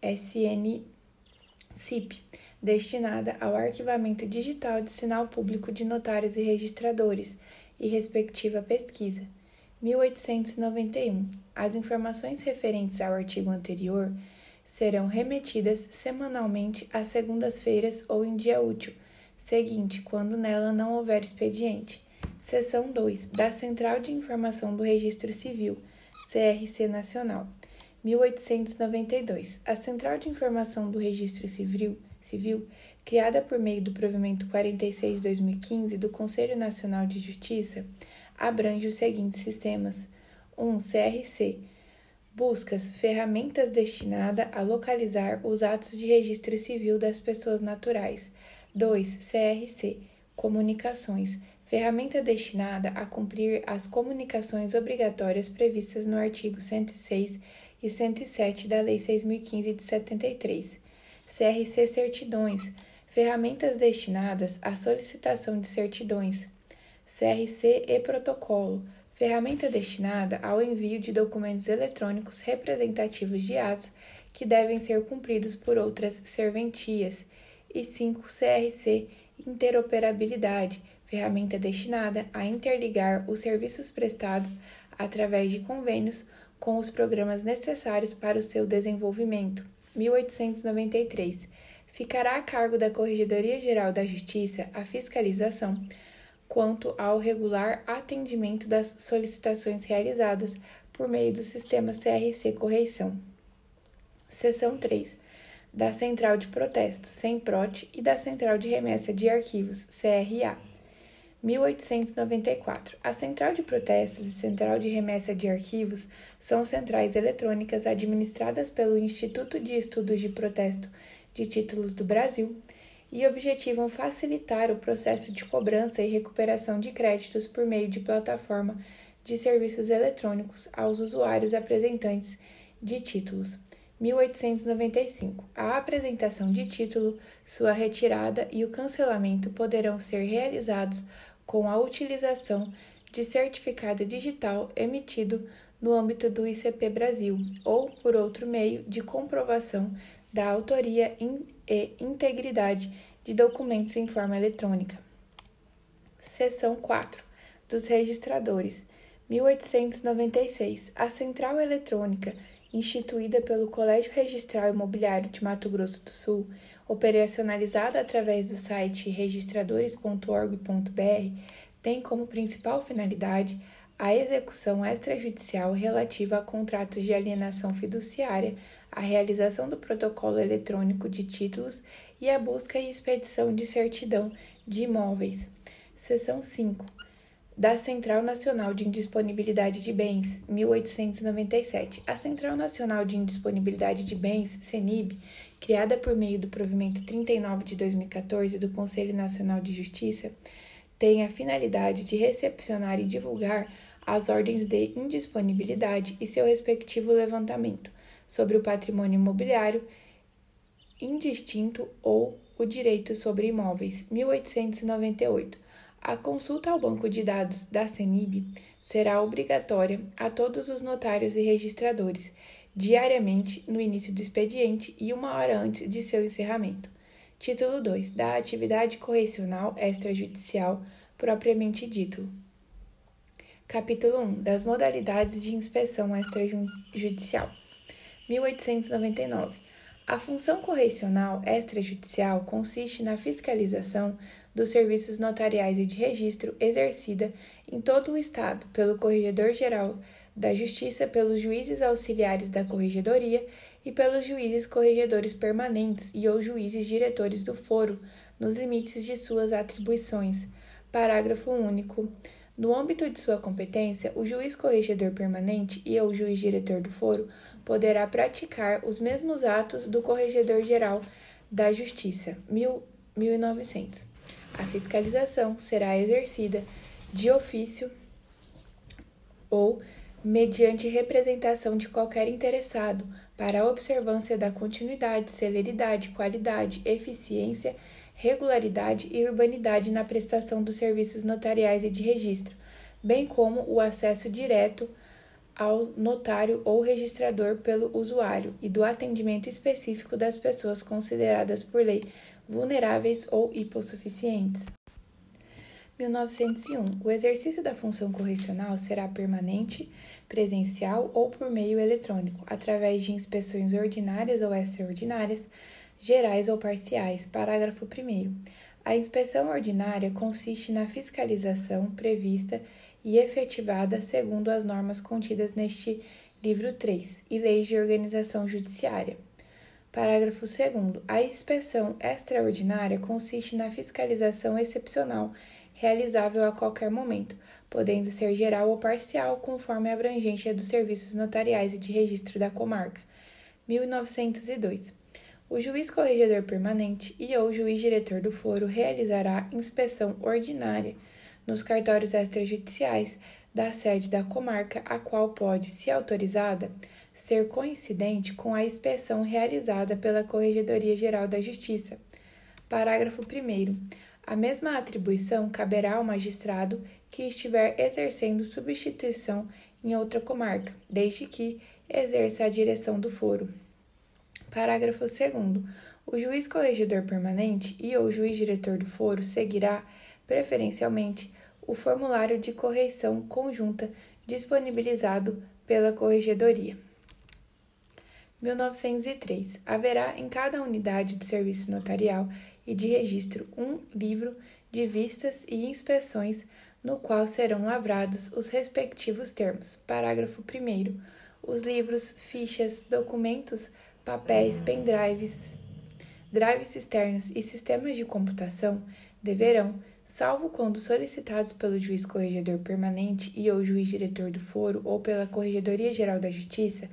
SNCIP, destinada ao arquivamento digital de sinal público de notários e registradores e respectiva pesquisa. 1891. As informações referentes ao artigo anterior serão remetidas semanalmente às segundas-feiras ou em dia útil seguinte, quando nela não houver expediente. Seção 2. Da Central de Informação do Registro Civil, CRC Nacional. 1892. A Central de Informação do Registro Civil, Civil criada por meio do provimento 46 de 2015 do Conselho Nacional de Justiça, abrange os seguintes sistemas: 1. CRC. Buscas, ferramentas destinada a localizar os atos de registro civil das pessoas naturais, 2. CRC Comunicações ferramenta destinada a cumprir as comunicações obrigatórias previstas no artigo 106 e 107 da Lei 6015 de 73. CRC Certidões ferramentas destinadas à solicitação de certidões. CRC e Protocolo ferramenta destinada ao envio de documentos eletrônicos representativos de atos que devem ser cumpridos por outras serventias e 5 CRC Interoperabilidade, ferramenta destinada a interligar os serviços prestados através de convênios com os programas necessários para o seu desenvolvimento. 1893. Ficará a cargo da Corregedoria Geral da Justiça a fiscalização quanto ao regular atendimento das solicitações realizadas por meio do sistema CRC Correição. Seção 3 da Central de Protesto, SEMPROT, e da Central de Remessa de Arquivos, CRA. 1894. A Central de Protestos e Central de Remessa de Arquivos são centrais eletrônicas administradas pelo Instituto de Estudos de Protesto de Títulos do Brasil e objetivam facilitar o processo de cobrança e recuperação de créditos por meio de plataforma de serviços eletrônicos aos usuários apresentantes de títulos. 1895. A apresentação de título, sua retirada e o cancelamento poderão ser realizados com a utilização de certificado digital emitido no âmbito do ICP Brasil ou por outro meio de comprovação da autoria e integridade de documentos em forma eletrônica. Seção 4. Dos registradores. 1896. A Central Eletrônica, instituída pelo Colégio Registral Imobiliário de Mato Grosso do Sul, operacionalizada através do site registradores.org.br, tem como principal finalidade a execução extrajudicial relativa a contratos de alienação fiduciária, a realização do protocolo eletrônico de títulos e a busca e expedição de certidão de imóveis. Seção 5. Da Central Nacional de Indisponibilidade de Bens, 1897. A Central Nacional de Indisponibilidade de Bens, CENIB, criada por meio do provimento 39 de 2014 do Conselho Nacional de Justiça, tem a finalidade de recepcionar e divulgar as ordens de indisponibilidade e seu respectivo levantamento sobre o patrimônio imobiliário indistinto ou o direito sobre imóveis. 1898. A consulta ao banco de dados da CENIB será obrigatória a todos os notários e registradores, diariamente no início do expediente e uma hora antes de seu encerramento. Título 2. Da atividade correcional extrajudicial propriamente dito. Capítulo 1 das modalidades de inspeção extrajudicial. 1899. A função correcional extrajudicial consiste na fiscalização dos serviços notariais e de registro exercida em todo o Estado pelo Corregedor-Geral da Justiça, pelos juízes auxiliares da Corregedoria e pelos juízes corregedores permanentes e ou juízes diretores do foro, nos limites de suas atribuições. Parágrafo único. No âmbito de sua competência, o juiz corregedor permanente e o juiz diretor do foro poderá praticar os mesmos atos do corregedor geral da Justiça. 1900. A fiscalização será exercida de ofício ou mediante representação de qualquer interessado para a observância da continuidade, celeridade, qualidade, eficiência regularidade e urbanidade na prestação dos serviços notariais e de registro, bem como o acesso direto ao notário ou registrador pelo usuário e do atendimento específico das pessoas consideradas por lei vulneráveis ou hipossuficientes. 1901. O exercício da função correcional será permanente, presencial ou por meio eletrônico, através de inspeções ordinárias ou extraordinárias, gerais ou parciais. Parágrafo 1. A inspeção ordinária consiste na fiscalização prevista e efetivada segundo as normas contidas neste livro 3 e leis de organização judiciária. Parágrafo 2. A inspeção extraordinária consiste na fiscalização excepcional realizável a qualquer momento, podendo ser geral ou parcial, conforme a abrangência dos serviços notariais e de registro da comarca. 1902. O juiz corregedor permanente e ou juiz diretor do foro realizará inspeção ordinária nos cartórios extrajudiciais da sede da comarca, a qual pode, se autorizada, ser coincidente com a inspeção realizada pela Corregedoria Geral da Justiça. Parágrafo 1. A mesma atribuição caberá ao magistrado que estiver exercendo substituição em outra comarca, desde que exerça a direção do foro. Parágrafo 2. O juiz corregedor permanente e ou juiz diretor do foro seguirá, preferencialmente, o formulário de correição conjunta disponibilizado pela Corregedoria. 1903. Haverá em cada unidade de serviço notarial e de registro um livro de vistas e inspeções no qual serão lavrados os respectivos termos. Parágrafo 1. Os livros, fichas, documentos papéis, pendrives, drives externos e sistemas de computação deverão, salvo quando solicitados pelo juiz corregedor permanente e ou juiz diretor do foro ou pela Corregedoria Geral da Justiça,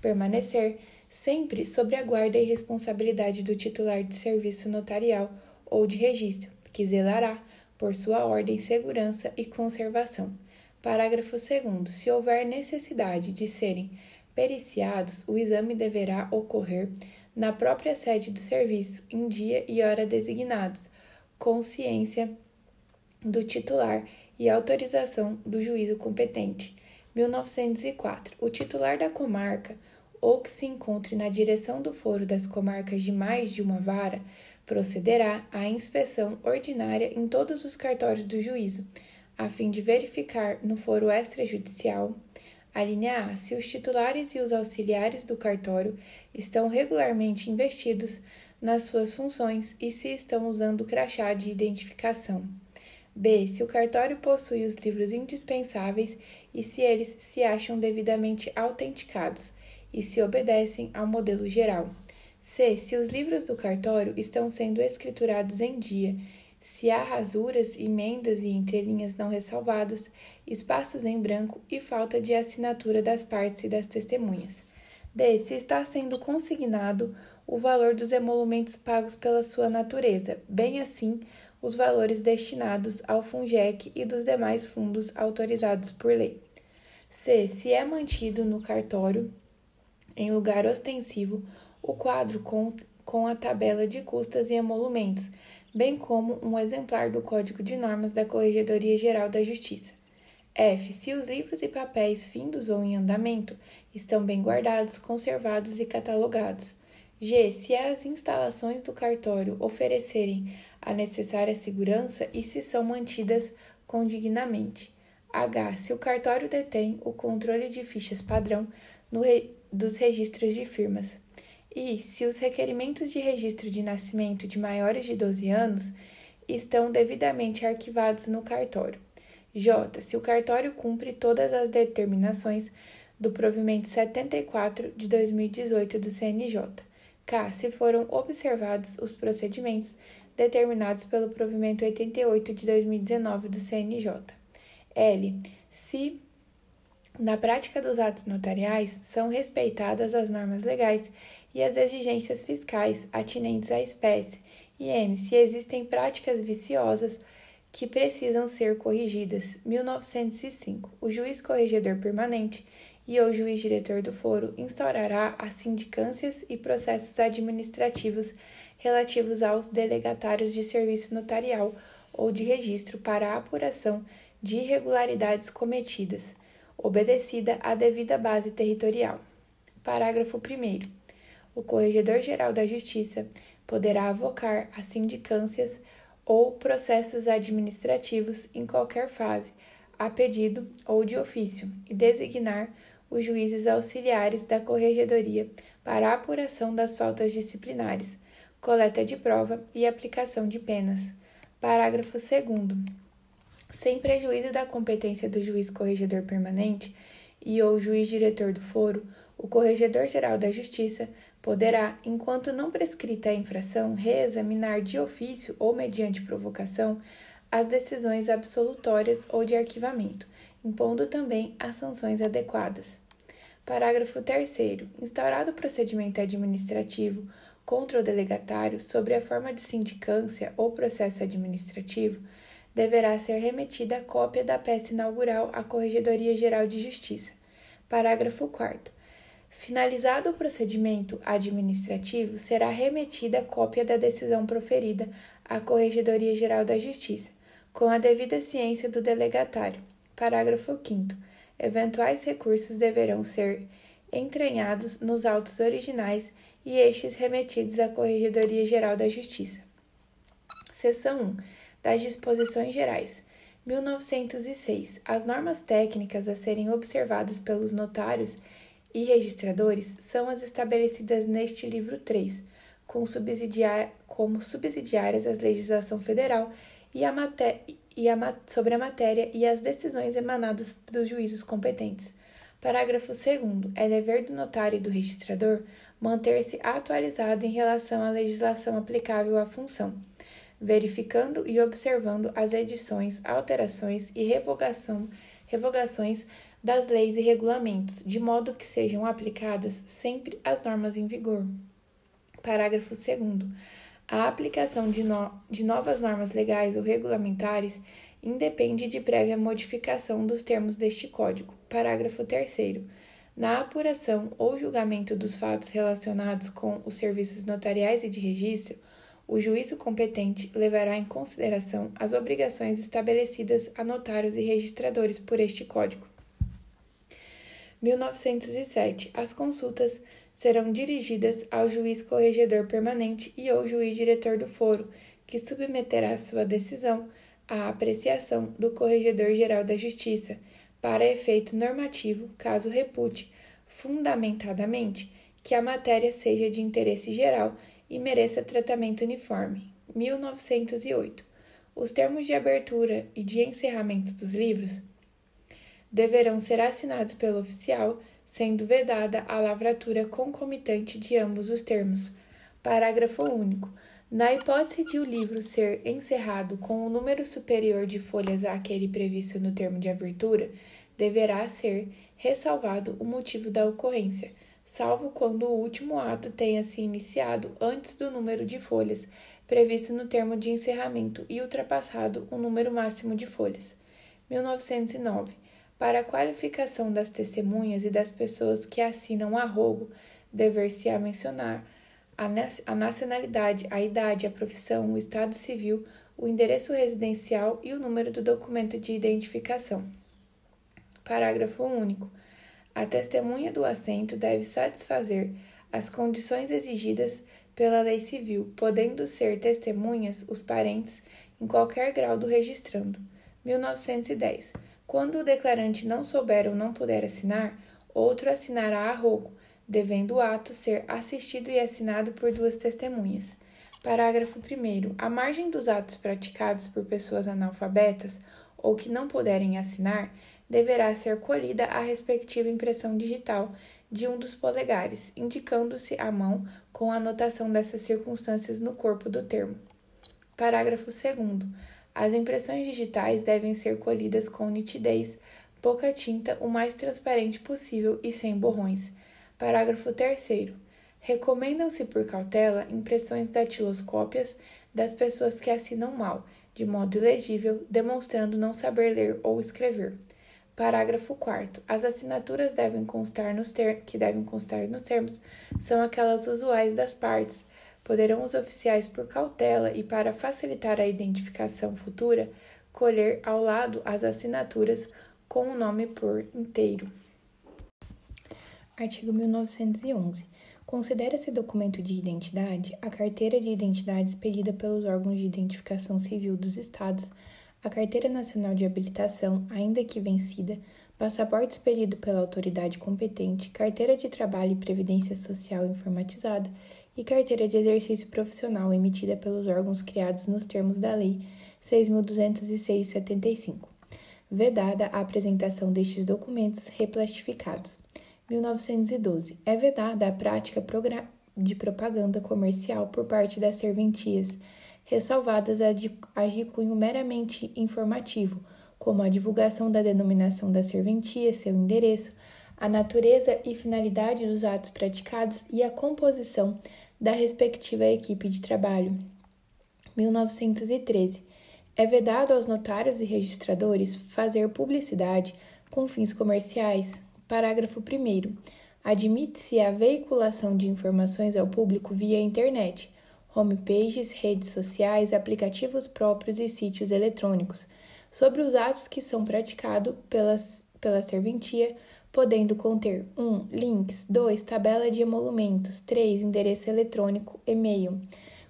permanecer sempre sob a guarda e responsabilidade do titular de serviço notarial ou de registro, que zelará por sua ordem, segurança e conservação. Parágrafo 2. Se houver necessidade de serem periciados, o exame deverá ocorrer na própria sede do serviço, em dia e hora designados, com ciência do titular e autorização do juízo competente. 1904. O titular da comarca ou que se encontre na direção do foro das comarcas de mais de uma vara procederá à inspeção ordinária em todos os cartórios do juízo, a fim de verificar no foro extrajudicial a linha A se os titulares e os auxiliares do cartório estão regularmente investidos nas suas funções e se estão usando crachá de identificação. B. Se o cartório possui os livros indispensáveis e se eles se acham devidamente autenticados e se obedecem ao modelo geral. C. Se os livros do cartório estão sendo escriturados em dia, se há rasuras, emendas e entrelinhas não ressalvadas, espaços em branco e falta de assinatura das partes e das testemunhas. D. Se está sendo consignado o valor dos emolumentos pagos pela sua natureza, bem assim os valores destinados ao FUNGEC e dos demais fundos autorizados por lei. C. Se é mantido no cartório, em lugar ostensivo, o quadro com, com a tabela de custas e emolumentos, bem como um exemplar do Código de Normas da Corregedoria Geral da Justiça. F. Se os livros e papéis findos ou em andamento estão bem guardados, conservados e catalogados. G. Se as instalações do cartório oferecerem a necessária segurança e se são mantidas condignamente. H. Se o cartório detém o controle de fichas padrão re... dos registros de firmas. I. Se os requerimentos de registro de nascimento de maiores de 12 anos estão devidamente arquivados no cartório. J. Se o cartório cumpre todas as determinações do provimento 74 de 2018 do CNJ. K. Se foram observados os procedimentos determinados pelo provimento 88 de 2019 do CNJ. L. Se na prática dos atos notariais são respeitadas as normas legais e as exigências fiscais atinentes à espécie, e M. Se existem práticas viciosas que precisam ser corrigidas. 1905. O juiz corregedor permanente e ou juiz diretor do foro instaurará as sindicâncias e processos administrativos relativos aos delegatários de serviço notarial ou de registro para a apuração de irregularidades cometidas, obedecida a devida base territorial. Parágrafo 1. O Corregedor-Geral da Justiça poderá avocar as sindicâncias ou processos administrativos em qualquer fase, a pedido ou de ofício, e designar os juízes auxiliares da Corregedoria para a apuração das faltas disciplinares, coleta de prova e aplicação de penas. Parágrafo 2. Sem prejuízo da competência do juiz corregedor permanente e ou juiz diretor do foro, o Corregedor-Geral da Justiça poderá, enquanto não prescrita a infração, reexaminar de ofício ou mediante provocação as decisões absolutórias ou de arquivamento, impondo também as sanções adequadas. Parágrafo 3. Instaurado o procedimento administrativo contra o delegatário sobre a forma de sindicância ou processo administrativo, deverá ser remetida a cópia da peça inaugural à Corregedoria Geral de Justiça. Parágrafo 4. Finalizado o procedimento administrativo, será remetida cópia da decisão proferida à Corregedoria Geral da Justiça, com a devida ciência do delegatário. Parágrafo 5. Eventuais recursos deverão ser entranhados nos autos originais e estes remetidos à Corregedoria Geral da Justiça. Seção 1. Das Disposições Gerais. 1906. As normas técnicas a serem observadas pelos notários e registradores são as estabelecidas neste livro 3, com subsidiar, como subsidiárias à legislação federal e, a e a, sobre a matéria e as decisões emanadas dos juízos competentes. Parágrafo 2. É dever do notário e do registrador manter-se atualizado em relação à legislação aplicável à função, verificando e observando as edições, alterações e revogação, revogações das leis e regulamentos, de modo que sejam aplicadas sempre as normas em vigor. Parágrafo 2. A aplicação de, no... de novas normas legais ou regulamentares independe de prévia modificação dos termos deste Código. Parágrafo 3. Na apuração ou julgamento dos fatos relacionados com os serviços notariais e de registro, o juízo competente levará em consideração as obrigações estabelecidas a notários e registradores por este Código. 1907. As consultas serão dirigidas ao juiz corregedor permanente e ou juiz diretor do foro, que submeterá sua decisão à apreciação do Corregedor Geral da Justiça, para efeito normativo, caso repute, fundamentadamente, que a matéria seja de interesse geral e mereça tratamento uniforme. 1908. Os termos de abertura e de encerramento dos livros deverão ser assinados pelo oficial, sendo vedada a lavratura concomitante de ambos os termos. Parágrafo único. Na hipótese de o livro ser encerrado com um número superior de folhas àquele previsto no termo de abertura, deverá ser ressalvado o motivo da ocorrência, salvo quando o último ato tenha se iniciado antes do número de folhas previsto no termo de encerramento e ultrapassado o número máximo de folhas. 1909. Para a qualificação das testemunhas e das pessoas que assinam a rogo, dever-se-á mencionar a nacionalidade, a idade, a profissão, o estado civil, o endereço residencial e o número do documento de identificação. Parágrafo único. A testemunha do assento deve satisfazer as condições exigidas pela lei civil, podendo ser testemunhas os parentes em qualquer grau do registrando. 1910. Quando o declarante não souber ou não puder assinar, outro assinará a rogo, devendo o ato ser assistido e assinado por duas testemunhas. Parágrafo 1. A margem dos atos praticados por pessoas analfabetas ou que não puderem assinar, deverá ser colhida a respectiva impressão digital de um dos polegares, indicando-se a mão com a anotação dessas circunstâncias no corpo do termo. Parágrafo 2. As impressões digitais devem ser colhidas com nitidez, pouca tinta, o mais transparente possível e sem borrões Parágrafo 3. Recomendam-se por cautela impressões datiloscópias das pessoas que assinam mal, de modo ilegível, demonstrando não saber ler ou escrever. Parágrafo 4. As assinaturas devem constar nos que devem constar nos termos são aquelas usuais das partes. Poderão os oficiais, por cautela e para facilitar a identificação futura, colher ao lado as assinaturas com o nome por inteiro. Artigo 1911. Considera-se documento de identidade a carteira de identidade expedida pelos órgãos de identificação civil dos Estados, a Carteira Nacional de Habilitação, ainda que vencida, passaporte expedido pela autoridade competente, carteira de trabalho e previdência social informatizada e carteira de exercício profissional emitida pelos órgãos criados nos termos da Lei 6.206/75, vedada a apresentação destes documentos replastificados. 1912. É vedada a prática de propaganda comercial por parte das serventias, ressalvadas as de, as cunho meramente informativo, como a divulgação da denominação da serventia, seu endereço, a natureza e finalidade dos atos praticados e a composição da respectiva equipe de trabalho. 1913. É vedado aos notários e registradores fazer publicidade com fins comerciais, Parágrafo 1. Admite-se a veiculação de informações ao público via internet, homepages, redes sociais, aplicativos próprios e sítios eletrônicos, sobre os atos que são praticados pelas, pela serventia, podendo conter 1. Um, links 2. Tabela de emolumentos 3. Endereço eletrônico, e-mail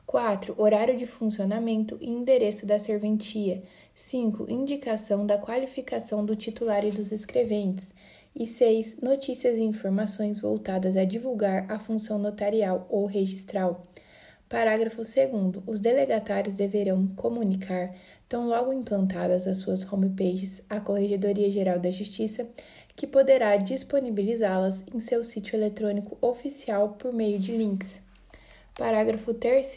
4. Horário de funcionamento e endereço da serventia 5. Indicação da qualificação do titular e dos escreventes e 6. Notícias e informações voltadas a divulgar a função notarial ou registral. Parágrafo 2. Os delegatários deverão comunicar, tão logo implantadas as suas homepages, à Corregedoria Geral da Justiça, que poderá disponibilizá-las em seu sítio eletrônico oficial por meio de links. Parágrafo 3.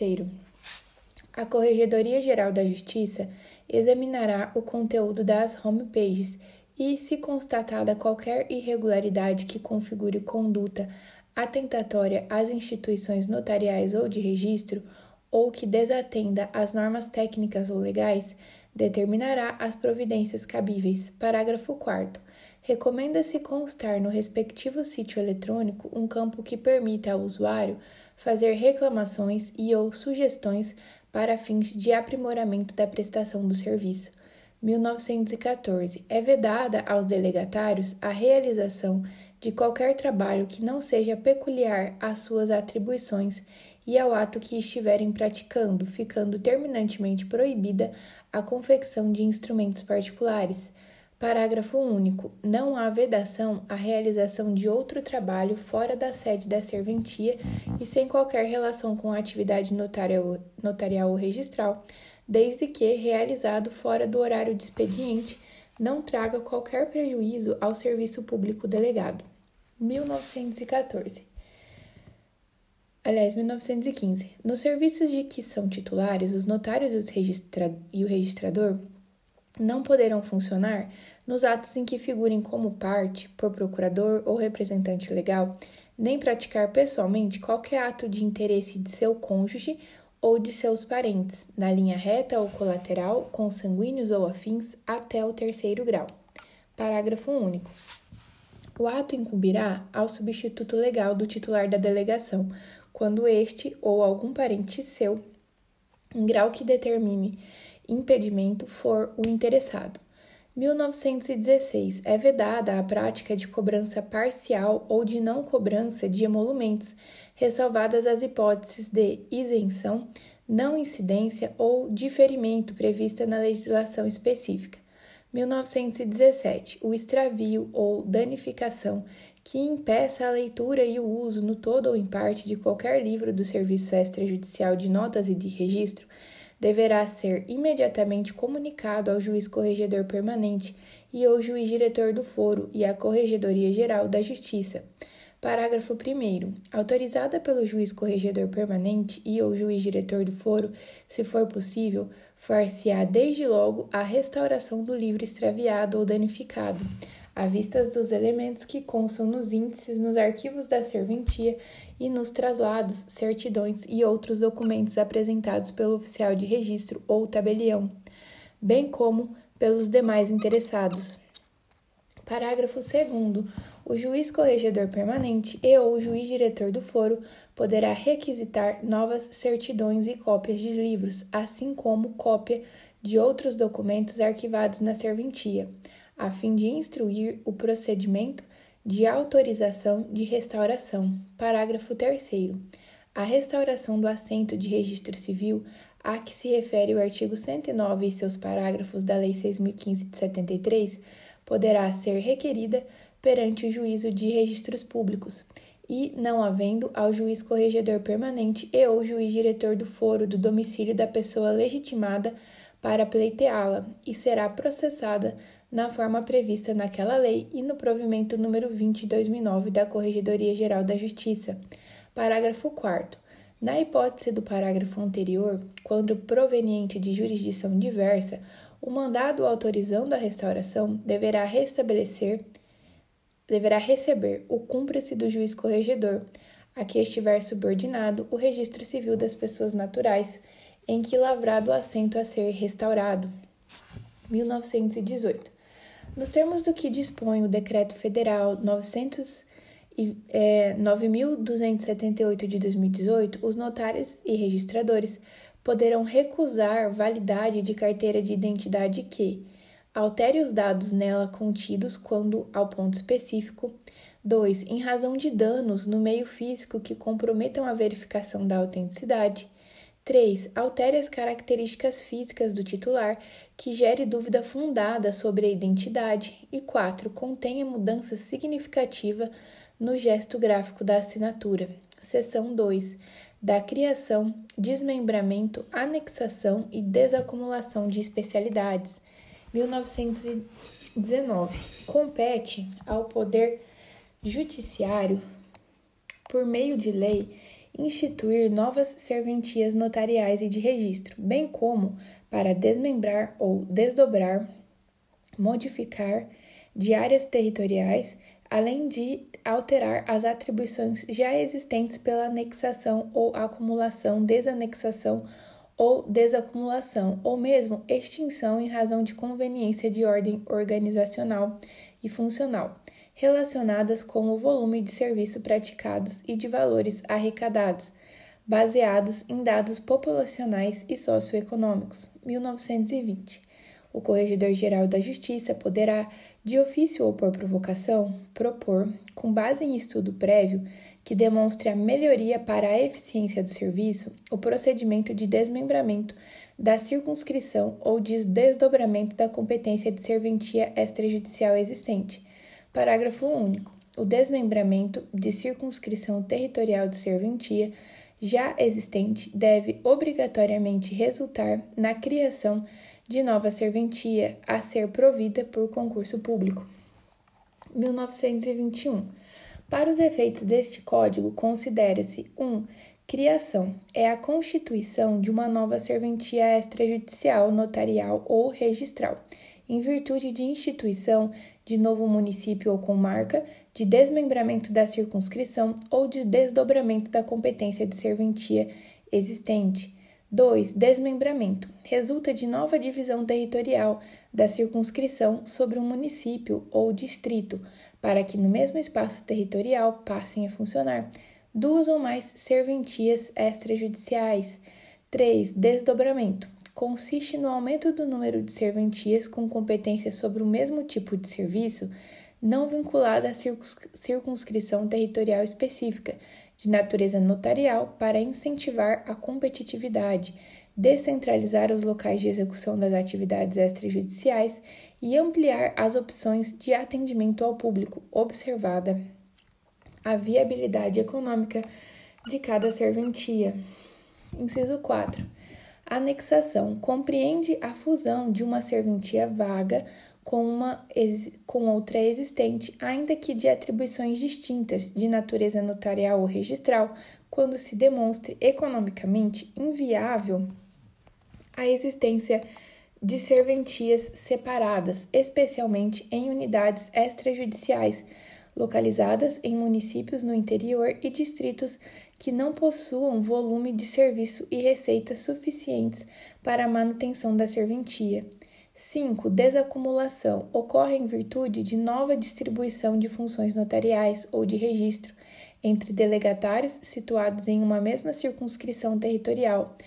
A Corregedoria Geral da Justiça examinará o conteúdo das homepages e, se constatada qualquer irregularidade que configure conduta atentatória às instituições notariais ou de registro, ou que desatenda às normas técnicas ou legais, determinará as providências cabíveis. Parágrafo 4. Recomenda-se constar no respectivo sítio eletrônico um campo que permita ao usuário fazer reclamações e ou sugestões para fins de aprimoramento da prestação do serviço. 1914. É vedada aos delegatários a realização de qualquer trabalho que não seja peculiar às suas atribuições e ao ato que estiverem praticando, ficando terminantemente proibida a confecção de instrumentos particulares. Parágrafo único. Não há vedação à realização de outro trabalho fora da sede da serventia e sem qualquer relação com a atividade notarial, notarial ou registral, desde que, realizado fora do horário de expediente, não traga qualquer prejuízo ao serviço público delegado. 1914. Aliás, 1915. Nos serviços de que são titulares, os notários registra e o registrador não poderão funcionar nos atos em que figurem como parte, por procurador ou representante legal, nem praticar pessoalmente qualquer ato de interesse de seu cônjuge ou de seus parentes, na linha reta ou colateral, consanguíneos ou afins, até o terceiro grau. Parágrafo único. O ato incumbirá ao substituto legal do titular da delegação, quando este ou algum parente seu, em grau que determine impedimento, for o interessado. 1916. É vedada a prática de cobrança parcial ou de não cobrança de emolumentos, ressalvadas as hipóteses de isenção, não incidência ou diferimento prevista na legislação específica. 1917. O extravio ou danificação que impeça a leitura e o uso no todo ou em parte de qualquer livro do Serviço Extrajudicial de Notas e de Registro deverá ser imediatamente comunicado ao juiz corregedor permanente e ao juiz diretor do foro e à Corregedoria Geral da Justiça. Parágrafo 1. Autorizada pelo juiz corregedor permanente e ou juiz diretor do foro, se for possível, far-se-á desde logo a restauração do livro extraviado ou danificado, à vista dos elementos que constam nos índices, nos arquivos da serventia e nos traslados, certidões e outros documentos apresentados pelo oficial de registro ou tabelião, bem como pelos demais interessados. Parágrafo 2. O juiz corregedor permanente e ou juiz diretor do foro poderá requisitar novas certidões e cópias de livros, assim como cópia de outros documentos arquivados na serventia a fim de instruir o procedimento de autorização de restauração. Parágrafo 3. A restauração do assento de registro civil a que se refere o artigo 109 e seus parágrafos da Lei 6.015 de 73 poderá ser requerida perante o juízo de registros públicos e, não havendo, ao juiz corregedor permanente e ou juiz diretor do foro do domicílio da pessoa legitimada para pleiteá-la e será processada na forma prevista naquela lei e no provimento número 20 de 2009 da Corregedoria Geral da Justiça. Parágrafo 4 Na hipótese do parágrafo anterior, quando proveniente de jurisdição diversa, o mandado autorizando a restauração deverá restabelecer deverá receber o cúmplice do juiz corregedor, a que estiver subordinado o registro civil das pessoas naturais, em que lavrado o assento a ser restaurado. 1918. Nos termos do que dispõe o Decreto Federal 900 é, 9.278 de 2018, os notários e registradores poderão recusar validade de carteira de identidade que altere os dados nela contidos quando ao ponto específico. 2. Em razão de danos no meio físico que comprometam a verificação da autenticidade. 3. Altere as características físicas do titular que gere dúvida fundada sobre a identidade. E 4. Contenha mudança significativa no gesto gráfico da assinatura. Seção 2. Da criação, desmembramento, anexação e desacumulação de especialidades. 1919. Compete ao Poder Judiciário, por meio de lei, instituir novas serventias notariais e de registro, bem como para desmembrar ou desdobrar, modificar de áreas territoriais além de alterar as atribuições já existentes pela anexação ou acumulação, desanexação ou desacumulação, ou mesmo extinção em razão de conveniência de ordem organizacional e funcional, relacionadas com o volume de serviço praticados e de valores arrecadados, baseados em dados populacionais e socioeconômicos. 1920. O Corregedor-Geral da Justiça poderá, de ofício ou por provocação, propor, com base em estudo prévio que demonstre a melhoria para a eficiência do serviço, o procedimento de desmembramento da circunscrição ou de desdobramento da competência de serventia extrajudicial existente. Parágrafo único. O desmembramento de circunscrição territorial de serventia já existente deve obrigatoriamente resultar na criação de nova serventia a ser provida por concurso público. 1921. Para os efeitos deste Código, considera-se 1. Um, criação é a constituição de uma nova serventia extrajudicial, notarial ou registral, em virtude de instituição de novo município ou comarca, de desmembramento da circunscrição ou de desdobramento da competência de serventia existente. 2. Desmembramento. Resulta de nova divisão territorial da circunscrição sobre um município ou distrito, para que no mesmo espaço territorial passem a funcionar duas ou mais serventias extrajudiciais. 3. Desdobramento. Consiste no aumento do número de serventias com competência sobre o mesmo tipo de serviço, não vinculada à circunscrição territorial específica, de natureza notarial para incentivar a competitividade, descentralizar os locais de execução das atividades extrajudiciais e ampliar as opções de atendimento ao público, observada a viabilidade econômica de cada serventia. Inciso 4. Anexação compreende a fusão de uma serventia vaga com, uma, com outra existente, ainda que de atribuições distintas, de natureza notarial ou registral, quando se demonstre economicamente inviável a existência de serventias separadas, especialmente em unidades extrajudiciais, localizadas em municípios no interior e distritos que não possuam volume de serviço e receitas suficientes para a manutenção da serventia. 5. Desacumulação ocorre em virtude de nova distribuição de funções notariais ou de registro entre delegatários situados em uma mesma circunscrição territorial,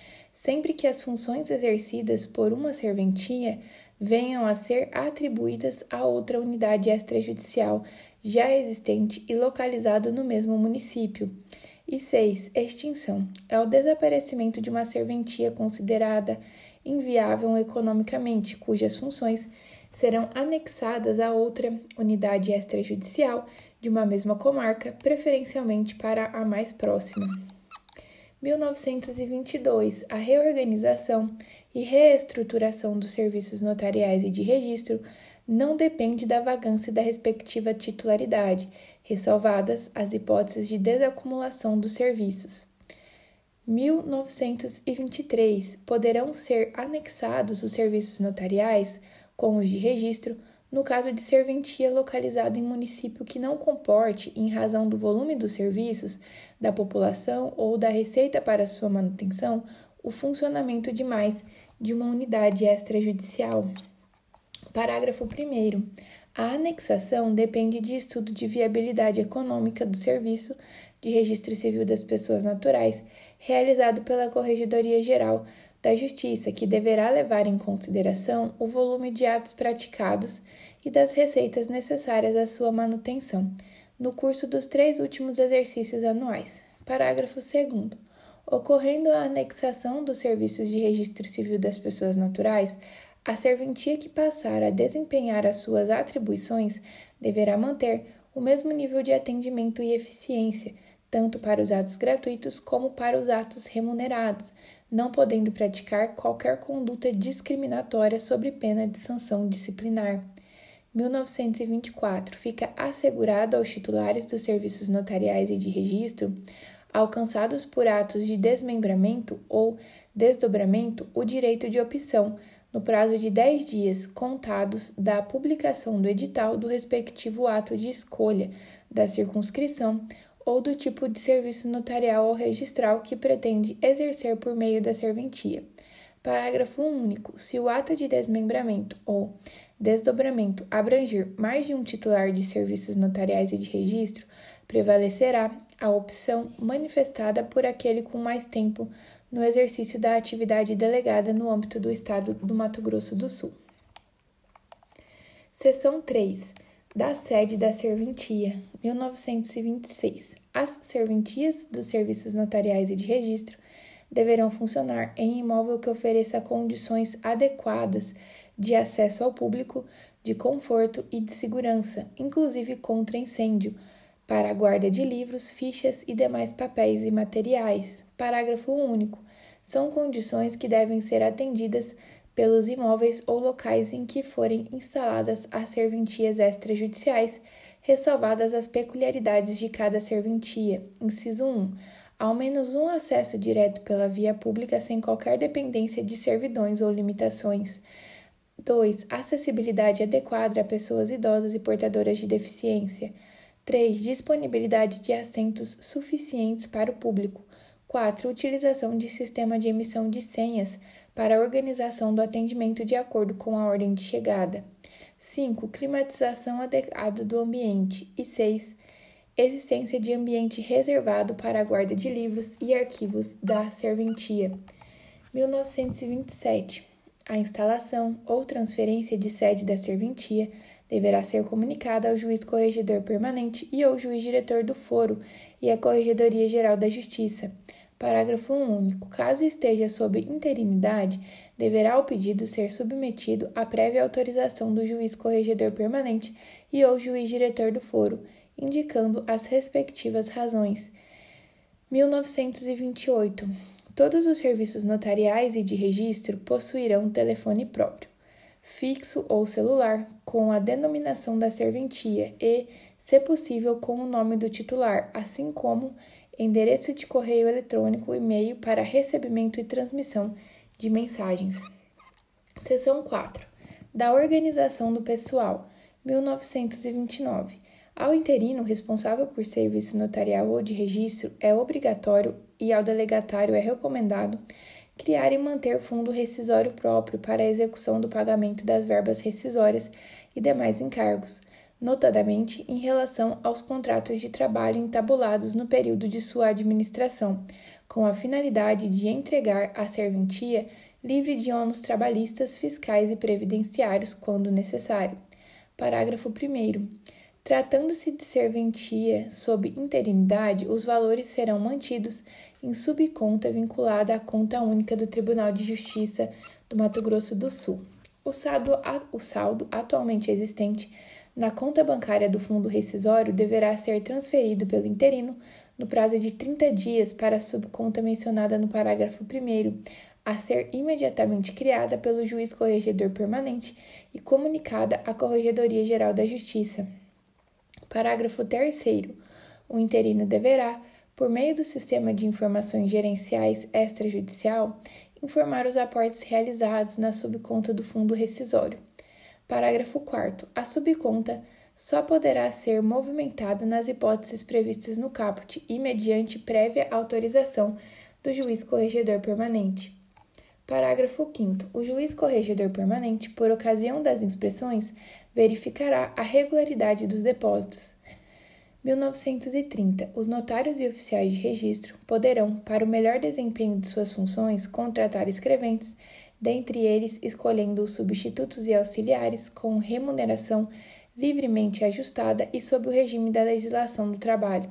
sempre que as funções exercidas por uma serventia venham a ser atribuídas a outra unidade extrajudicial já existente e localizado no mesmo município. E 6. Extinção é o desaparecimento de uma serventia considerada inviável economicamente, cujas funções serão anexadas a outra unidade extrajudicial de uma mesma comarca, preferencialmente para a mais próxima. 1922, a reorganização e reestruturação dos serviços notariais e de registro não depende da vagância da respectiva titularidade, ressalvadas as hipóteses de desacumulação dos serviços. 1923 poderão ser anexados os serviços notariais com os de registro no caso de serventia localizada em município que não comporte, em razão do volume dos serviços, da população ou da receita para sua manutenção, o funcionamento de mais de uma unidade extrajudicial. Parágrafo 1. A anexação depende de estudo de viabilidade econômica do serviço de Registro Civil das Pessoas Naturais, realizado pela Corregedoria Geral da Justiça, que deverá levar em consideração o volume de atos praticados e das receitas necessárias à sua manutenção, no curso dos três últimos exercícios anuais. Parágrafo 2. Ocorrendo a anexação dos serviços de registro civil das pessoas naturais, a serventia que passar a desempenhar as suas atribuições deverá manter o mesmo nível de atendimento e eficiência, tanto para os atos gratuitos como para os atos remunerados, não podendo praticar qualquer conduta discriminatória sob pena de sanção disciplinar. 1924 fica assegurado aos titulares dos serviços notariais e de registro, alcançados por atos de desmembramento ou desdobramento, o direito de opção no prazo de 10 dias contados da publicação do edital do respectivo ato de escolha da circunscrição ou do tipo de serviço notarial ou registral que pretende exercer por meio da serventia. Parágrafo único. Se o ato de desmembramento ou desdobramento abranger mais de um titular de serviços notariais e de registro, prevalecerá a opção manifestada por aquele com mais tempo no exercício da atividade delegada no âmbito do Estado do Mato Grosso do Sul. Seção 3. Da sede da serventia, 1926. As serventias dos serviços notariais e de registro deverão funcionar em imóvel que ofereça condições adequadas de acesso ao público, de conforto e de segurança, inclusive contra incêndio, para a guarda de livros, fichas e demais papéis e materiais. Parágrafo único. São condições que devem ser atendidas pelos imóveis ou locais em que forem instaladas as serventias extrajudiciais, ressalvadas as peculiaridades de cada serventia. Inciso 1. Ao menos um acesso direto pela via pública sem qualquer dependência de servidões ou limitações. 2. Acessibilidade adequada a pessoas idosas e portadoras de deficiência. 3. Disponibilidade de assentos suficientes para o público. 4. Utilização de sistema de emissão de senhas para a organização do atendimento de acordo com a ordem de chegada. 5. Climatização adequada do ambiente. E 6. Existência de ambiente reservado para a guarda de livros e arquivos da serventia. 1927. A instalação ou transferência de sede da serventia deverá ser comunicada ao juiz corregedor permanente e ao juiz diretor do foro e à Corregedoria Geral da Justiça. Parágrafo único. Caso esteja sob interinidade, deverá o pedido ser submetido à prévia autorização do juiz corregedor permanente e ao juiz diretor do foro, indicando as respectivas razões. 1928. Todos os serviços notariais e de registro possuirão telefone próprio, fixo ou celular, com a denominação da serventia e, se possível, com o nome do titular, assim como endereço de correio eletrônico e-mail para recebimento e transmissão de mensagens. Seção 4. Da organização do pessoal, 1929. Ao interino responsável por serviço notarial ou de registro, é obrigatório e ao delegatário é recomendado criar e manter fundo rescisório próprio para a execução do pagamento das verbas rescisórias e demais encargos, notadamente em relação aos contratos de trabalho entabulados no período de sua administração, com a finalidade de entregar a serventia livre de ônus trabalhistas, fiscais e previdenciários, quando necessário. Parágrafo 1. Tratando-se de serventia sob interinidade, os valores serão mantidos em subconta vinculada à conta única do Tribunal de Justiça do Mato Grosso do Sul. O saldo, o saldo atualmente existente na conta bancária do fundo rescisório deverá ser transferido pelo interino no prazo de 30 dias para a subconta mencionada no parágrafo 1 a ser imediatamente criada pelo juiz corregedor permanente e comunicada à Corregedoria Geral da Justiça. Parágrafo 3. O interino deverá, por meio do Sistema de Informações Gerenciais Extrajudicial, informar os aportes realizados na subconta do fundo rescisório. Parágrafo 4. A subconta só poderá ser movimentada nas hipóteses previstas no caput e mediante prévia autorização do juiz corregedor permanente. Parágrafo 5. O juiz corregedor permanente, por ocasião das inspeções, verificará a regularidade dos depósitos. 1930. Os notários e oficiais de registro poderão, para o melhor desempenho de suas funções, contratar escreventes, dentre eles escolhendo os substitutos e auxiliares com remuneração livremente ajustada e sob o regime da legislação do trabalho.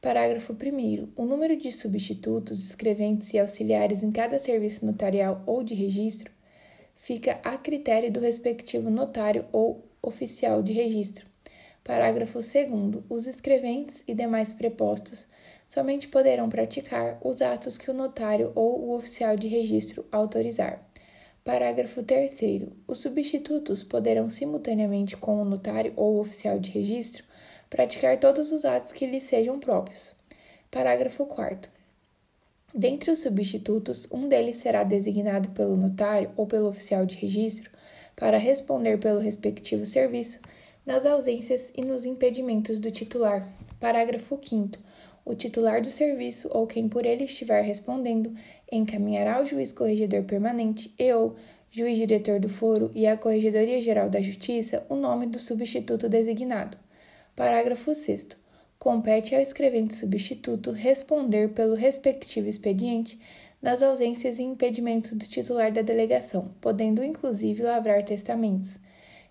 Parágrafo 1. O número de substitutos, escreventes e auxiliares em cada serviço notarial ou de registro fica a critério do respectivo notário ou oficial de registro. Parágrafo 2. Os escreventes e demais prepostos somente poderão praticar os atos que o notário ou o oficial de registro autorizar. Parágrafo 3. Os substitutos poderão, simultaneamente com o notário ou oficial de registro, praticar todos os atos que lhes sejam próprios. Parágrafo 4. Dentre os substitutos, um deles será designado pelo notário ou pelo oficial de registro para responder pelo respectivo serviço nas ausências e nos impedimentos do titular. Parágrafo 5. O titular do serviço ou quem por ele estiver respondendo encaminhará ao juiz corregedor permanente e ou juiz diretor do foro e à Corregedoria Geral da Justiça o nome do substituto designado. Parágrafo 6 compete ao escrevente substituto responder pelo respectivo expediente nas ausências e impedimentos do titular da delegação, podendo inclusive lavrar testamentos.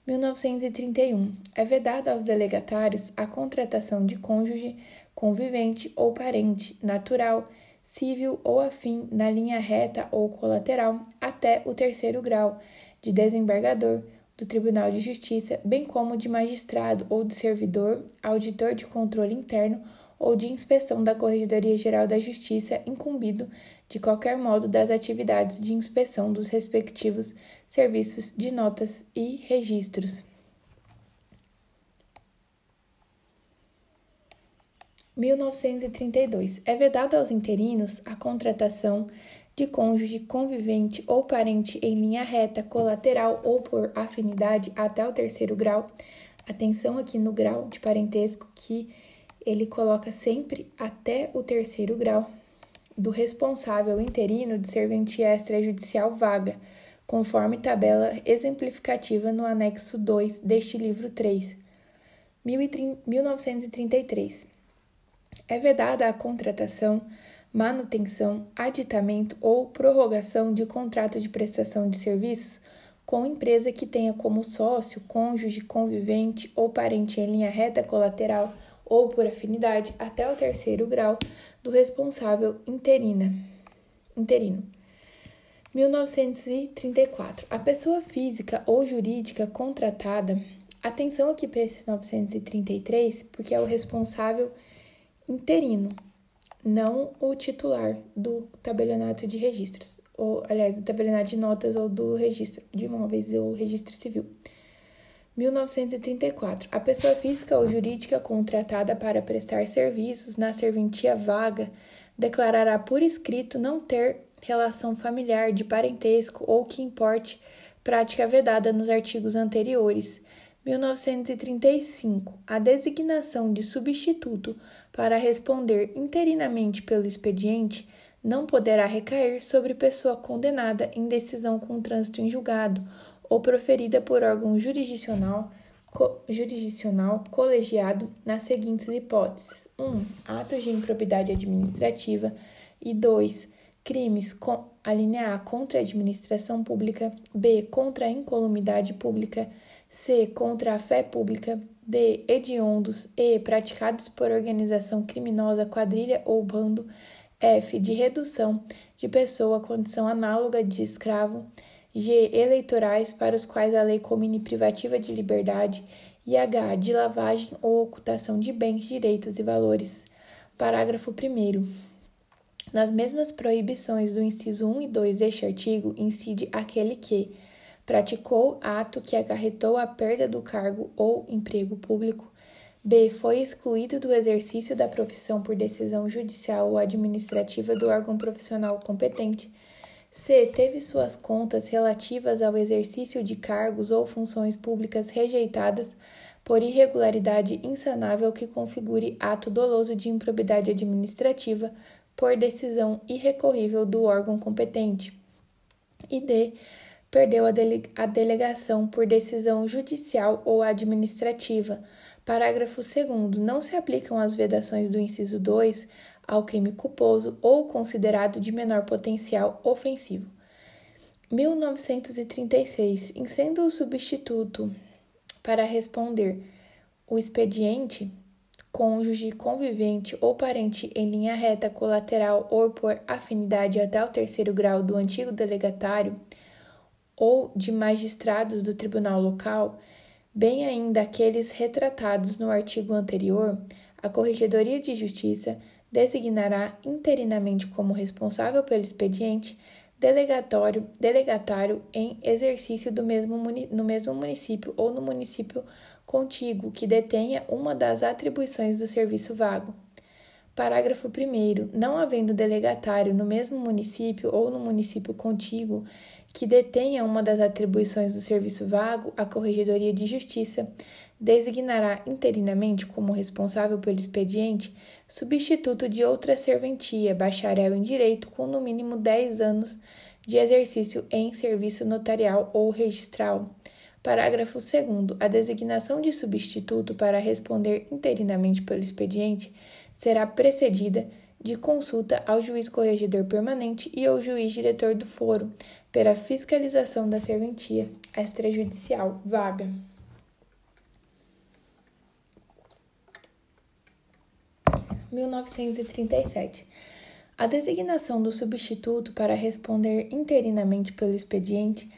1931. É vedada aos delegatários a contratação de cônjuge, convivente ou parente, natural, civil ou afim, na linha reta ou colateral, até o terceiro grau, de desembargador, do Tribunal de Justiça, bem como de magistrado ou de servidor, auditor de controle interno ou de inspeção da Corregedoria Geral da Justiça, incumbido de qualquer modo das atividades de inspeção dos respectivos serviços de notas e registros. 1932. É vedado aos interinos a contratação de cônjuge, convivente ou parente em linha reta, colateral ou por afinidade até o terceiro grau. Atenção aqui no grau de parentesco que ele coloca sempre até o terceiro grau do responsável interino de serventia extrajudicial vaga, conforme tabela exemplificativa no anexo 2 deste livro 3. 1933. É vedada a contratação manutenção, aditamento ou prorrogação de contrato de prestação de serviços com empresa que tenha como sócio, cônjuge, convivente ou parente em linha reta colateral ou por afinidade até o terceiro grau do responsável interina, interino. 1934. A pessoa física ou jurídica contratada, atenção aqui para esse 933, porque é o responsável interino, não o titular do tabelionato de registros, ou aliás, do tabelionato de notas ou do registro de imóveis ou registro civil. 1934. A pessoa física ou jurídica contratada para prestar serviços na serventia vaga declarará por escrito não ter relação familiar de parentesco ou que importe prática vedada nos artigos anteriores 1935, a designação de substituto para responder interinamente pelo expediente não poderá recair sobre pessoa condenada em decisão com trânsito em julgado ou proferida por órgão jurisdicional, co jurisdicional colegiado nas seguintes hipóteses: 1. Um, atos de improbidade administrativa e 2. Crimes com a contra a administração pública, B contra a incolumidade pública, C. Contra a fé pública. D. Hediondos. E. Praticados por organização criminosa, quadrilha ou bando. F. De redução de pessoa à condição análoga de escravo. G. Eleitorais para os quais a lei comine privativa de liberdade. E H. De lavagem ou ocultação de bens, direitos e valores. Parágrafo 1. Nas mesmas proibições do inciso 1 e 2 deste artigo, incide aquele que praticou ato que acarretou a perda do cargo ou emprego público. B. Foi excluído do exercício da profissão por decisão judicial ou administrativa do órgão profissional competente. C. Teve suas contas relativas ao exercício de cargos ou funções públicas rejeitadas por irregularidade insanável que configure ato doloso de improbidade administrativa por decisão irrecorrível do órgão competente. E D perdeu a, dele a delegação por decisão judicial ou administrativa. Parágrafo 2. Não se aplicam as vedações do inciso 2 ao crime culposo ou considerado de menor potencial ofensivo. 1936. Em sendo o substituto para responder o expediente, cônjuge, convivente ou parente em linha reta colateral ou por afinidade até o terceiro grau do antigo delegatário, ou de magistrados do tribunal local, bem ainda aqueles retratados no artigo anterior, a Corregedoria de Justiça designará interinamente como responsável pelo expediente delegatório, delegatário em exercício do mesmo, no mesmo município ou no município contíguo que detenha uma das atribuições do serviço vago. Parágrafo 1. Não havendo delegatário no mesmo município ou no município contíguo que detenha uma das atribuições do serviço vago, a Corregedoria de Justiça designará interinamente como responsável pelo expediente substituto de outra serventia, bacharel em direito, com no mínimo 10 anos de exercício em serviço notarial ou registral. Parágrafo 2. A designação de substituto para responder interinamente pelo expediente será precedida de consulta ao juiz corregedor permanente e ao juiz diretor do foro pela fiscalização da serventia extrajudicial vaga. (1937) A designação do substituto para responder interinamente pelo expediente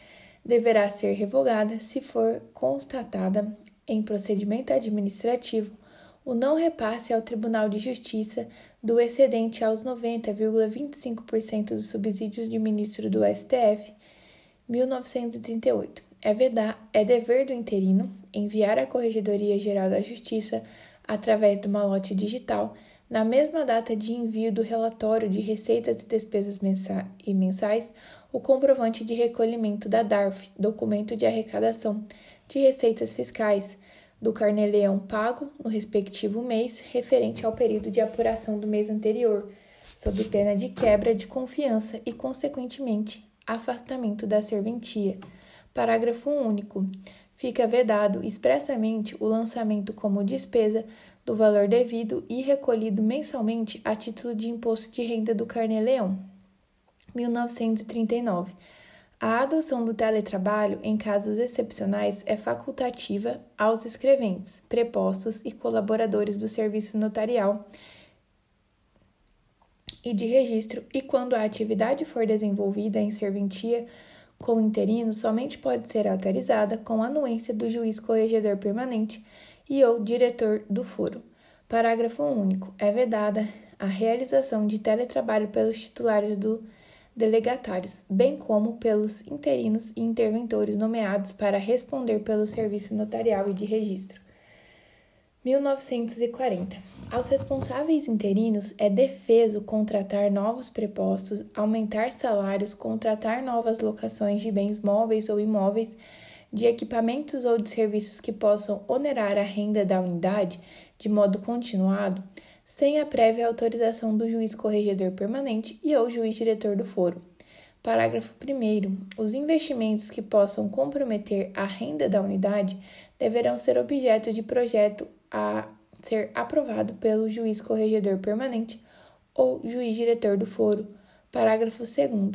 deverá ser revogada se for constatada em procedimento administrativo o não repasse ao Tribunal de Justiça do excedente aos 90,25% dos subsídios de ministro do STF, 1938. É, vedar, é dever do interino enviar à Corregedoria Geral da Justiça, através do malote digital, na mesma data de envio do relatório de receitas e despesas e mensais, o comprovante de recolhimento da DARF, documento de arrecadação de receitas fiscais, do carnê-leão pago no respectivo mês referente ao período de apuração do mês anterior, sob pena de quebra de confiança e, consequentemente, afastamento da serventia. Parágrafo único. Fica vedado expressamente o lançamento como despesa do valor devido e recolhido mensalmente a título de imposto de renda do carnê-leão. 1939. A adoção do teletrabalho em casos excepcionais é facultativa aos escreventes, prepostos e colaboradores do serviço notarial e de registro, e quando a atividade for desenvolvida em serventia com interino, somente pode ser autorizada com anuência do juiz corregedor permanente e ou diretor do foro. Parágrafo único. É vedada a realização de teletrabalho pelos titulares do delegatários, bem como pelos interinos e interventores nomeados para responder pelo serviço notarial e de registro. 1940. Aos responsáveis interinos é defeso contratar novos prepostos, aumentar salários, contratar novas locações de bens móveis ou imóveis, de equipamentos ou de serviços que possam onerar a renda da unidade de modo continuado, sem a prévia autorização do juiz corregedor permanente e ou juiz diretor do foro. Parágrafo 1. Os investimentos que possam comprometer a renda da unidade deverão ser objeto de projeto a ser aprovado pelo juiz corregedor permanente ou juiz diretor do foro. Parágrafo 2.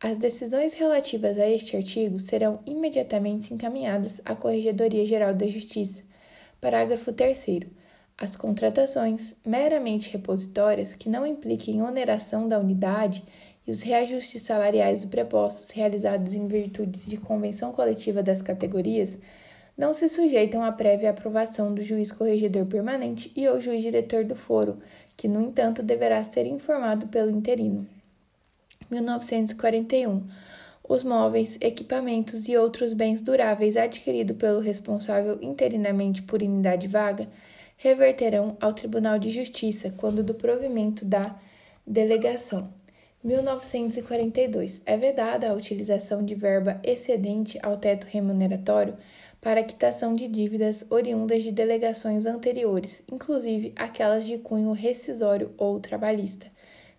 As decisões relativas a este artigo serão imediatamente encaminhadas à Corregedoria Geral da Justiça. Parágrafo 3. As contratações meramente repositórias que não impliquem oneração da unidade e os reajustes salariais do prepostos realizados em virtude de convenção coletiva das categorias não se sujeitam à prévia aprovação do juiz corregedor permanente e ou juiz diretor do foro, que, no entanto, deverá ser informado pelo interino. 1941. Os móveis, equipamentos e outros bens duráveis adquiridos pelo responsável interinamente por unidade vaga reverterão ao Tribunal de Justiça quando do provimento da delegação. 1942. É vedada a utilização de verba excedente ao teto remuneratório para quitação de dívidas oriundas de delegações anteriores, inclusive aquelas de cunho rescisório ou trabalhista.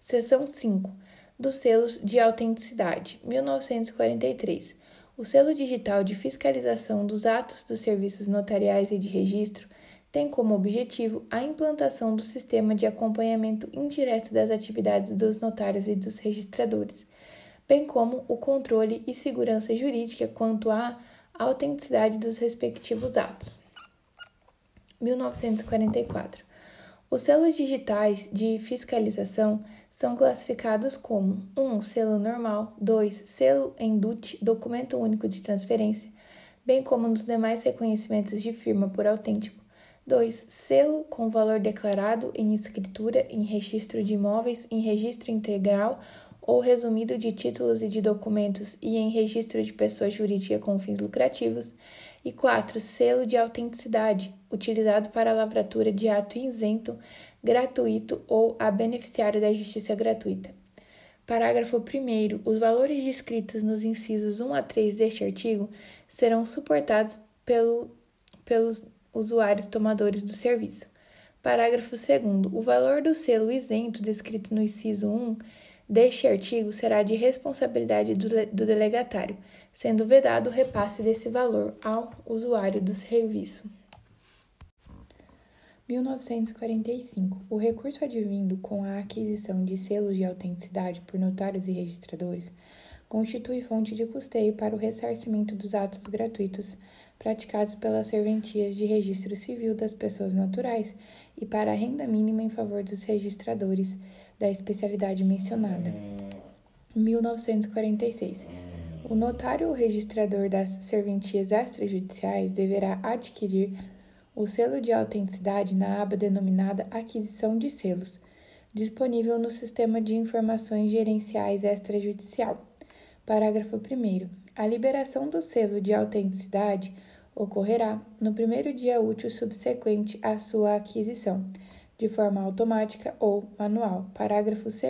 Seção 5. Dos selos de autenticidade. 1943. O selo digital de fiscalização dos atos dos serviços notariais e de registro tem como objetivo a implantação do sistema de acompanhamento indireto das atividades dos notários e dos registradores, bem como o controle e segurança jurídica quanto à autenticidade dos respectivos atos. 1944. Os selos digitais de fiscalização são classificados como 1. Um, selo normal, 2. Selo em DUT, documento único de transferência, bem como nos demais reconhecimentos de firma por autêntico, 2. Selo com valor declarado em escritura, em registro de imóveis, em registro integral ou resumido de títulos e de documentos e em registro de pessoa jurídica com fins lucrativos. E 4. Selo de autenticidade, utilizado para a lavratura de ato isento, gratuito ou a beneficiário da justiça gratuita. Parágrafo 1. Os valores descritos nos incisos 1 a 3 deste artigo serão suportados pelo, pelos usuários tomadores do serviço. Parágrafo 2. O valor do selo isento descrito no inciso 1 deste artigo será de responsabilidade do, do delegatário, sendo vedado o repasse desse valor ao usuário do serviço. 1945. O recurso advindo com a aquisição de selos de autenticidade por notários e registradores constitui fonte de custeio para o ressarcimento dos atos gratuitos praticados pelas serventias de registro civil das pessoas naturais e para a renda mínima em favor dos registradores da especialidade mencionada. 1946. O notário ou registrador das serventias extrajudiciais deverá adquirir o selo de autenticidade na aba denominada Aquisição de Selos, disponível no Sistema de Informações Gerenciais Extrajudicial. Parágrafo 1. A liberação do selo de autenticidade ocorrerá no primeiro dia útil subsequente à sua aquisição, de forma automática ou manual. Parágrafo 2.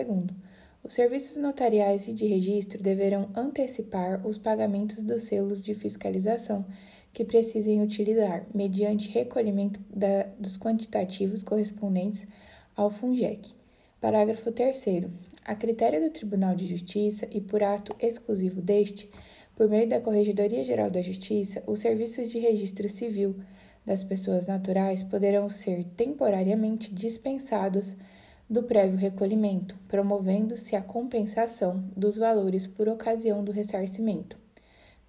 Os serviços notariais e de registro deverão antecipar os pagamentos dos selos de fiscalização que precisem utilizar, mediante recolhimento da, dos quantitativos correspondentes ao FUNGEC. Parágrafo 3. A critério do Tribunal de Justiça e por ato exclusivo deste, por meio da Corregedoria Geral da Justiça, os serviços de registro civil das pessoas naturais poderão ser temporariamente dispensados do prévio recolhimento, promovendo-se a compensação dos valores por ocasião do ressarcimento.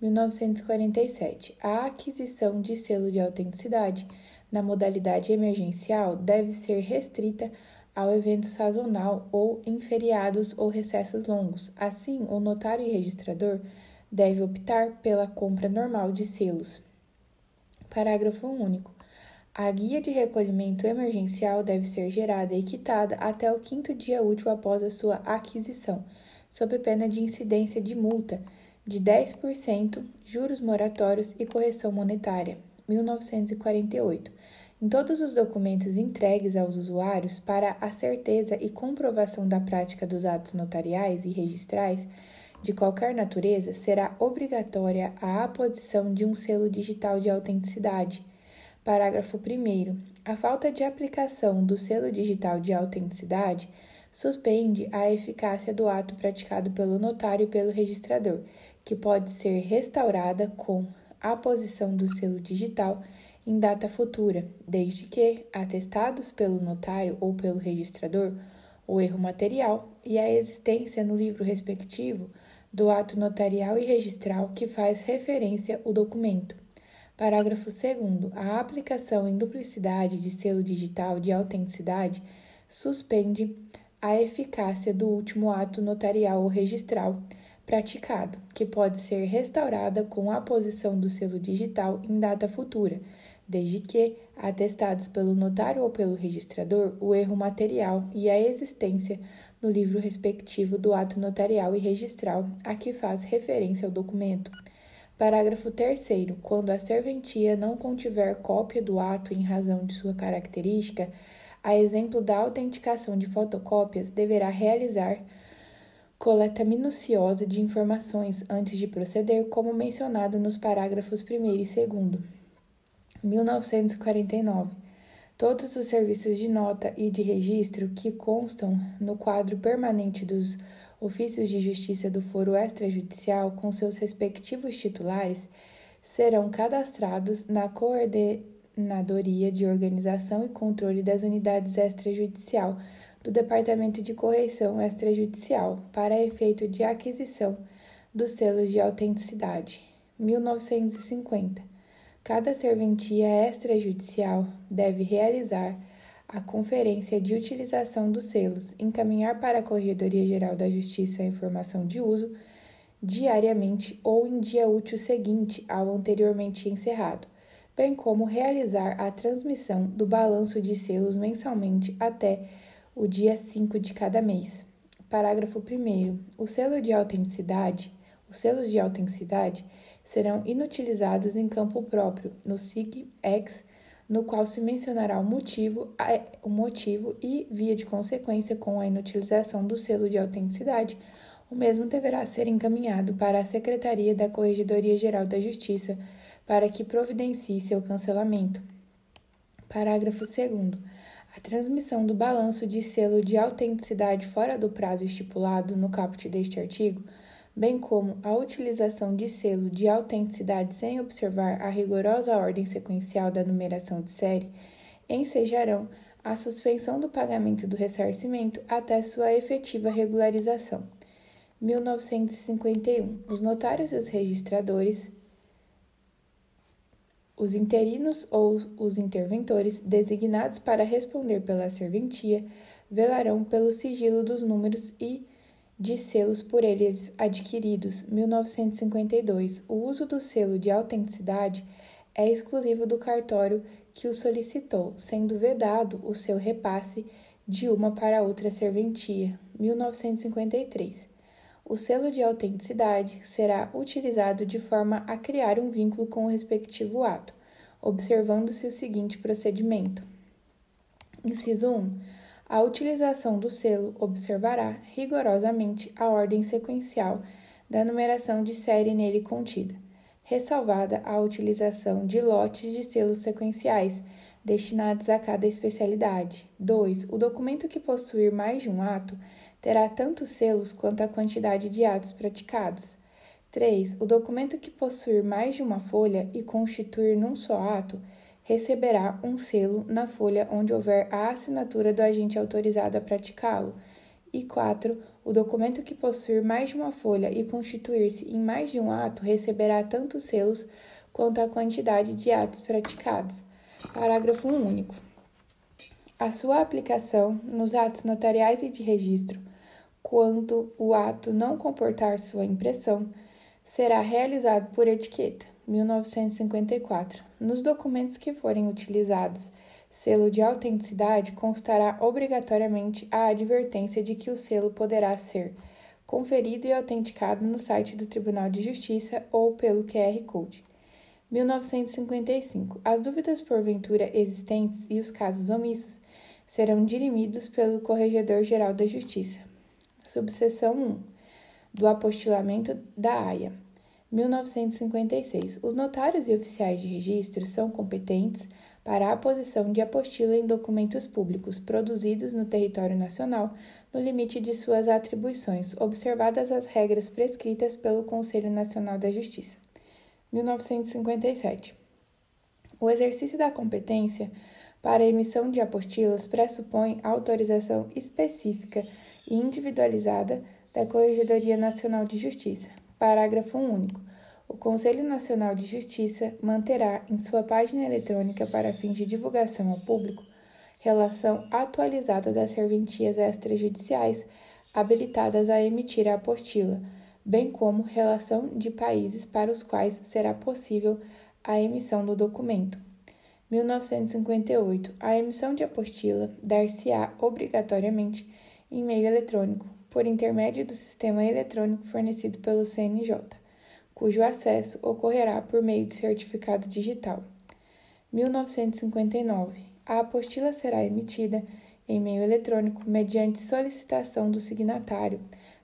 1947. A aquisição de selo de autenticidade na modalidade emergencial deve ser restrita ao evento sazonal ou em feriados ou recessos longos. Assim, o notário e registrador deve optar pela compra normal de selos. Parágrafo único. A guia de recolhimento emergencial deve ser gerada e quitada até o quinto dia útil após a sua aquisição, sob pena de incidência de multa de 10%, juros moratórios e correção monetária, 1948. Em todos os documentos entregues aos usuários para a certeza e comprovação da prática dos atos notariais e registrais de qualquer natureza, será obrigatória a aposição de um selo digital de autenticidade. Parágrafo 1. A falta de aplicação do selo digital de autenticidade suspende a eficácia do ato praticado pelo notário e pelo registrador que pode ser restaurada com a posição do selo digital em data futura, desde que atestados pelo notário ou pelo registrador o erro material e a existência no livro respectivo do ato notarial e registral que faz referência o documento. Parágrafo 2. A aplicação em duplicidade de selo digital de autenticidade suspende a eficácia do último ato notarial ou registral praticado, que pode ser restaurada com a aposição do selo digital em data futura, desde que, atestados pelo notário ou pelo registrador, o erro material e a existência no livro respectivo do ato notarial e registral a que faz referência o documento. Parágrafo 3. Quando a serventia não contiver cópia do ato em razão de sua característica, a exemplo da autenticação de fotocópias, deverá realizar coleta minuciosa de informações antes de proceder, como mencionado nos parágrafos 1 e 2. 1949. Todos os serviços de nota e de registro que constam no quadro permanente dos ofícios de justiça do foro extrajudicial com seus respectivos titulares serão cadastrados na Coordenadoria de Organização e Controle das Unidades Extrajudicial do Departamento de Correição Extrajudicial para efeito de aquisição dos selos de autenticidade. 1950. Cada serventia extrajudicial deve realizar a conferência de utilização dos selos, encaminhar para a Corregedoria Geral da Justiça a informação de uso diariamente ou em dia útil seguinte ao anteriormente encerrado, bem como realizar a transmissão do balanço de selos mensalmente até o dia 5 de cada mês. Parágrafo 1. O selo de autenticidade, os selos de autenticidade serão inutilizados em campo próprio, no SIG-X, no qual se mencionará o motivo, o motivo e, via de consequência, com a inutilização do selo de autenticidade, o mesmo deverá ser encaminhado para a Secretaria da Corregedoria Geral da Justiça para que providencie seu cancelamento. Parágrafo 2. A transmissão do balanço de selo de autenticidade fora do prazo estipulado no caput deste artigo, bem como a utilização de selo de autenticidade sem observar a rigorosa ordem sequencial da numeração de série, ensejarão a suspensão do pagamento do ressarcimento até sua efetiva regularização. 1951. Os notários e os registradores os interinos ou os interventores designados para responder pela serventia velarão pelo sigilo dos números e de selos por eles adquiridos. 1952. O uso do selo de autenticidade é exclusivo do cartório que o solicitou, sendo vedado o seu repasse de uma para outra serventia. 1953. O selo de autenticidade será utilizado de forma a criar um vínculo com o respectivo ato, observando-se o seguinte procedimento. Inciso 1. A utilização do selo observará rigorosamente a ordem sequencial da numeração de série nele contida, ressalvada a utilização de lotes de selos sequenciais destinados a cada especialidade. 2. O documento que possuir mais de um ato terá tanto selos quanto a quantidade de atos praticados. 3. O documento que possuir mais de uma folha e constituir num só ato receberá um selo na folha onde houver a assinatura do agente autorizado a praticá-lo. E 4. O documento que possuir mais de uma folha e constituir-se em mais de um ato receberá tantos selos quanto a quantidade de atos praticados. Parágrafo único. A sua aplicação nos atos notariais e de registro quando o ato não comportar sua impressão, será realizado por etiqueta. 1954. Nos documentos que forem utilizados selo de autenticidade, constará obrigatoriamente a advertência de que o selo poderá ser conferido e autenticado no site do Tribunal de Justiça ou pelo QR Code. 1955. As dúvidas porventura existentes e os casos omissos serão dirimidos pelo Corregedor-Geral da Justiça. Subseção 1. Do apostilamento da AIA. 1956. Os notários e oficiais de registro são competentes para a aposição de apostila em documentos públicos produzidos no território nacional, no limite de suas atribuições, observadas as regras prescritas pelo Conselho Nacional da Justiça. 1957. O exercício da competência para a emissão de apostilas pressupõe autorização específica e individualizada da Corregedoria Nacional de Justiça. Parágrafo único. O Conselho Nacional de Justiça manterá em sua página eletrônica para fins de divulgação ao público relação atualizada das serventias extrajudiciais habilitadas a emitir a apostila, bem como relação de países para os quais será possível a emissão do documento. 1958. A emissão de apostila dar-se-á obrigatoriamente em meio eletrônico, por intermédio do sistema eletrônico fornecido pelo CNJ, cujo acesso ocorrerá por meio de certificado digital. 1959. A apostila será emitida em meio eletrônico mediante solicitação do signatário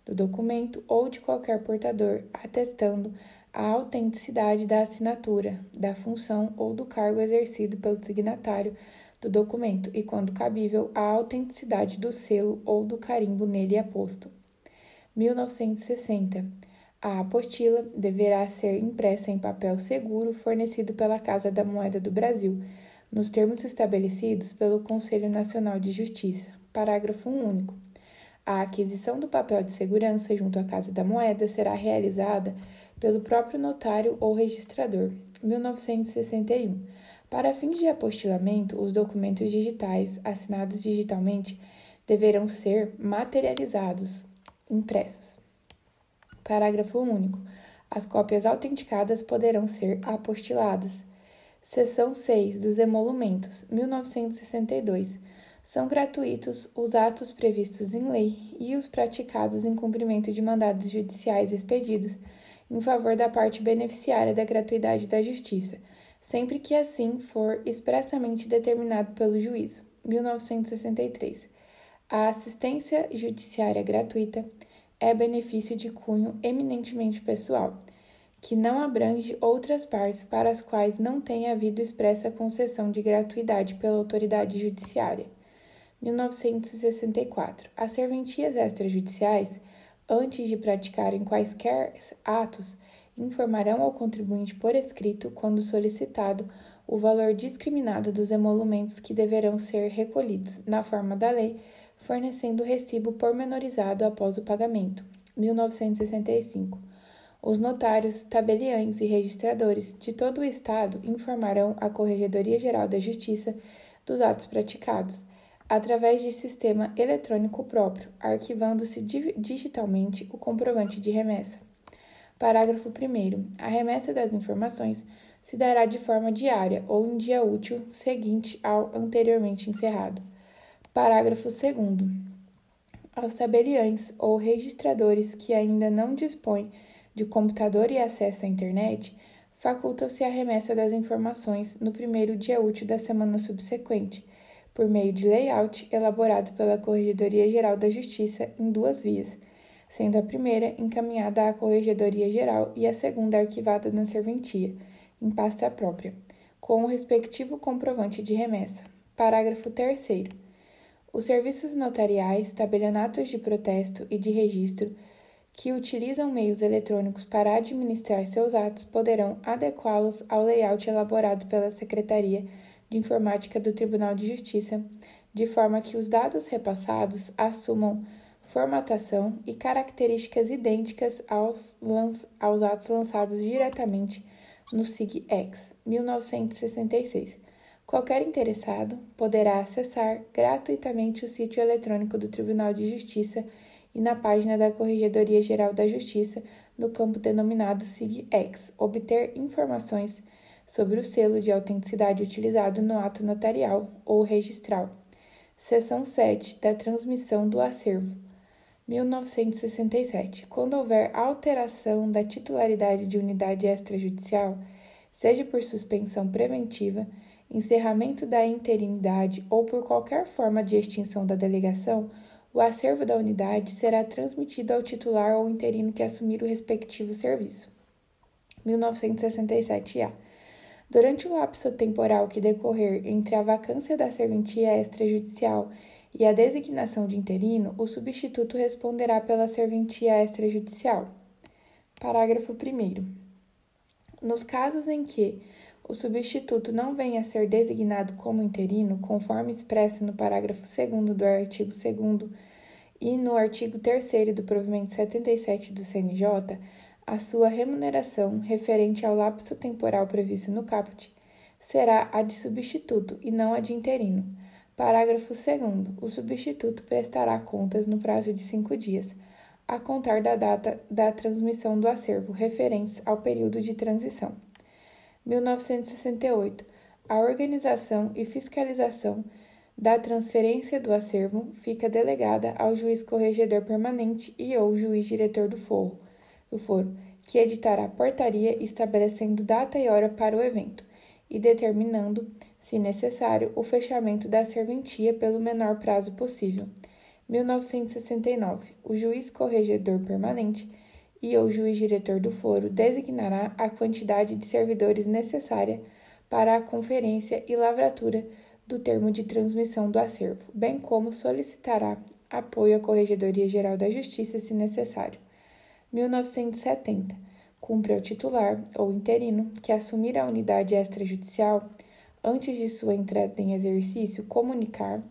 do documento ou de qualquer portador, atestando a autenticidade da assinatura, da função ou do cargo exercido pelo signatário do documento e, quando cabível, a autenticidade do selo ou do carimbo nele aposto. 1960. A apostila deverá ser impressa em papel seguro fornecido pela Casa da Moeda do Brasil, nos termos estabelecidos pelo Conselho Nacional de Justiça. Parágrafo único. A aquisição do papel de segurança junto à Casa da Moeda será realizada pelo próprio notário ou registrador. 1961. Para fins de apostilamento, os documentos digitais assinados digitalmente deverão ser materializados, impressos. Parágrafo único. As cópias autenticadas poderão ser apostiladas. Seção 6 dos Emolumentos, 1962. São gratuitos os atos previstos em lei e os praticados em cumprimento de mandados judiciais expedidos em favor da parte beneficiária da gratuidade da justiça, sempre que assim for expressamente determinado pelo juízo. 1963. A assistência judiciária gratuita é benefício de cunho eminentemente pessoal, que não abrange outras partes para as quais não tenha havido expressa concessão de gratuidade pela autoridade judiciária. 1964. As serventias extrajudiciais, antes de praticarem quaisquer atos, informarão ao contribuinte por escrito, quando solicitado, o valor discriminado dos emolumentos que deverão ser recolhidos, na forma da lei, fornecendo o recibo pormenorizado após o pagamento. 1965. Os notários, tabeliães e registradores de todo o Estado informarão a Corregedoria Geral da Justiça dos atos praticados, através de sistema eletrônico próprio, arquivando-se digitalmente o comprovante de remessa. Parágrafo 1. A remessa das informações se dará de forma diária ou em dia útil seguinte ao anteriormente encerrado. Parágrafo 2. Aos tabeliães ou registradores que ainda não dispõem de computador e acesso à internet, faculta-se a remessa das informações no primeiro dia útil da semana subsequente por meio de layout elaborado pela Corregedoria Geral da Justiça em duas vias, sendo a primeira encaminhada à Corregedoria Geral e a segunda arquivada na serventia, em pasta própria, com o respectivo comprovante de remessa. Parágrafo 3. Os serviços notariais, tabelionatos de protesto e de registro que utilizam meios eletrônicos para administrar seus atos poderão adequá-los ao layout elaborado pela Secretaria de Informática do Tribunal de Justiça, de forma que os dados repassados assumam formatação e características idênticas aos, aos atos lançados diretamente no SIG-X 1966. Qualquer interessado poderá acessar gratuitamente o sítio eletrônico do Tribunal de Justiça e na página da Corregedoria Geral da Justiça, no campo denominado SIG-X, obter informações sobre o selo de autenticidade utilizado no ato notarial ou registral. Seção 7 da transmissão do acervo. 1967. Quando houver alteração da titularidade de unidade extrajudicial, seja por suspensão preventiva, encerramento da interinidade ou por qualquer forma de extinção da delegação, o acervo da unidade será transmitido ao titular ou interino que assumir o respectivo serviço. 1967-A. Durante o lapso temporal que decorrer entre a vacância da serventia extrajudicial e a designação de interino, o substituto responderá pela serventia extrajudicial. Parágrafo 1. Nos casos em que o substituto não venha a ser designado como interino, conforme expresso no parágrafo 2 do artigo 2 e no artigo 3 do provimento 77 do CNJ, a sua remuneração referente ao lapso temporal previsto no caput será a de substituto e não a de interino. Parágrafo 2. O substituto prestará contas no prazo de cinco dias, a contar da data da transmissão do acervo, referentes ao período de transição. 1968. A organização e fiscalização da transferência do acervo fica delegada ao juiz corregedor permanente e ou juiz diretor do foro do foro, que editará portaria estabelecendo data e hora para o evento e determinando, se necessário, o fechamento da serventia pelo menor prazo possível. 1969. O juiz corregedor permanente e ou juiz diretor do foro designará a quantidade de servidores necessária para a conferência e lavratura do termo de transmissão do acervo, bem como solicitará apoio à Corregedoria Geral da Justiça se necessário. 1970. Cumpre ao titular ou interino que assumir a unidade extrajudicial antes de sua entrada em exercício comunicar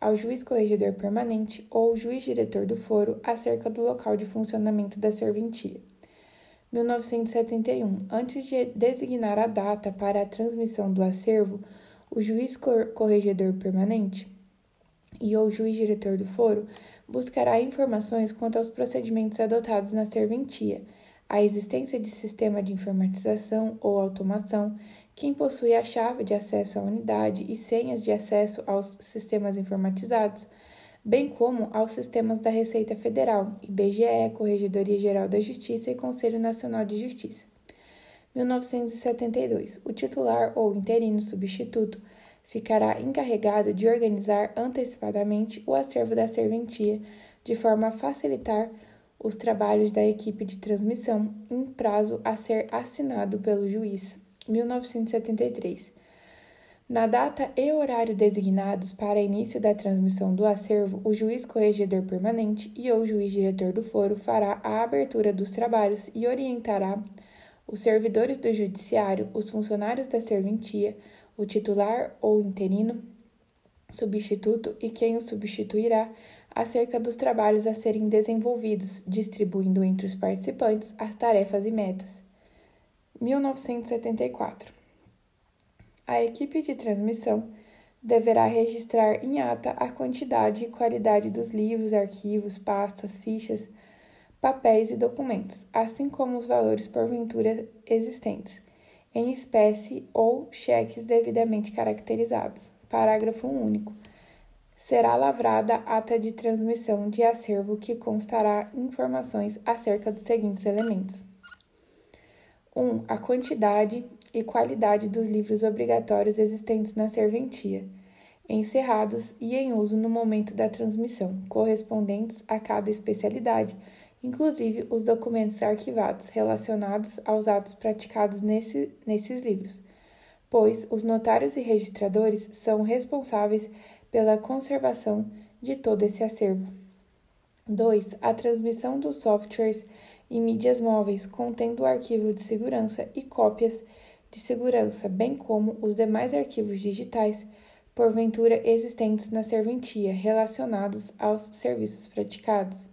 ao juiz corregedor permanente ou juiz diretor do foro acerca do local de funcionamento da serventia. 1971. Antes de designar a data para a transmissão do acervo, o juiz corregedor permanente e ou juiz diretor do foro buscará informações quanto aos procedimentos adotados na serventia, a existência de sistema de informatização ou automação, quem possui a chave de acesso à unidade e senhas de acesso aos sistemas informatizados, bem como aos sistemas da Receita Federal, IBGE, Corregedoria Geral da Justiça e Conselho Nacional de Justiça. 1972. O titular ou interino substituto ficará encarregado de organizar antecipadamente o acervo da serventia, de forma a facilitar os trabalhos da equipe de transmissão em prazo a ser assinado pelo juiz. 1973. Na data e horário designados para início da transmissão do acervo, o juiz corregedor permanente e ou juiz diretor do foro fará a abertura dos trabalhos e orientará os servidores do judiciário, os funcionários da serventia, o titular ou interino, substituto e quem o substituirá acerca dos trabalhos a serem desenvolvidos, distribuindo entre os participantes as tarefas e metas. 1974 a equipe de transmissão deverá registrar em ata a quantidade e qualidade dos livros, arquivos, pastas, fichas, papéis e documentos, assim como os valores porventura existentes, em espécie ou cheques devidamente caracterizados. Parágrafo único. Será lavrada ata de transmissão de acervo que constará informações acerca dos seguintes elementos: 1. Um, a quantidade e qualidade dos livros obrigatórios existentes na serventia, encerrados e em uso no momento da transmissão, correspondentes a cada especialidade, inclusive os documentos arquivados relacionados aos atos praticados nesse, nesses livros, pois os notários e registradores são responsáveis pela conservação de todo esse acervo. 2. A transmissão dos softwares e mídias móveis contendo o arquivo de segurança e cópias de segurança, bem como os demais arquivos digitais, porventura existentes na serventia, relacionados aos serviços praticados.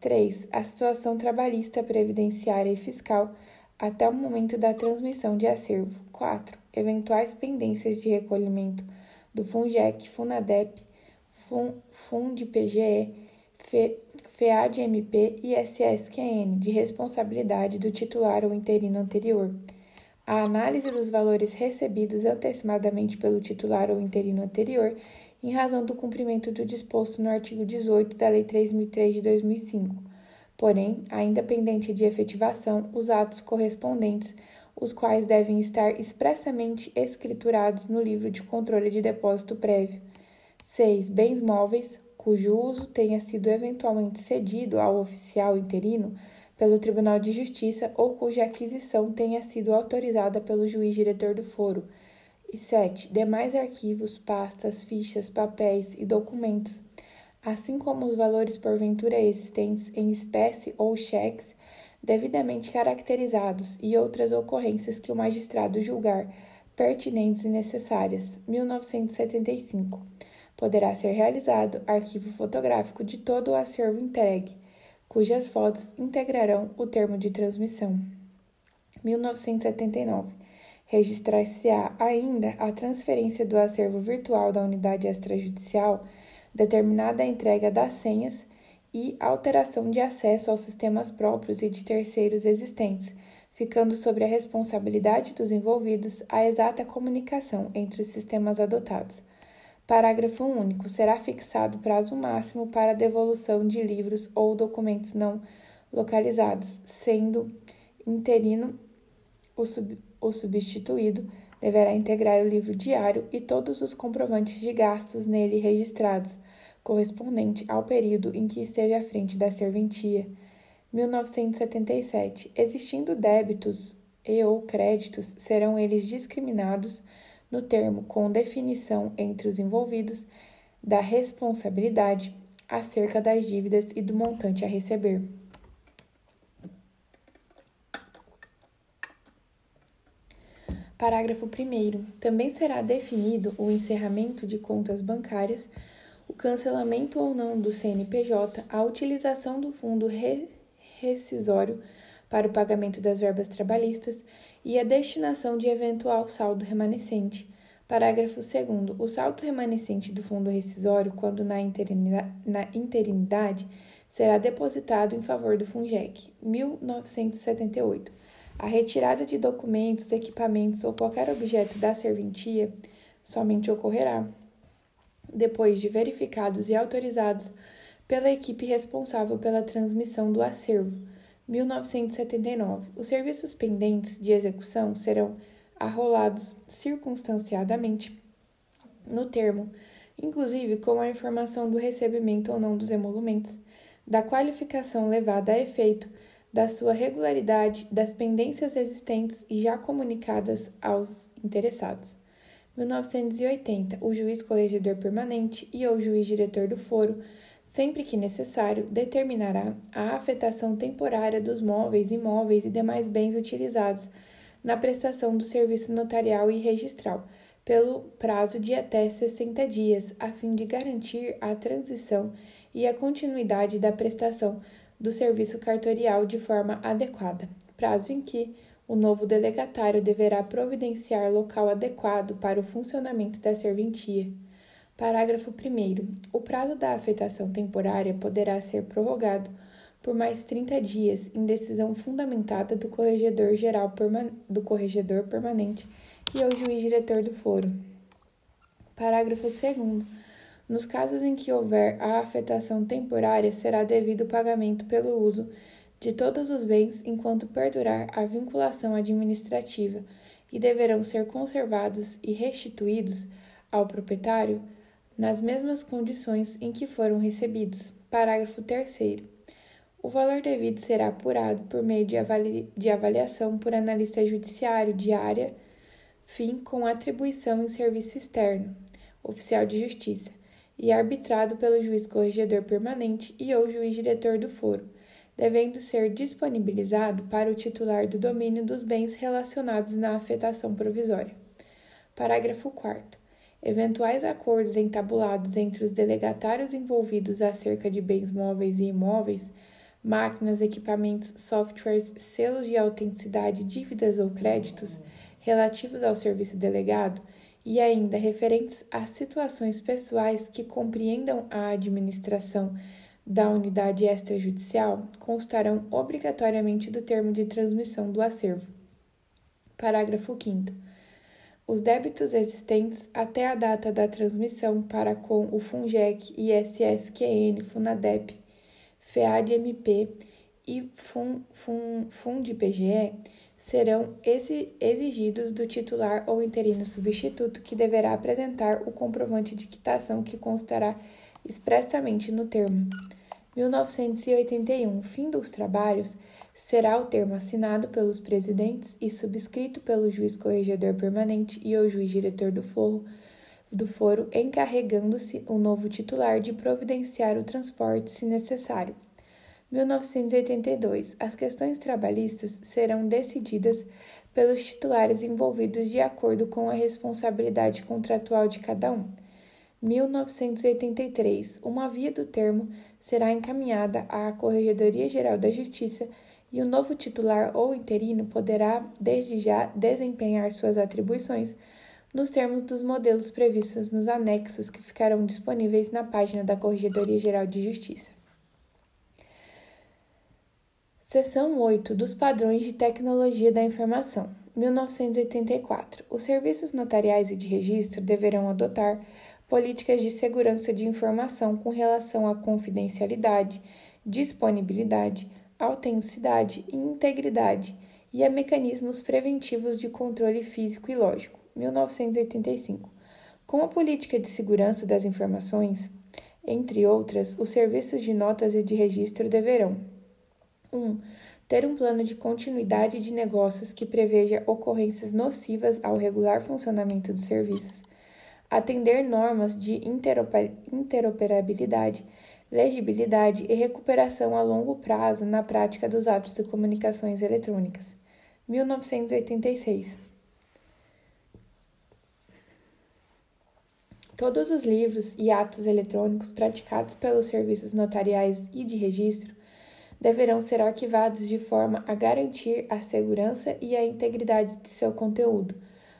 3. A situação trabalhista, previdenciária e fiscal até o momento da transmissão de acervo. 4. Eventuais pendências de recolhimento do FUNGEC, FUNADEP, FUNDPGE, FEADMP e SSQN, de responsabilidade do titular ou interino anterior a análise dos valores recebidos antecipadamente pelo titular ou interino anterior, em razão do cumprimento do disposto no artigo 18 da Lei 3003 de 2005. Porém, ainda pendente de efetivação, os atos correspondentes, os quais devem estar expressamente escriturados no livro de controle de depósito prévio. 6. Bens móveis, cujo uso tenha sido eventualmente cedido ao oficial interino pelo Tribunal de Justiça ou cuja aquisição tenha sido autorizada pelo juiz diretor do foro. E 7. Demais arquivos, pastas, fichas, papéis e documentos, assim como os valores porventura existentes em espécie ou cheques, devidamente caracterizados e outras ocorrências que o magistrado julgar pertinentes e necessárias. 1975. Poderá ser realizado arquivo fotográfico de todo o acervo entregue cujas fotos integrarão o termo de transmissão. 1979. Registrar-se-á ainda a transferência do acervo virtual da unidade extrajudicial, determinada a entrega das senhas e alteração de acesso aos sistemas próprios e de terceiros existentes, ficando sobre a responsabilidade dos envolvidos a exata comunicação entre os sistemas adotados. Parágrafo único. Será fixado prazo máximo para devolução de livros ou documentos não localizados, sendo interino o, sub, o substituído deverá integrar o livro diário e todos os comprovantes de gastos nele registrados, correspondente ao período em que esteve à frente da serventia. 1977. Existindo débitos e ou créditos, serão eles discriminados no termo com definição entre os envolvidos da responsabilidade acerca das dívidas e do montante a receber. Parágrafo 1. Também será definido o encerramento de contas bancárias, o cancelamento ou não do CNPJ, a utilização do fundo rescisório para o pagamento das verbas trabalhistas e a destinação de eventual saldo remanescente. Parágrafo 2. O saldo remanescente do fundo rescisório, quando na interinidade, na interinidade, será depositado em favor do FUNGEC. 1978. A retirada de documentos, equipamentos ou qualquer objeto da serventia somente ocorrerá depois de verificados e autorizados pela equipe responsável pela transmissão do acervo. 1979. Os serviços pendentes de execução serão arrolados circunstanciadamente no termo, inclusive com a informação do recebimento ou não dos emolumentos, da qualificação levada a efeito, da sua regularidade, das pendências existentes e já comunicadas aos interessados. 1980. O juiz corregedor permanente e ou juiz diretor do foro, sempre que necessário, determinará a afetação temporária dos móveis, imóveis e demais bens utilizados na prestação do serviço notarial e registral, pelo prazo de até 60 dias, a fim de garantir a transição e a continuidade da prestação do serviço cartorial de forma adequada, prazo em que o novo delegatário deverá providenciar local adequado para o funcionamento da serventia. Parágrafo 1. O prazo da afetação temporária poderá ser prorrogado por mais 30 dias, em decisão fundamentada do Corregedor Geral do Corregedor Permanente e ao juiz diretor do foro. Parágrafo 2. Nos casos em que houver a afetação temporária, será devido o pagamento pelo uso de todos os bens enquanto perdurar a vinculação administrativa e deverão ser conservados e restituídos ao proprietário nas mesmas condições em que foram recebidos. Parágrafo 3. O valor devido será apurado por meio de, avali de avaliação por analista judiciário de área, fim com atribuição em serviço externo, oficial de justiça, e arbitrado pelo juiz corregedor permanente e ou juiz diretor do foro devendo ser disponibilizado para o titular do domínio dos bens relacionados na afetação provisória. Parágrafo 4. Eventuais acordos entabulados entre os delegatários envolvidos acerca de bens móveis e imóveis, máquinas, equipamentos, softwares, selos de autenticidade, dívidas ou créditos relativos ao serviço delegado e ainda referentes a situações pessoais que compreendam a administração da unidade extrajudicial constarão obrigatoriamente do termo de transmissão do acervo. Parágrafo 5. Os débitos existentes até a data da transmissão para com o FUNGEC, ISSQN, FUNADEP, FEAD-MP e FUND-PGE serão exigidos do titular ou interino substituto, que deverá apresentar o comprovante de quitação que constará expressamente no termo. 1981, fim dos trabalhos, será o termo assinado pelos presidentes e subscrito pelo juiz corregedor permanente e o juiz diretor do foro, do foro encarregando-se o novo titular de providenciar o transporte se necessário. 1982. As questões trabalhistas serão decididas pelos titulares envolvidos de acordo com a responsabilidade contratual de cada um. 1983. Uma via do termo será encaminhada à Corregedoria Geral da Justiça e o novo titular ou interino poderá, desde já, desempenhar suas atribuições nos termos dos modelos previstos nos anexos que ficarão disponíveis na página da Corregedoria Geral de Justiça. Seção 8 dos Padrões de Tecnologia da Informação, 1984. Os serviços notariais e de registro deverão adotar políticas de segurança de informação com relação à confidencialidade, disponibilidade, autenticidade e integridade e a mecanismos preventivos de controle físico e lógico. 1985. Com a política de segurança das informações, entre outras, os serviços de notas e de registro deverão 1. Um, ter um plano de continuidade de negócios que preveja ocorrências nocivas ao regular funcionamento dos serviços atender normas de interoperabilidade, legibilidade e recuperação a longo prazo na prática dos atos de comunicações eletrônicas. 1986. Todos os livros e atos eletrônicos praticados pelos serviços notariais e de registro deverão ser arquivados de forma a garantir a segurança e a integridade de seu conteúdo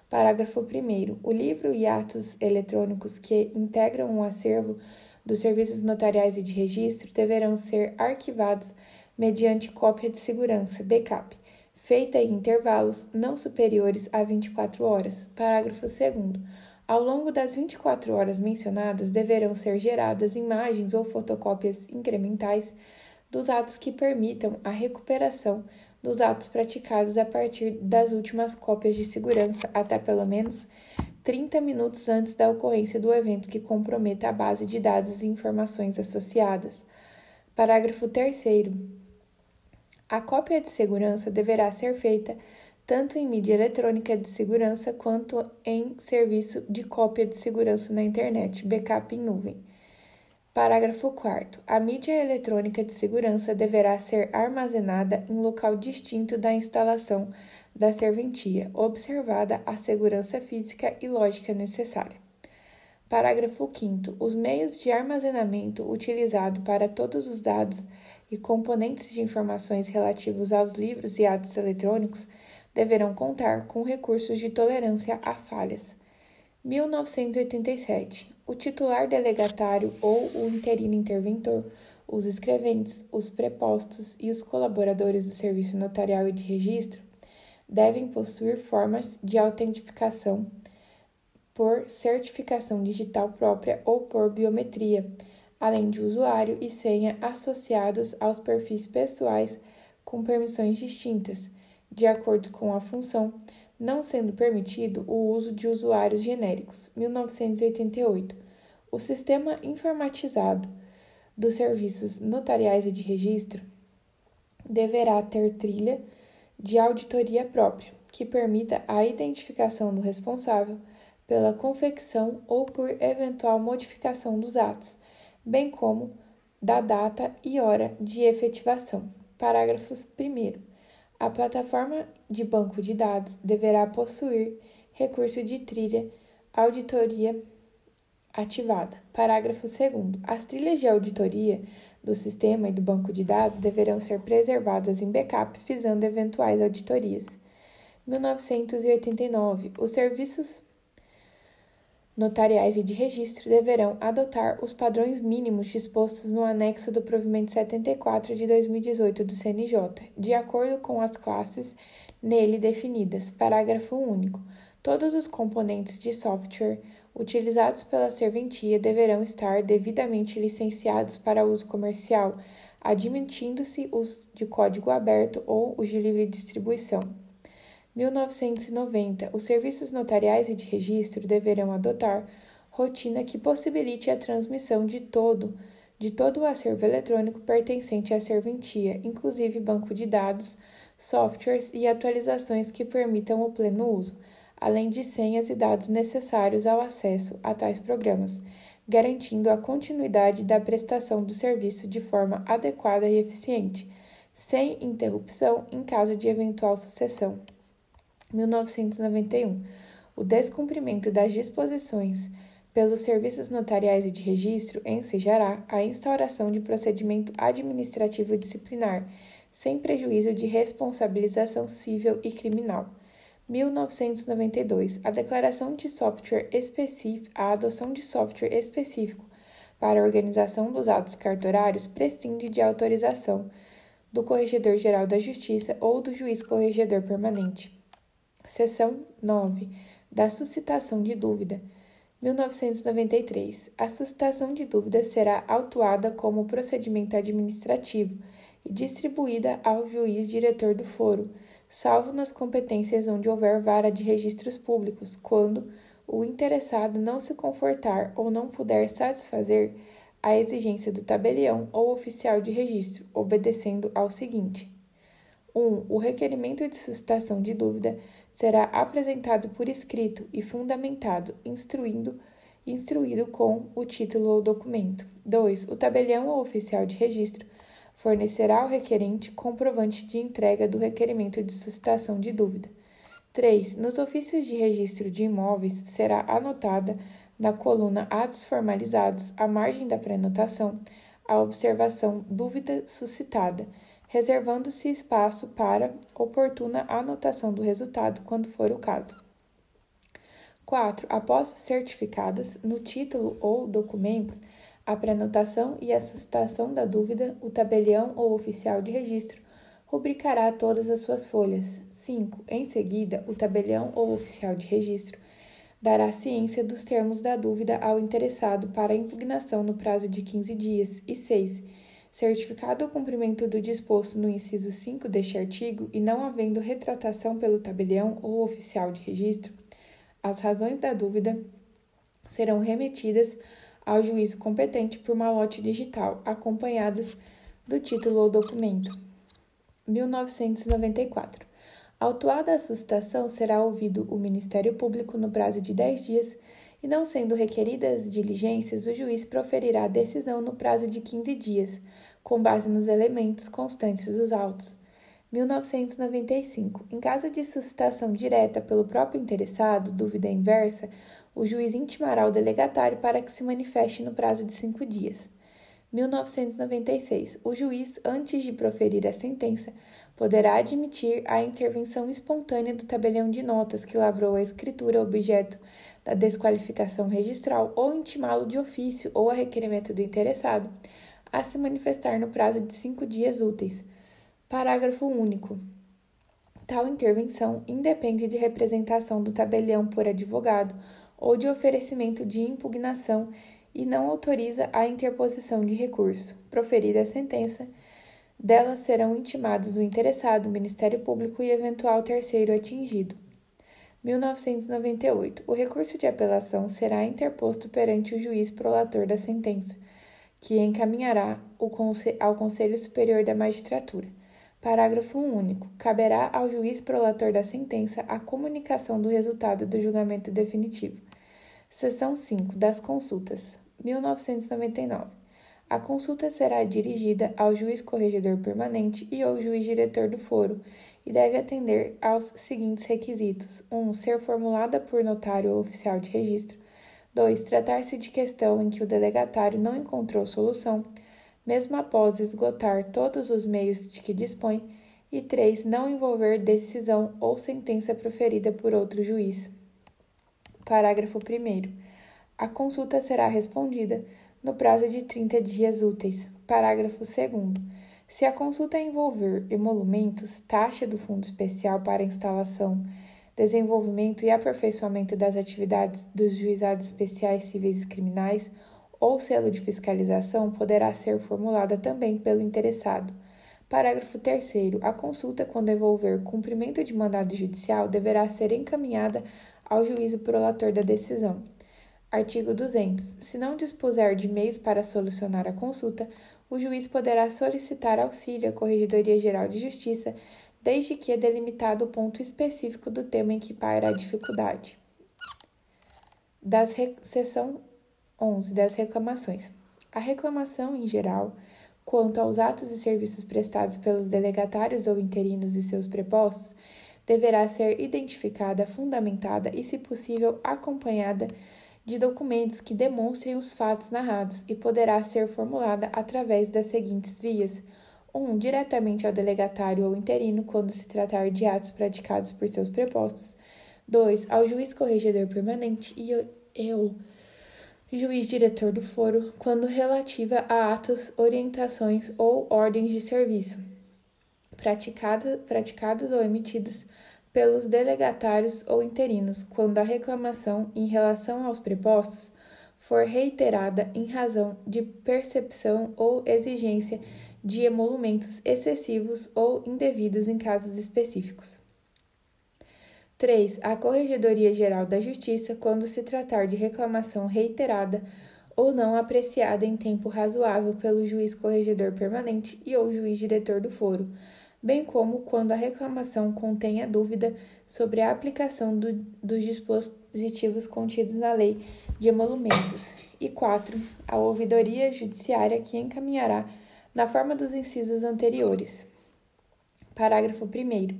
Parágrafo 1. O livro e atos eletrônicos que integram o acervo dos serviços notariais e de registro deverão ser arquivados mediante cópia de segurança, backup, feita em intervalos não superiores a 24 horas. Parágrafo 2. Ao longo das 24 horas mencionadas, deverão ser geradas imagens ou fotocópias incrementais dos atos que permitam a recuperação dos atos praticados a partir das últimas cópias de segurança até pelo menos 30 minutos antes da ocorrência do evento que comprometa a base de dados e informações associadas. Parágrafo 3. A cópia de segurança deverá ser feita tanto em mídia eletrônica de segurança quanto em serviço de cópia de segurança na internet, backup em nuvem. Parágrafo 4. A mídia eletrônica de segurança deverá ser armazenada em local distinto da instalação da serventia, observada a segurança física e lógica necessária. Parágrafo 5. Os meios de armazenamento utilizados para todos os dados e componentes de informações relativos aos livros e atos eletrônicos deverão contar com recursos de tolerância a falhas. 1987. O titular delegatário ou o interino interventor, os escreventes, os prepostos e os colaboradores do serviço notarial e de registro devem possuir formas de autentificação por certificação digital própria ou por biometria, além de usuário e senha associados aos perfis pessoais com permissões distintas de acordo com a função, não sendo permitido o uso de usuários genéricos. 1988. O sistema informatizado dos serviços notariais e de registro deverá ter trilha de auditoria própria, que permita a identificação do responsável pela confecção ou por eventual modificação dos atos, bem como da data e hora de efetivação. Parágrafos 1. A plataforma de banco de dados deverá possuir recurso de trilha auditoria ativada. Parágrafo 2. As trilhas de auditoria do sistema e do banco de dados deverão ser preservadas em backup visando eventuais auditorias. 1989. Os serviços notariais e de registro deverão adotar os padrões mínimos dispostos no anexo do provimento 74 de 2018 do CNJ, de acordo com as classes nele definidas. Parágrafo único. Todos os componentes de software utilizados pela serventia deverão estar devidamente licenciados para uso comercial, admitindo-se os de código aberto ou os de livre distribuição. 1990, os serviços notariais e de registro deverão adotar rotina que possibilite a transmissão de todo de todo o acervo eletrônico pertencente à serventia, inclusive banco de dados, softwares e atualizações que permitam o pleno uso, além de senhas e dados necessários ao acesso a tais programas, garantindo a continuidade da prestação do serviço de forma adequada e eficiente, sem interrupção em caso de eventual sucessão. 1991. O descumprimento das disposições pelos serviços notariais e de registro ensejará a instauração de procedimento administrativo disciplinar, sem prejuízo de responsabilização civil e criminal. 1992. A declaração de software específico, a adoção de software específico para a organização dos atos cartorários prescinde de autorização do Corregedor-Geral da Justiça ou do Juiz Corregedor Permanente. Seção 9. Da suscitação de dúvida. 1993. A suscitação de dúvida será autuada como procedimento administrativo e distribuída ao juiz diretor do foro, salvo nas competências onde houver vara de registros públicos, quando o interessado não se confortar ou não puder satisfazer a exigência do tabelião ou oficial de registro, obedecendo ao seguinte: 1. Um, o requerimento de suscitação de dúvida será apresentado por escrito e fundamentado, instruindo, instruído com o título ou documento. 2. O tabelião ou oficial de registro fornecerá ao requerente comprovante de entrega do requerimento de suscitação de dúvida. 3. Nos ofícios de registro de imóveis será anotada na coluna Atos formalizados, à margem da prenotação, a observação dúvida suscitada reservando-se espaço para oportuna anotação do resultado quando for o caso. 4. Após certificadas no título ou documentos a prenotação e a suscitação da dúvida, o tabelião ou oficial de registro rubricará todas as suas folhas. 5. Em seguida, o tabelião ou oficial de registro dará ciência dos termos da dúvida ao interessado para impugnação no prazo de 15 dias. E 6. Certificado o cumprimento do disposto no inciso 5 deste artigo e não havendo retratação pelo tabelião ou oficial de registro, as razões da dúvida serão remetidas ao juízo competente por malote digital, acompanhadas do título ou documento. 1994. Autuada a suscitação, será ouvido o Ministério Público no prazo de 10 dias e, não sendo requeridas diligências, o juiz proferirá a decisão no prazo de 15 dias, com base nos elementos constantes dos autos. 1995. Em caso de suscitação direta pelo próprio interessado, dúvida inversa, o juiz intimará o delegatário para que se manifeste no prazo de cinco dias. 1996. O juiz, antes de proferir a sentença, poderá admitir a intervenção espontânea do tabelião de notas que lavrou a escritura objeto da desqualificação registral ou intimá-lo de ofício ou a requerimento do interessado a se manifestar no prazo de cinco dias úteis. Parágrafo único. Tal intervenção independe de representação do tabelião por advogado ou de oferecimento de impugnação e não autoriza a interposição de recurso. Proferida a sentença, delas serão intimados o interessado, o Ministério Público e eventual terceiro atingido. 1998. O recurso de apelação será interposto perante o juiz prolator da sentença, que encaminhará ao Conselho Superior da Magistratura. Parágrafo único. Caberá ao juiz prolator da sentença a comunicação do resultado do julgamento definitivo. Seção 5. Das consultas. 1999. A consulta será dirigida ao juiz corregedor permanente e ao juiz diretor do foro e deve atender aos seguintes requisitos: 1. Um, ser formulada por notário ou oficial de registro. 2. Tratar-se de questão em que o delegatário não encontrou solução, mesmo após esgotar todos os meios de que dispõe. E 3. Não envolver decisão ou sentença proferida por outro juiz. Parágrafo 1. A consulta será respondida no prazo de 30 dias úteis. Parágrafo 2. Se a consulta envolver emolumentos, taxa do Fundo Especial para instalação, desenvolvimento e aperfeiçoamento das atividades dos juizados especiais civis e criminais ou selo de fiscalização, poderá ser formulada também pelo interessado. Parágrafo 3. A consulta, quando envolver cumprimento de mandado judicial, deverá ser encaminhada ao juízo prolator da decisão. Artigo 200. Se não dispuser de meios para solucionar a consulta, o juiz poderá solicitar auxílio à Corregedoria Geral de Justiça, desde que é delimitado o ponto específico do tema em que paira a dificuldade. Das seção 11 das reclamações. A reclamação, em geral, quanto aos atos e serviços prestados pelos delegatários ou interinos e seus prepostos, deverá ser identificada, fundamentada e, se possível, acompanhada de documentos que demonstrem os fatos narrados e poderá ser formulada através das seguintes vias: 1. Um, diretamente ao delegatário ou interino, quando se tratar de atos praticados por seus prepostos. 2. Ao juiz corregedor permanente e eu, juiz diretor do foro, quando relativa a atos, orientações ou ordens de serviço praticados ou emitidos pelos delegatários ou interinos, quando a reclamação em relação aos prepostos for reiterada em razão de percepção ou exigência de emolumentos excessivos ou indevidos em casos específicos. 3. A Corregedoria Geral da Justiça, quando se tratar de reclamação reiterada ou não apreciada em tempo razoável pelo juiz corregedor permanente e ou juiz diretor do foro, bem como quando a reclamação contenha dúvida sobre a aplicação do, dos dispositivos contidos na lei de emolumentos. E 4. A ouvidoria judiciária que encaminhará na forma dos incisos anteriores. Parágrafo 1.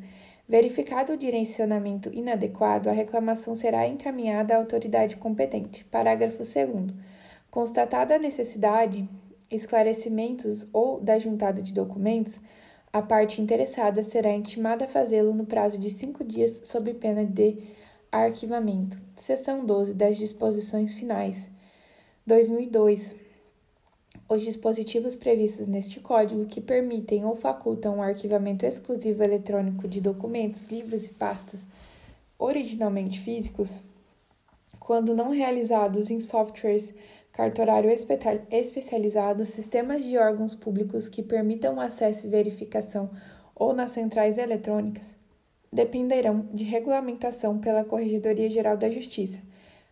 Verificado o direcionamento inadequado, a reclamação será encaminhada à autoridade competente. Parágrafo 2. Constatada a necessidade, esclarecimentos ou da juntada de documentos, a parte interessada será intimada a fazê-lo no prazo de cinco dias, sob pena de arquivamento. Seção 12 das Disposições Finais. 2002. Os dispositivos previstos neste Código que permitem ou facultam o arquivamento exclusivo eletrônico de documentos, livros e pastas originalmente físicos quando não realizados em softwares cartorário especializados, sistemas de órgãos públicos que permitam acesso e verificação ou nas centrais eletrônicas, dependerão de regulamentação pela Corregedoria Geral da Justiça,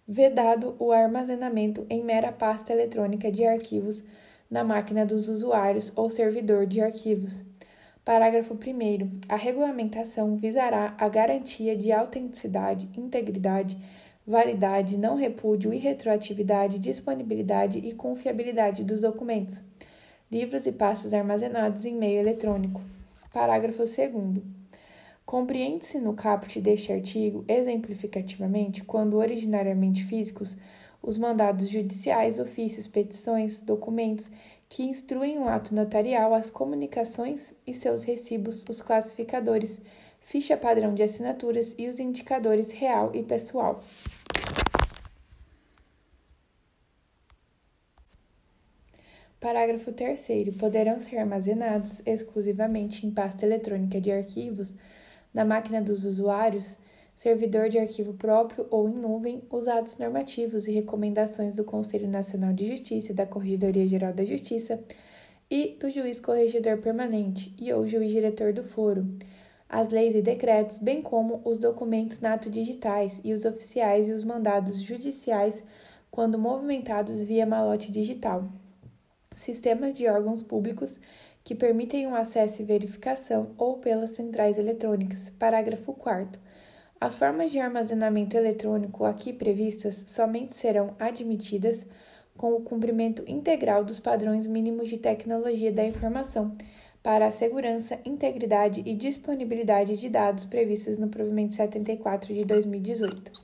vedado o armazenamento em mera pasta eletrônica de arquivos na máquina dos usuários ou servidor de arquivos. Parágrafo 1. A regulamentação visará a garantia de autenticidade, integridade, validade, não repúdio e retroatividade, disponibilidade e confiabilidade dos documentos, livros e pastas armazenados em meio eletrônico. Parágrafo 2. Compreende-se no caput deste artigo, exemplificativamente, quando originariamente físicos, os mandados judiciais, ofícios, petições, documentos que instruem o ato notarial, as comunicações e seus recibos, os classificadores, ficha padrão de assinaturas e os indicadores real e pessoal. Parágrafo 3. Poderão ser armazenados exclusivamente em pasta eletrônica de arquivos na máquina dos usuários, servidor de arquivo próprio ou em nuvem, os atos normativos e recomendações do Conselho Nacional de Justiça, da Corregedoria Geral da Justiça e do juiz corregedor permanente e ou juiz diretor do foro, as leis e decretos, bem como os documentos nato digitais e os oficiais e os mandados judiciais quando movimentados via malote digital sistemas de órgãos públicos que permitem o acesso e verificação ou pelas centrais eletrônicas. Parágrafo 4. As formas de armazenamento eletrônico aqui previstas somente serão admitidas com o cumprimento integral dos padrões mínimos de tecnologia da informação para a segurança, integridade e disponibilidade de dados previstos no provimento 74 de 2018.